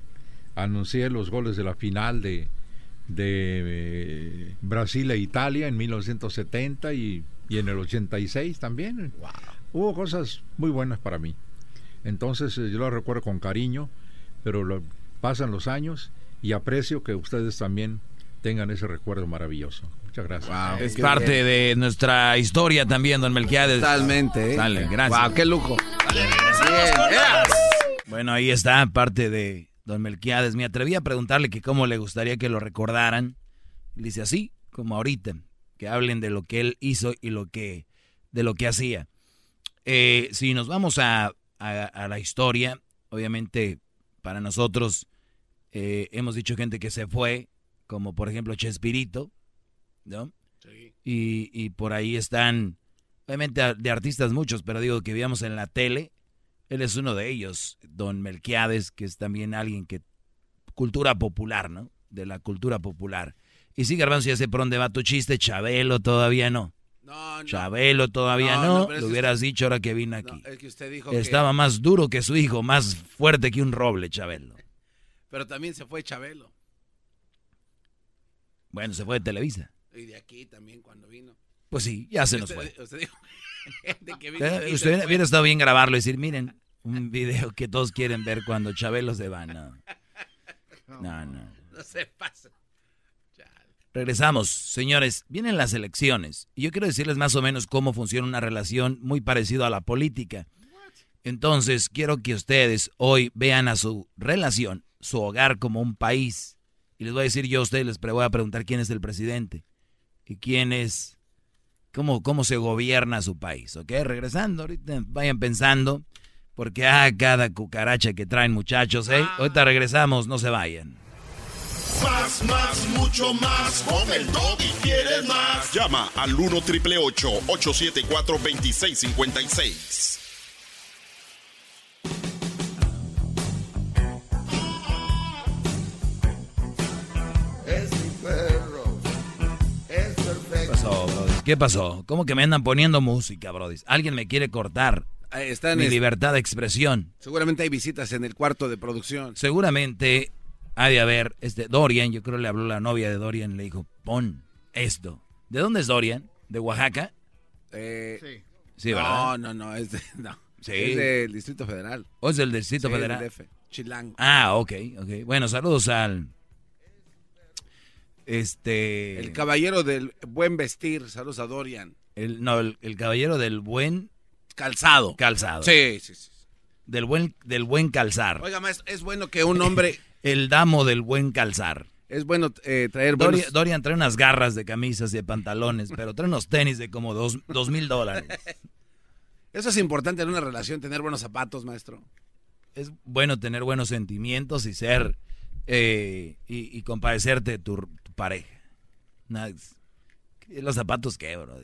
anuncié los goles de la final de, de eh, Brasil e Italia en 1970 y, y en el 86 también. Hubo cosas muy buenas para mí. Entonces eh, yo lo recuerdo con cariño, pero lo- pasan los años y aprecio que ustedes también tengan ese recuerdo maravilloso. Muchas gracias. es parte de nuestra historia también, Don Melquiades. Totalmente, ¿eh? Dale, gracias. Wow, qué lujo. Bueno, ahí está parte de Don Melquiades. Me atreví a preguntarle que cómo le gustaría que lo recordaran. Y dice así, como ahorita, que hablen de lo que él hizo y lo que de lo que hacía. Eh, si nos vamos a, a- a la historia, obviamente para nosotros eh, hemos dicho gente que se fue, como por ejemplo Chespirito, ¿no? Y, y por ahí están, obviamente de artistas muchos, pero digo que veíamos en la tele, él es uno de ellos, don Melquiades, que es también alguien que, cultura popular, ¿no? De la cultura popular. Y sí, Garbanzo, ya sé por dónde va tu chiste, Chabelo todavía no. No, no. Chabelo todavía No, no, no, lo hubieras dicho ahora que vine aquí. es que usted dijo que- Estaba más duro que su hijo, más fuerte que un roble, Chabelo. Pero también se fue Chabelo. Bueno, se fue de Televisa. Y de aquí también cuando vino. Pues sí, ya se nos fue. Usted dijo (laughs) de que vino Eh, Usted hubiera estado bien grabarlo y decir, miren, un video que todos quieren ver cuando Chabelo se va. No, (laughs) no. no. No se pasa. Regresamos, señores. Vienen las elecciones y yo quiero decirles más o menos cómo funciona una relación muy parecido a la política. Entonces, quiero que ustedes hoy vean a su relación, su hogar como un país. Y les voy a decir yo a ustedes, les voy a preguntar quién es el presidente y quién es, cómo, cómo se gobierna su país. ¿Ok? Regresando, ahorita vayan pensando, porque ah, cada cucaracha que traen muchachos, ¿eh? Ahorita regresamos, no se vayan. Más, más, mucho más. Con el y quieres más. Llama al 1 triple 874 2656. ¿Qué pasó? ¿Cómo que me andan poniendo música, Brody? Alguien me quiere cortar están, mi es- libertad de expresión. Seguramente hay visitas en el cuarto de producción. Seguramente ha de haber, este, Dorian, yo creo le habló la novia de Dorian, le dijo, pon esto. ¿De dónde es Dorian? ¿De Oaxaca? Eh, Sí, no, ¿verdad? no, no, es, de- no. Sí. es del Distrito Federal. ¿O es del Distrito Sí, Federal? del DF, Chilango. Ah, ok, ok. Bueno, saludos al... Este... El caballero del buen vestir. Saludos a Dorian. El, no, el, el caballero del buen... Calzado. Calzado. Sí, sí, sí. Del buen, del buen calzar. Oiga, maestro, es bueno que un hombre... (laughs) El damo del buen calzar. es bueno eh, traer Dorian, buenos... Dorian trae unas garras de camisas y de pantalones, pero trae unos tenis de como dos, dos mil dólares. (laughs) Eso es importante en una relación, tener buenos zapatos, maestro. Es bueno tener buenos sentimientos y ser eh, y, y compadecerte de tu, tu pareja. Nada, los zapatos qué, bro.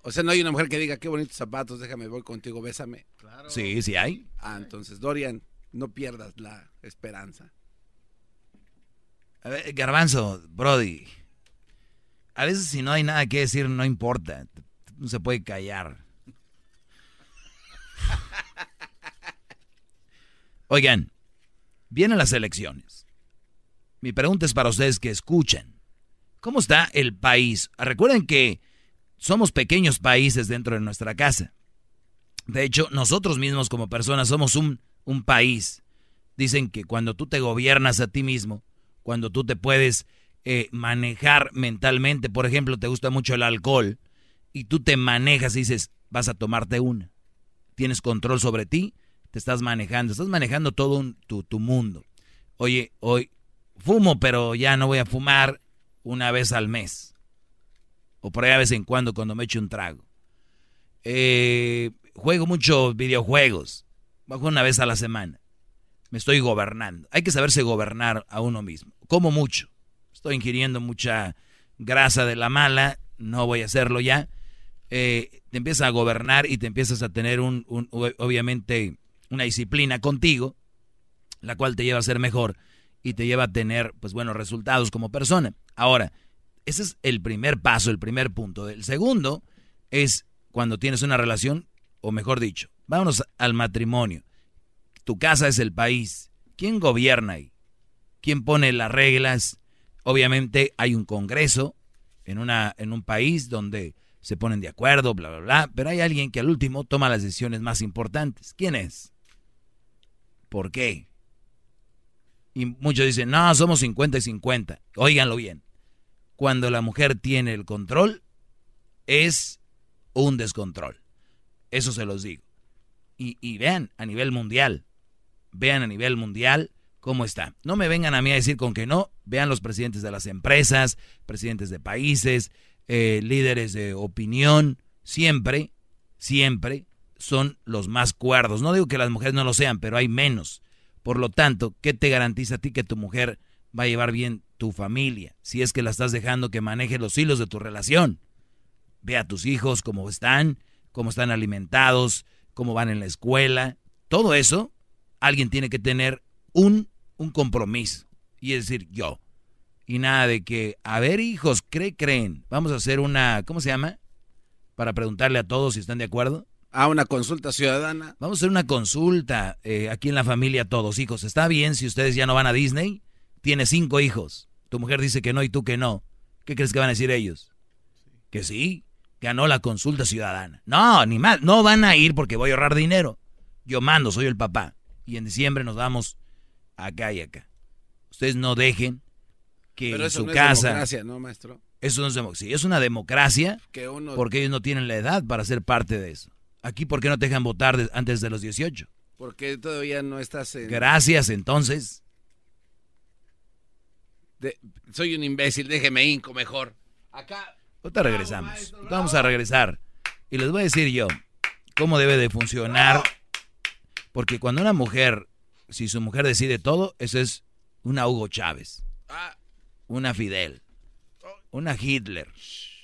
O sea, no hay una mujer que diga, qué bonitos zapatos, déjame, voy contigo, bésame. Sí, sí hay. Ah, entonces, Dorian, no pierdas la esperanza. A ver, Garbanzo, Brody. A veces si no hay nada que decir, no importa. No se puede callar. (laughs) Oigan, vienen las elecciones. Mi pregunta es para ustedes que escuchan. ¿Cómo está el país? Recuerden que somos pequeños países dentro de nuestra casa. De hecho, nosotros mismos como personas somos un, un país. Dicen que cuando tú te gobiernas a ti mismo, cuando tú te puedes eh, manejar mentalmente, por ejemplo, te gusta mucho el alcohol, y tú te manejas y dices, vas a tomarte una. Tienes control sobre ti, te estás manejando, estás manejando todo tu, tu mundo. Oye, hoy fumo, pero ya no voy a fumar una vez al mes. O por ahí a vez en cuando cuando me echo un trago. Eh, juego muchos videojuegos. Bajo una vez a la semana. Me estoy gobernando. Hay que saberse gobernar a uno mismo. Como mucho. Estoy ingiriendo mucha grasa de la mala. No voy a hacerlo ya. Eh, te empiezas a gobernar y te empiezas a tener un, un- obviamente una disciplina contigo, la cual te lleva a ser mejor y te lleva a tener pues buenos resultados como persona. Ahora, ese es el primer paso, el primer punto. El segundo es cuando tienes una relación, o mejor dicho, vámonos al matrimonio. Tu casa es el país. ¿Quién gobierna ahí? ¿Quién pone las reglas? Obviamente hay un congreso en, una, en un país donde se ponen de acuerdo, bla, bla, bla, pero hay alguien que al último toma las decisiones más importantes. ¿Quién es? ¿Por qué? Y muchos dicen, no, somos 50 y 50. Óiganlo bien. Cuando la mujer tiene el control, es un descontrol. Eso se los digo. Y, y vean a nivel mundial, vean a nivel mundial cómo está. No me vengan a mí a decir con que no, vean los presidentes de las empresas, presidentes de países, eh, líderes de opinión, siempre, siempre son los más cuerdos. No digo que las mujeres no lo sean, pero hay menos. Por lo tanto, ¿qué te garantiza a ti que tu mujer va a llevar bien tu familia? Si es que la estás dejando que maneje los hilos de tu relación. Ve a tus hijos cómo están, cómo están alimentados, cómo van en la escuela. Todo eso, alguien tiene que tener un, un compromiso. Y es decir, yo. Y nada de que, a ver hijos, ¿cree creen? Vamos a hacer una, ¿cómo se llama? Para preguntarle a todos si están de acuerdo. A una consulta ciudadana. Vamos a hacer una consulta eh, aquí en la familia todos, hijos. ¿Está bien si ustedes ya no van a Disney? Tienes cinco hijos. Tu mujer dice que no y tú que no. ¿Qué crees que van a decir ellos? Que sí, ganó la consulta ciudadana. No, ni más. No van a ir porque voy a ahorrar dinero. Yo mando, soy el papá. Y en diciembre nos vamos acá y acá. Ustedes no dejen que Pero en eso su no es casa... democracia, ¿no, maestro? Eso no es democracia. Sí, es una democracia Que uno- porque ellos no tienen la edad para ser parte de eso. Aquí, ¿por qué no te dejan votar de- antes de los 18? Porque todavía no estás en... Gracias, entonces. de- soy un imbécil, déjeme inco mejor. Acá... Ahorita regresamos. Vamos a regresar. Y les voy a decir yo cómo debe de funcionar. Porque cuando una mujer, si su mujer decide todo, eso es una Hugo Chávez. Una Fidel. Una Hitler.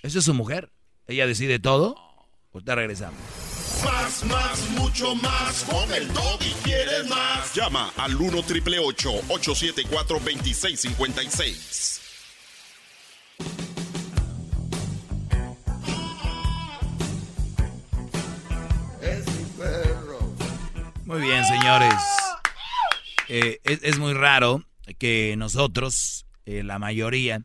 ¿Eso es su mujer? ¿Ella decide todo? Ahorita regresamos. Más, más, mucho más. Con el y quieres más. Llama al 1 triple 874 2656. Es mi perro. Muy bien, señores. Eh, es, es muy raro que nosotros, eh, la mayoría,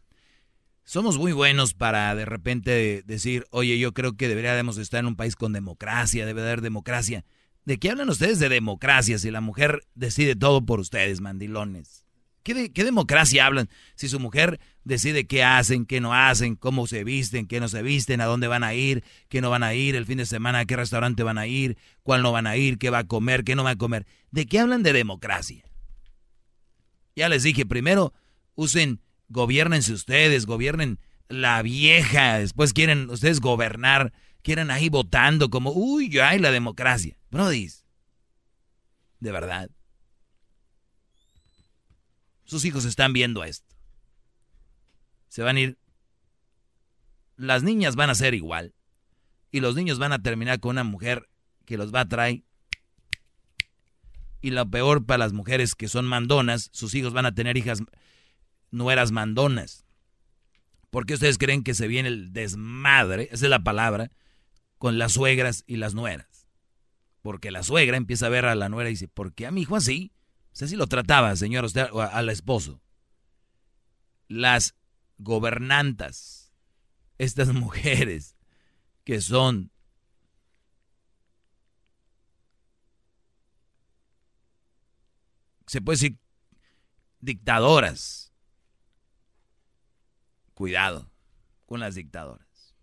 somos muy buenos para de repente decir, oye, yo creo que deberíamos estar en un país con democracia, debe haber democracia. ¿De qué hablan ustedes de democracia si la mujer decide todo por ustedes, mandilones? ¿Qué, de- qué democracia hablan si su mujer decide qué hacen, qué no hacen, cómo se visten, qué no se visten, a dónde van a ir, qué no van a ir, el fin de semana, a qué restaurante van a ir, cuál no van a ir, qué va a comer, qué no va a comer? ¿De qué hablan de democracia? Ya les dije, primero, Usen, gobiernense ustedes, gobiernen la vieja. Después quieren ustedes gobernar, quieren ahí votando como, uy, ay, la democracia. Brody, de verdad. Sus hijos están viendo esto. Se van a ir. Las niñas van a ser igual. Y los niños van a terminar con una mujer que los va a traer. Y lo peor para las mujeres que son mandonas, sus hijos van a tener hijas nueras mandonas. ¿Por qué ustedes creen que se viene el desmadre? Esa es la palabra. Con las suegras y las nueras. Porque la suegra empieza a ver a la nuera y dice, ¿por qué a mi hijo así? O sea, así lo trataba, señor, usted, al esposo. Las gobernantas, estas (laughs) mujeres que son se puede decir dictadoras. Cuidado con las dictadoras.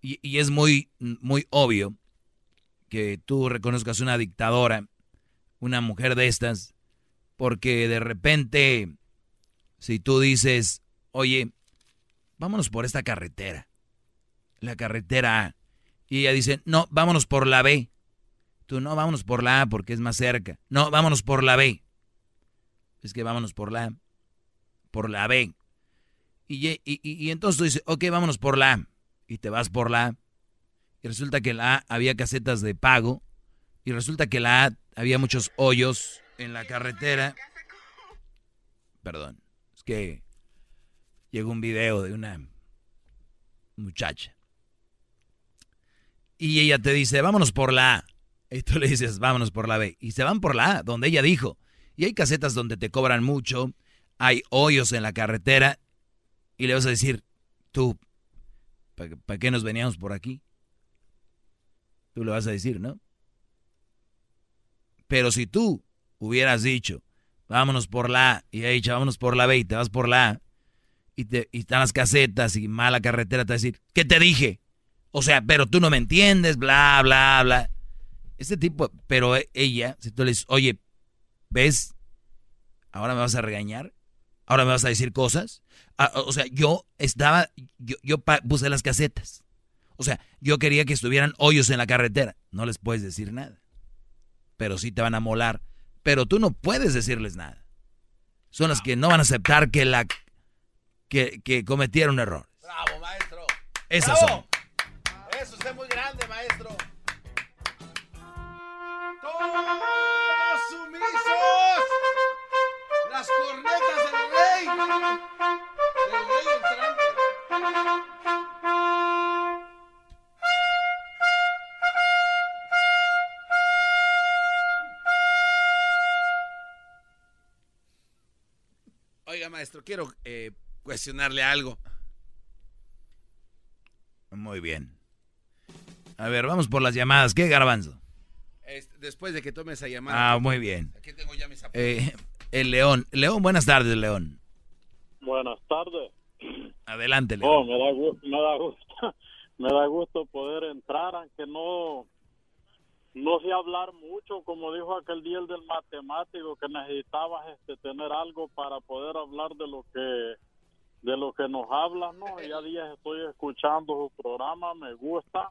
Y, es muy, muy obvio que tú reconozcas una dictadora, una mujer de estas, porque de repente, si tú dices, oye, vámonos por esta carretera, la carretera A, y ella dice, no, vámonos por la B. Tú no, vámonos por la A porque es más cerca. No, vámonos por la B. Es que vámonos por la A. Por la B. Y, y, y, entonces tú dices, ok, vámonos por la A. Y te vas por la A. Y resulta que la A había casetas de pago. Y resulta que la A había muchos hoyos en la carretera. Perdón. Es que llegó un video de una muchacha. Y ella te dice, vámonos por la A. Y tú le dices, vámonos por la B. Y se van por la A, donde ella dijo. Y hay casetas donde te cobran mucho, hay hoyos en la carretera. Y le vas a decir, tú, ¿para qué nos veníamos por aquí? Tú le vas a decir, ¿no? Pero si tú hubieras dicho, vámonos por la A, y he dicho, vámonos por la B, y te vas por la A, y, y están las casetas y mala carretera, te va a decir, ¿qué te dije? O sea, pero tú no me entiendes, bla, bla, bla. Este tipo, pero ella, si tú le dices, oye, ¿ves? ¿Ahora me vas a regañar? ¿Ahora me vas a decir cosas? Ah, o sea, yo estaba, yo, yo puse las casetas. O sea, yo quería que estuvieran hoyos en la carretera. No les puedes decir nada. Pero sí te van a molar. Pero tú no puedes decirles nada. Son las que no van a aceptar que la que, que cometieron errores. Bravo, maestro. Esas Bravo. son. Eso es muy grande, maestro. ¡Todos sumisos! ¡Las Oiga, maestro, quiero eh, cuestionarle algo. Muy bien. A ver, vamos por las llamadas. ¿Qué, Garbanzo? Este, después de que tome esa llamada. Ah, muy bien. Aquí tengo ya mis eh, El León. León, buenas tardes, León. Buenas tardes. Adelante, León. Oh, me da, me da gusto, (laughs) me da gusto poder entrar, aunque no, no sé hablar mucho, como dijo aquel día el del matemático, que necesitabas este, tener algo para poder hablar de lo que de lo que nos hablan, ¿no? Ya días estoy escuchando su programa, me gusta.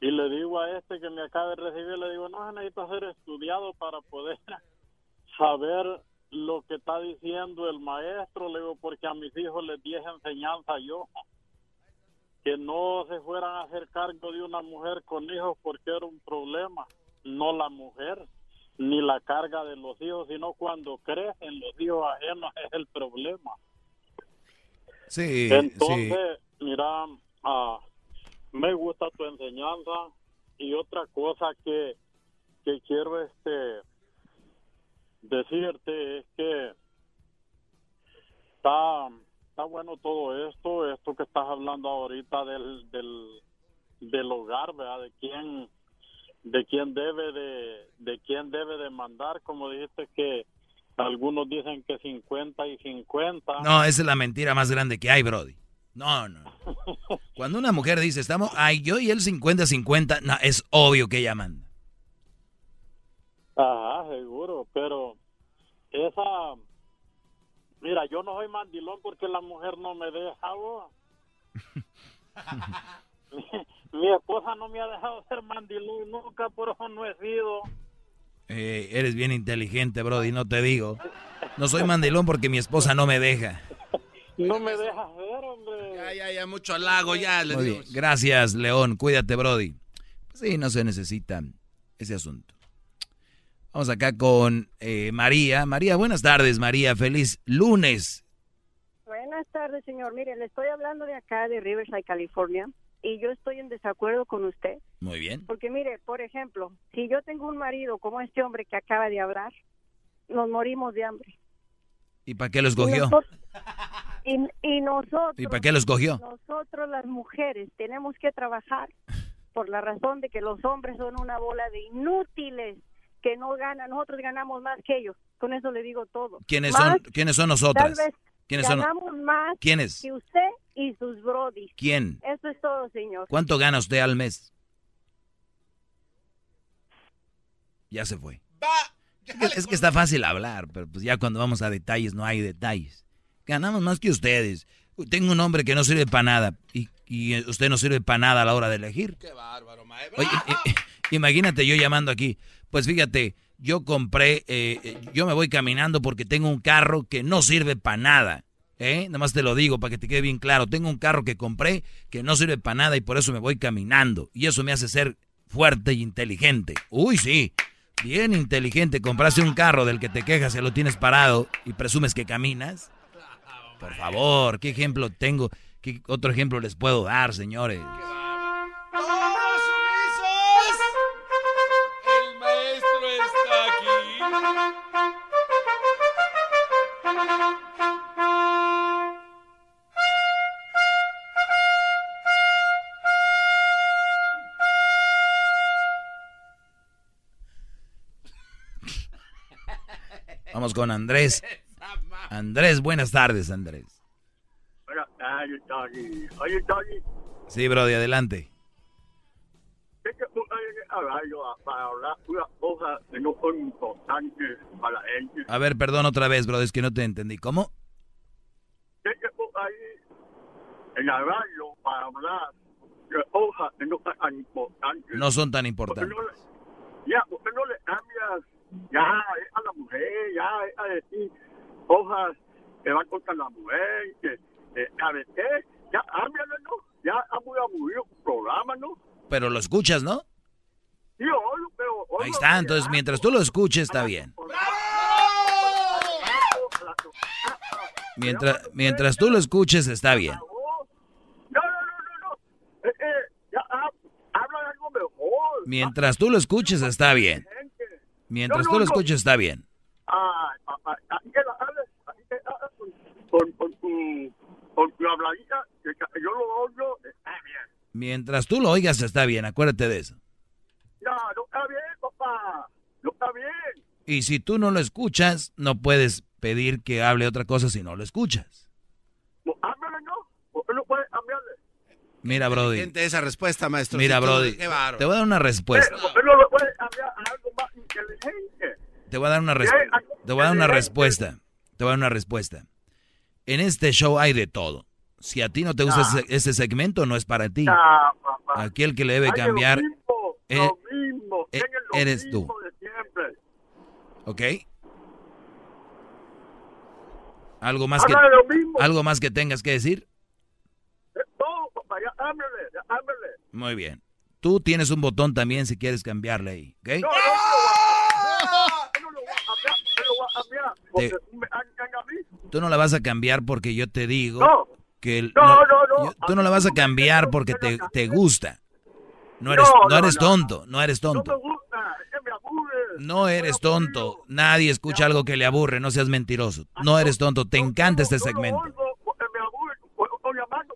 Y le digo a este que me acaba de recibir, le digo, no, se necesita ser estudiado para poder (laughs) saber lo que está diciendo el maestro, le digo, porque a mis hijos les di esa enseñanza yo, que no se fueran a hacer cargo de una mujer con hijos porque era un problema, no la mujer, ni la carga de los hijos, sino cuando crecen los hijos ajenos es el problema. Sí, Entonces, mira, ah, me gusta tu enseñanza y otra cosa que, que quiero este decirte es que está está bueno todo esto esto que estás hablando ahorita del del, del hogar verdad de quién de quién debe de de quién debe de mandar como dijiste que algunos dicen que 50 y 50 No, esa es la mentira más grande que hay, Brody. No, no. (laughs) Cuando una mujer dice, estamos, ay, yo y él 50-50, no, es obvio que ella manda. Ajá, seguro, pero esa... Mira, yo no soy mandilón porque la mujer no me deja, vos. (laughs) mi, mi esposa no me ha dejado ser mandilón nunca, por eso no he sido. Eh, eres bien inteligente, Brody, no te digo. No soy mandilón porque mi esposa no me deja. No me deja ver, hombre. Ya, ya, ya, mucho halago, ya le Muy digo. Gracias, León. Cuídate, Brody. Pues sí, no se necesita ese asunto. Vamos acá con eh, María. María, buenas tardes, María. Feliz lunes. Buenas tardes, señor. Mire, le estoy hablando de acá, de Riverside, California, y yo estoy en desacuerdo con usted. Muy bien. Porque mire, por ejemplo, si yo tengo un marido como este hombre que acaba de hablar, nos morimos de hambre. ¿Y para qué lo Y escogió? nosotros- Y, y nosotros, ¿Y para qué lo escogió? nosotros las mujeres tenemos que trabajar por la razón de que los hombres son una bola de inútiles que no ganan. Nosotros ganamos más que ellos. Con eso le digo todo. ¿Quiénes Más, son, ¿quiénes son nosotras? Tal vez ¿Quiénes son? ganamos más ¿Quiénes? que usted y sus brodis. ¿Quién? Eso es todo, señor. ¿Cuánto gana usted al mes? Ya se fue. Es que, es que está fácil hablar, pero pues ya cuando vamos a detalles no hay detalles. Ganamos más que ustedes. Tengo un hombre que no sirve para nada y, y usted no sirve para nada a la hora de elegir. Qué bárbaro, maestro. Oye, imagínate yo llamando aquí. Pues fíjate, yo compré, eh, eh, yo me voy caminando porque tengo un carro que no sirve para nada. ¿Eh? Nada más te lo digo para que te quede bien claro. Tengo un carro que compré que no sirve para nada y por eso me voy caminando. Y eso me hace ser fuerte y inteligente. Uy, sí. Bien inteligente. Compraste un carro del que te quejas y lo tienes parado y presumes que caminas. Por favor, ¿qué ejemplo tengo? ¿Qué otro ejemplo les puedo dar, señores? Vamos con Andrés. Andrés, buenas tardes, Andrés. Buenas tardes, Tony. Oye, Tony, Sí, Brody, adelante. A ver, perdón otra vez, Brody, es que no te entendí. ¿Cómo? ¿Qué te gusta ahí en la radio para hablar de cosas que no son tan importantes? No son tan ¿Por qué importantes. no le- ya, ¿por qué no le cambias ya eh, a la mujer, ya eh, a decir cosas que van contra la mujer, que, eh, ¿sabes qué? Ya, cámbiale, ¿no? Ya ha muy aburrido el programa, ¿no? Pero lo escuchas, ¿no? Sí, oigo, pero... oigo Ahí está, entonces mientras tú lo escuches está bien. Mientras, mientras tú lo escuches está bien. Eh, eh, ya ha- habla de algo mejor. Mientras tú lo escuches está bien. Mientras tú lo escuches está bien. Ay, papá, así que la así que con, tu, con tu habladita, que yo lo oigo, está bien. Mientras tú lo oigas está bien, acuérdate de eso. Ya, no está bien, papá, no está bien. Y si tú no lo escuchas, no puedes pedir que hable otra cosa si no lo escuchas. No, háblale, ¿no? ¿Por qué no puedes cambiarle? Mira, Brody. Gente, esa respuesta, maestro. Mira, Brody. Te voy a dar una respuesta. ¿Por qué no le puedes cambiar algo inteligente? Te voy a dar una respuesta. Te voy a dar una respuesta. Te voy a dar una respuesta. En este show hay de todo. Si a ti no te gusta ese, ese segmento, no es para ti. Ah, papá. Aquí el que le debe lo cambiar mismo, eh, lo mismo, eh, lo eres mismo tú. de. ¿Ok? ¿Algo más, que, Habla. ¿Algo más que tengas que decir? Eh, No, papá, ya háblale, ya háblale. Muy bien. Tú tienes un botón también si quieres cambiarle ahí. ¿Ok? No, no, no lo voy a cambiar, no me. Tú no la vas a cambiar porque yo te digo No. que... No, no, no. tú no la vas a cambiar porque te, te gusta. No eres, No, no, no, eres no. tonto, no eres No tonto. aburre. No eres tonto. Nadie escucha algo que le aburre, no seas mentiroso. No eres tonto, te encanta este segmento. Porque me aburre, porque estoy llamando para decir que me aburre.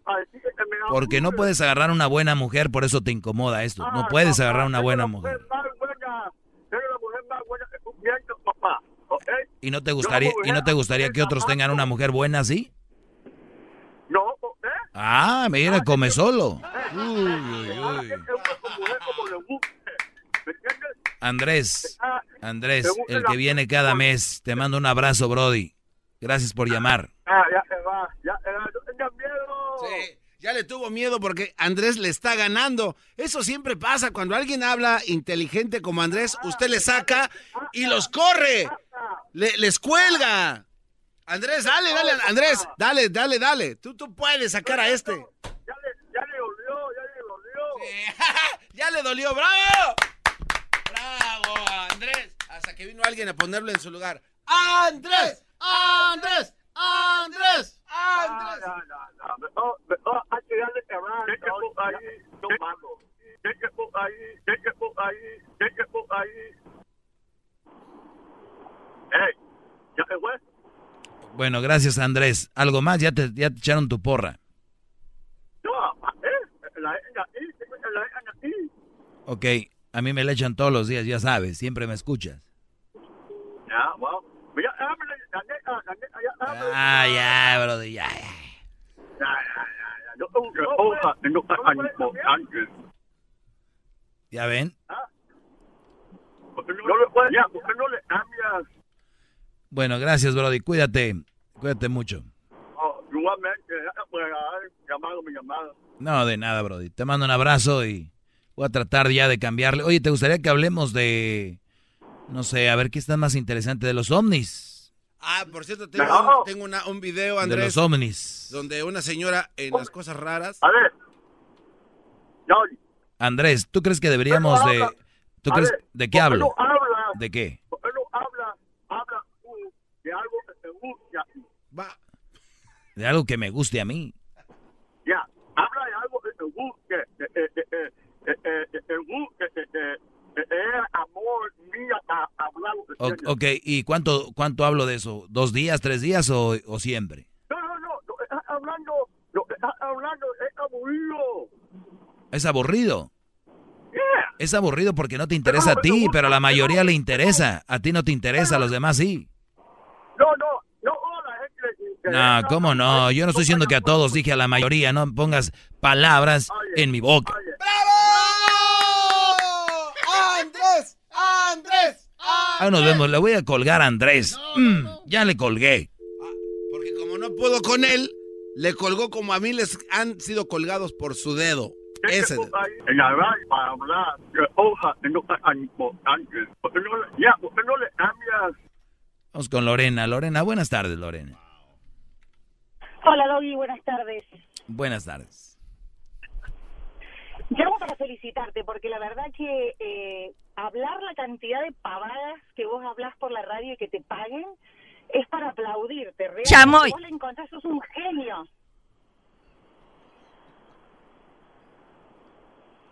Porque no puedes agarrar una buena mujer, por eso te incomoda esto. Ah, No puedes agarrar una buena mujer. ¿Y no te gustaría, y no te gustaría que otros tengan una mujer buena así? No, ¿eh? Ah, mira, come solo. (laughs) Le guste, ¿me entiendes? Andrés, Ah, Andrés, el que viene cada mes, te mando un abrazo, Brody. Gracias por llamar. Ah, ya se va, ya se va, tengas miedo. Sí, ya le tuvo miedo porque Andrés le está ganando. Eso siempre pasa. Cuando alguien habla inteligente como Andrés, usted le saca y los corre. Le- les cuelga. Andrés, dale, dale, Andrés, dale, dale, dale. Tú, tú puedes sacar a este. Ya le, ya le dolió, ya le dolió. (laughs) ya le dolió, bravo. Bravo, Andrés. Hasta que vino alguien a ponerlo en su lugar. Andrés, Andrés, Andrés, Andrés. Bueno, gracias, Andrés. ¿Algo más? Ya te, ya te echaron tu porra. No, eh, la la. Ok, a mí me la echan todos los días, ya sabes, siempre me escuchas. Ya, wow. Ya. Ah, ya, ya. ya. Ya, ya, ya. No. ¿Ya ven? Bueno, gracias, Brody. Cuídate. Cuídate mucho. No, de nada, Brody. Te mando un abrazo y voy a tratar ya de cambiarle. Oye, ¿te gustaría que hablemos de, no sé, a ver qué está más interesante de los ovnis? Ah, por cierto, tengo, No. un, tengo una- un video, De Andrés, los ovnis. donde una señora en las cosas raras. A ver. Andrés, ¿tú crees que deberíamos de... ¿Tú A crees ver, de qué ¿por qué hablo? no hablas? ¿De qué? ¿Por qué no habla, habla de algo que te gusta? Va. De algo que me guste a mí. Ya, habla de algo que te guste. Eh, eh, eh, eh, eh, eh, eh, te guste, amor mío a hablar. O- ok, ¿y cuánto, cuánto hablo de eso? ¿Dos días, tres días o, o siempre? No, no, no, estás hablando, que estás hablando es aburrido. Es aburrido. Es aburrido porque no te interesa a ti, pero a la mayoría le interesa. A ti no te interesa, a los demás sí. No, no, no, a la gente le interesa. No, ¿cómo no? Yo no estoy diciendo que a todos, dije a la mayoría, no pongas palabras en mi boca. ¡Andrés! ¡Andrés! Ahí nos vemos, le voy a colgar a Andrés. Mm, ya le colgué. Porque como no puedo con él, le colgó como a mí les han sido colgados por su dedo. Ese dedo. En la radio para hablar que no tan importantes. ¿Por qué no le, ya, ¿por qué no le cambias? Vamos con Lorena. Lorena, buenas tardes, Lorena. Hola, Doggy, buenas tardes. Buenas tardes. Llamo para felicitarte porque la verdad que eh, hablar la cantidad de pavadas que vos hablas por la radio y que te paguen es para aplaudirte. Realmente, Chamoy. Vos le encontrás, sos un genio.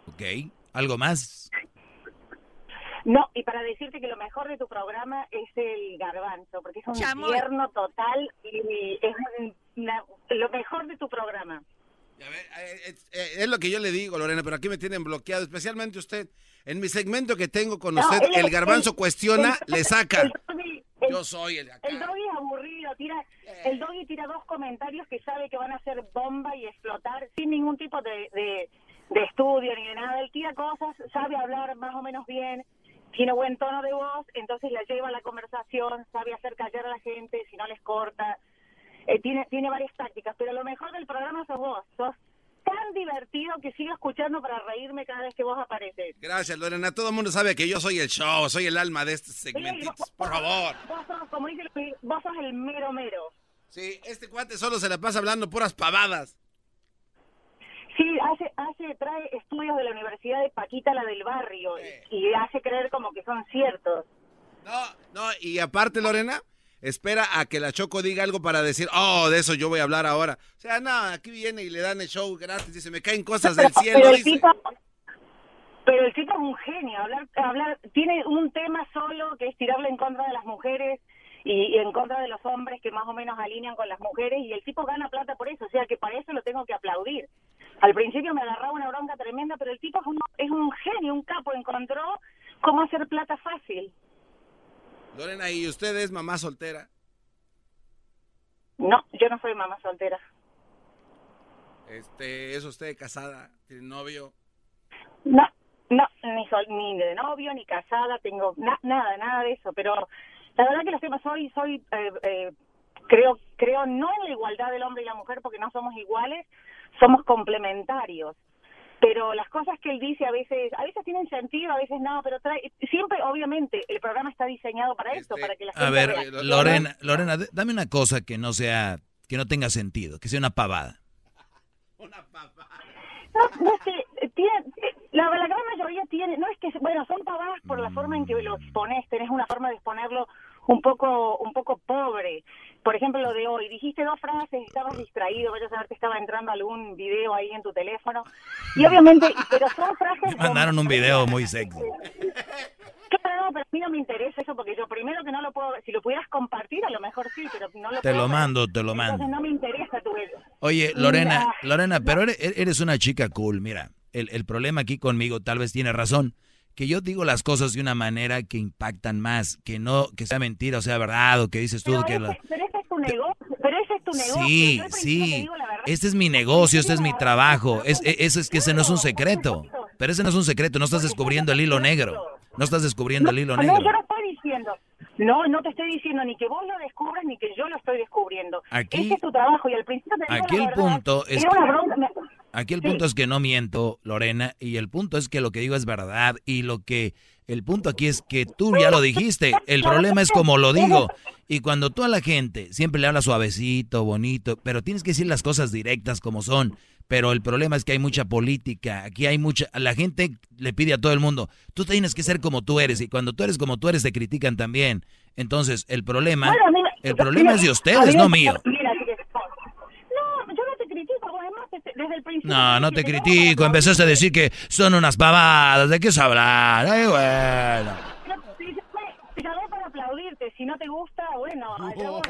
Ok. ¿Algo más? No, y para decirte que lo mejor de tu programa es el garbanzo, porque es un Chamoy. tierno total y es un- una- lo mejor de tu programa. Eh, es lo que yo le digo, Lorena, pero aquí me tienen bloqueado, especialmente usted. En mi segmento que tengo con usted, el garbanzo cuestiona, el- le saca. doggy- Yo soy el El doggy es aburrido, tira, el doggy tira dos comentarios que sabe que van a ser bomba y explotar sin ningún tipo de, de, de estudio ni de nada. Él tira cosas, sabe hablar más o menos bien, tiene buen tono de voz, entonces la lleva a la conversación, sabe hacer callar a la gente si no les corta. Eh, tiene, tiene varias tácticas, pero lo mejor del programa sos vos. Sos tan divertido que sigo escuchando para reírme cada vez que vos apareces. Gracias, Lorena. Todo el mundo sabe que yo soy el show, soy el alma de este segmentito. Por favor. Vos sos, como dice vos sos el mero mero. Sí, este cuate solo se la pasa hablando puras pavadas. Sí, hace, hace, trae estudios de la Universidad de Paquita, la del barrio, y, y hace creer como que son ciertos. No, y aparte, Lorena, espera a que la Choco diga algo para decir, oh, de eso yo voy a hablar ahora. O sea, no, aquí viene y le dan el show gratis, dice, me caen cosas del cielo, pero el dice. tipo, pero el tipo es un genio, hablar, hablar, tiene un tema solo que es tirarle en contra de las mujeres y, y en contra de los hombres que más o menos alinean con las mujeres y el tipo gana plata por eso, o sea que para eso lo tengo que aplaudir. Al principio me agarraba una bronca tremenda, pero el tipo es un, es un genio, un capo, encontró cómo hacer plata fácil. Lorena, ¿y usted es mamá soltera? No, yo no soy mamá soltera. Este, ¿es usted casada? ¿Tiene novio? No, no, ni sol, ni de novio, ni casada, tengo na- nada, nada de eso, pero la verdad que los temas soy, soy, eh, eh, creo, creo no en la igualdad del hombre y la mujer porque no somos iguales, somos complementarios. Pero las cosas que él dice a veces, a veces tienen sentido, a veces no, pero trae, siempre, obviamente, el programa está diseñado para esto, para que la gente A ver, reaccione. Lorena, Lorena, dame una cosa que no sea, que no tenga sentido, que sea (laughs) una pavada. No, no es que tiene, la, la gran mayoría tiene, no es que, bueno, son pavadas por la forma en que lo expones, tenés una forma de exponerlo un poco, un poco pobre. Por ejemplo, lo de hoy, dijiste dos frases, estabas distraído, vaya a saber que estaba entrando algún video ahí en tu teléfono. Y obviamente, pero son frases... Me mandaron un video muy sexy. Claro, no, pero a mí no me interesa eso porque yo primero que no lo puedo, si lo pudieras compartir a lo mejor sí, pero no lo Te puedo lo ver. mando, te lo Entonces mando. no me interesa tu Oye, Mira, Lorena, Lorena, pero eres, eres una chica cool, mira. El, el problema aquí conmigo, tal vez tiene razón, que yo digo las cosas de una manera que impactan más, que no, que sea mentira o sea verdad, o que dices tú Pero que... ese, la- pero ese es tu negocio, pero ese es tu negocio. Sí, sí. Este es mi negocio, este es mi trabajo. Es, e- eso es que ese no es un secreto. Pero ese no es un secreto, no estás descubriendo el hilo negro. No estás descubriendo el hilo No, negro. yo no estoy diciendo. No, no te estoy diciendo ni que vos lo descubras ni que yo lo estoy descubriendo. Aquí- Ese es tu trabajo y al principio te digo aquí el verdad, punto es era una que- bronca, me- Aquí el Sí. punto es que no miento, Lorena, y el punto es que lo que digo es verdad y lo que el punto aquí es que tú ya lo dijiste, el problema es como lo digo. Y cuando tú a la gente siempre le hablas suavecito, bonito, pero tienes que decir las cosas directas como son. Pero el problema es que hay mucha política, aquí hay mucha, la gente le pide a todo el mundo, tú tienes que ser como tú eres y cuando tú eres como tú eres te critican también. Entonces, el problema, el problema es de ustedes, no mío. mira, mira, No, yo no te critico, vos además desde, el principio. No, no te critico. Empezaste a decir que son unas pavadas. ¿De qué es hablar? Ay, bueno. No, te llamé- para aplaudirte, si no te gusta, bueno, allá vos.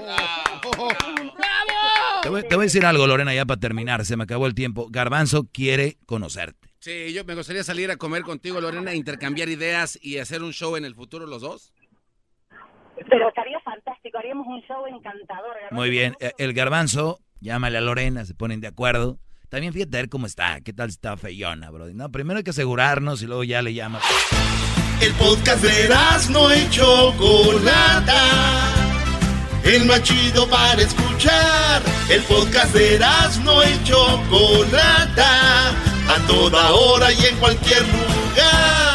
Te voy, te voy a decir algo, Lorena, ya para terminar. Se me acabó el tiempo. Garbanzo quiere conocerte. Sí, yo me gustaría salir a comer contigo, Lorena, intercambiar ideas y hacer un show en el futuro los dos. Pero estaría fantástico, haríamos un show encantador. ¿verdad? Muy bien. Eh, El garbanzo, llámale a Lorena, se ponen de acuerdo. También fíjate a ver cómo está. ¿Qué tal está feyona, bro? No, primero hay que asegurarnos y luego ya le llamas. El podcast de no y Chocolata. El más chido para escuchar. El podcast de no y Chocolata. A toda hora y en cualquier lugar.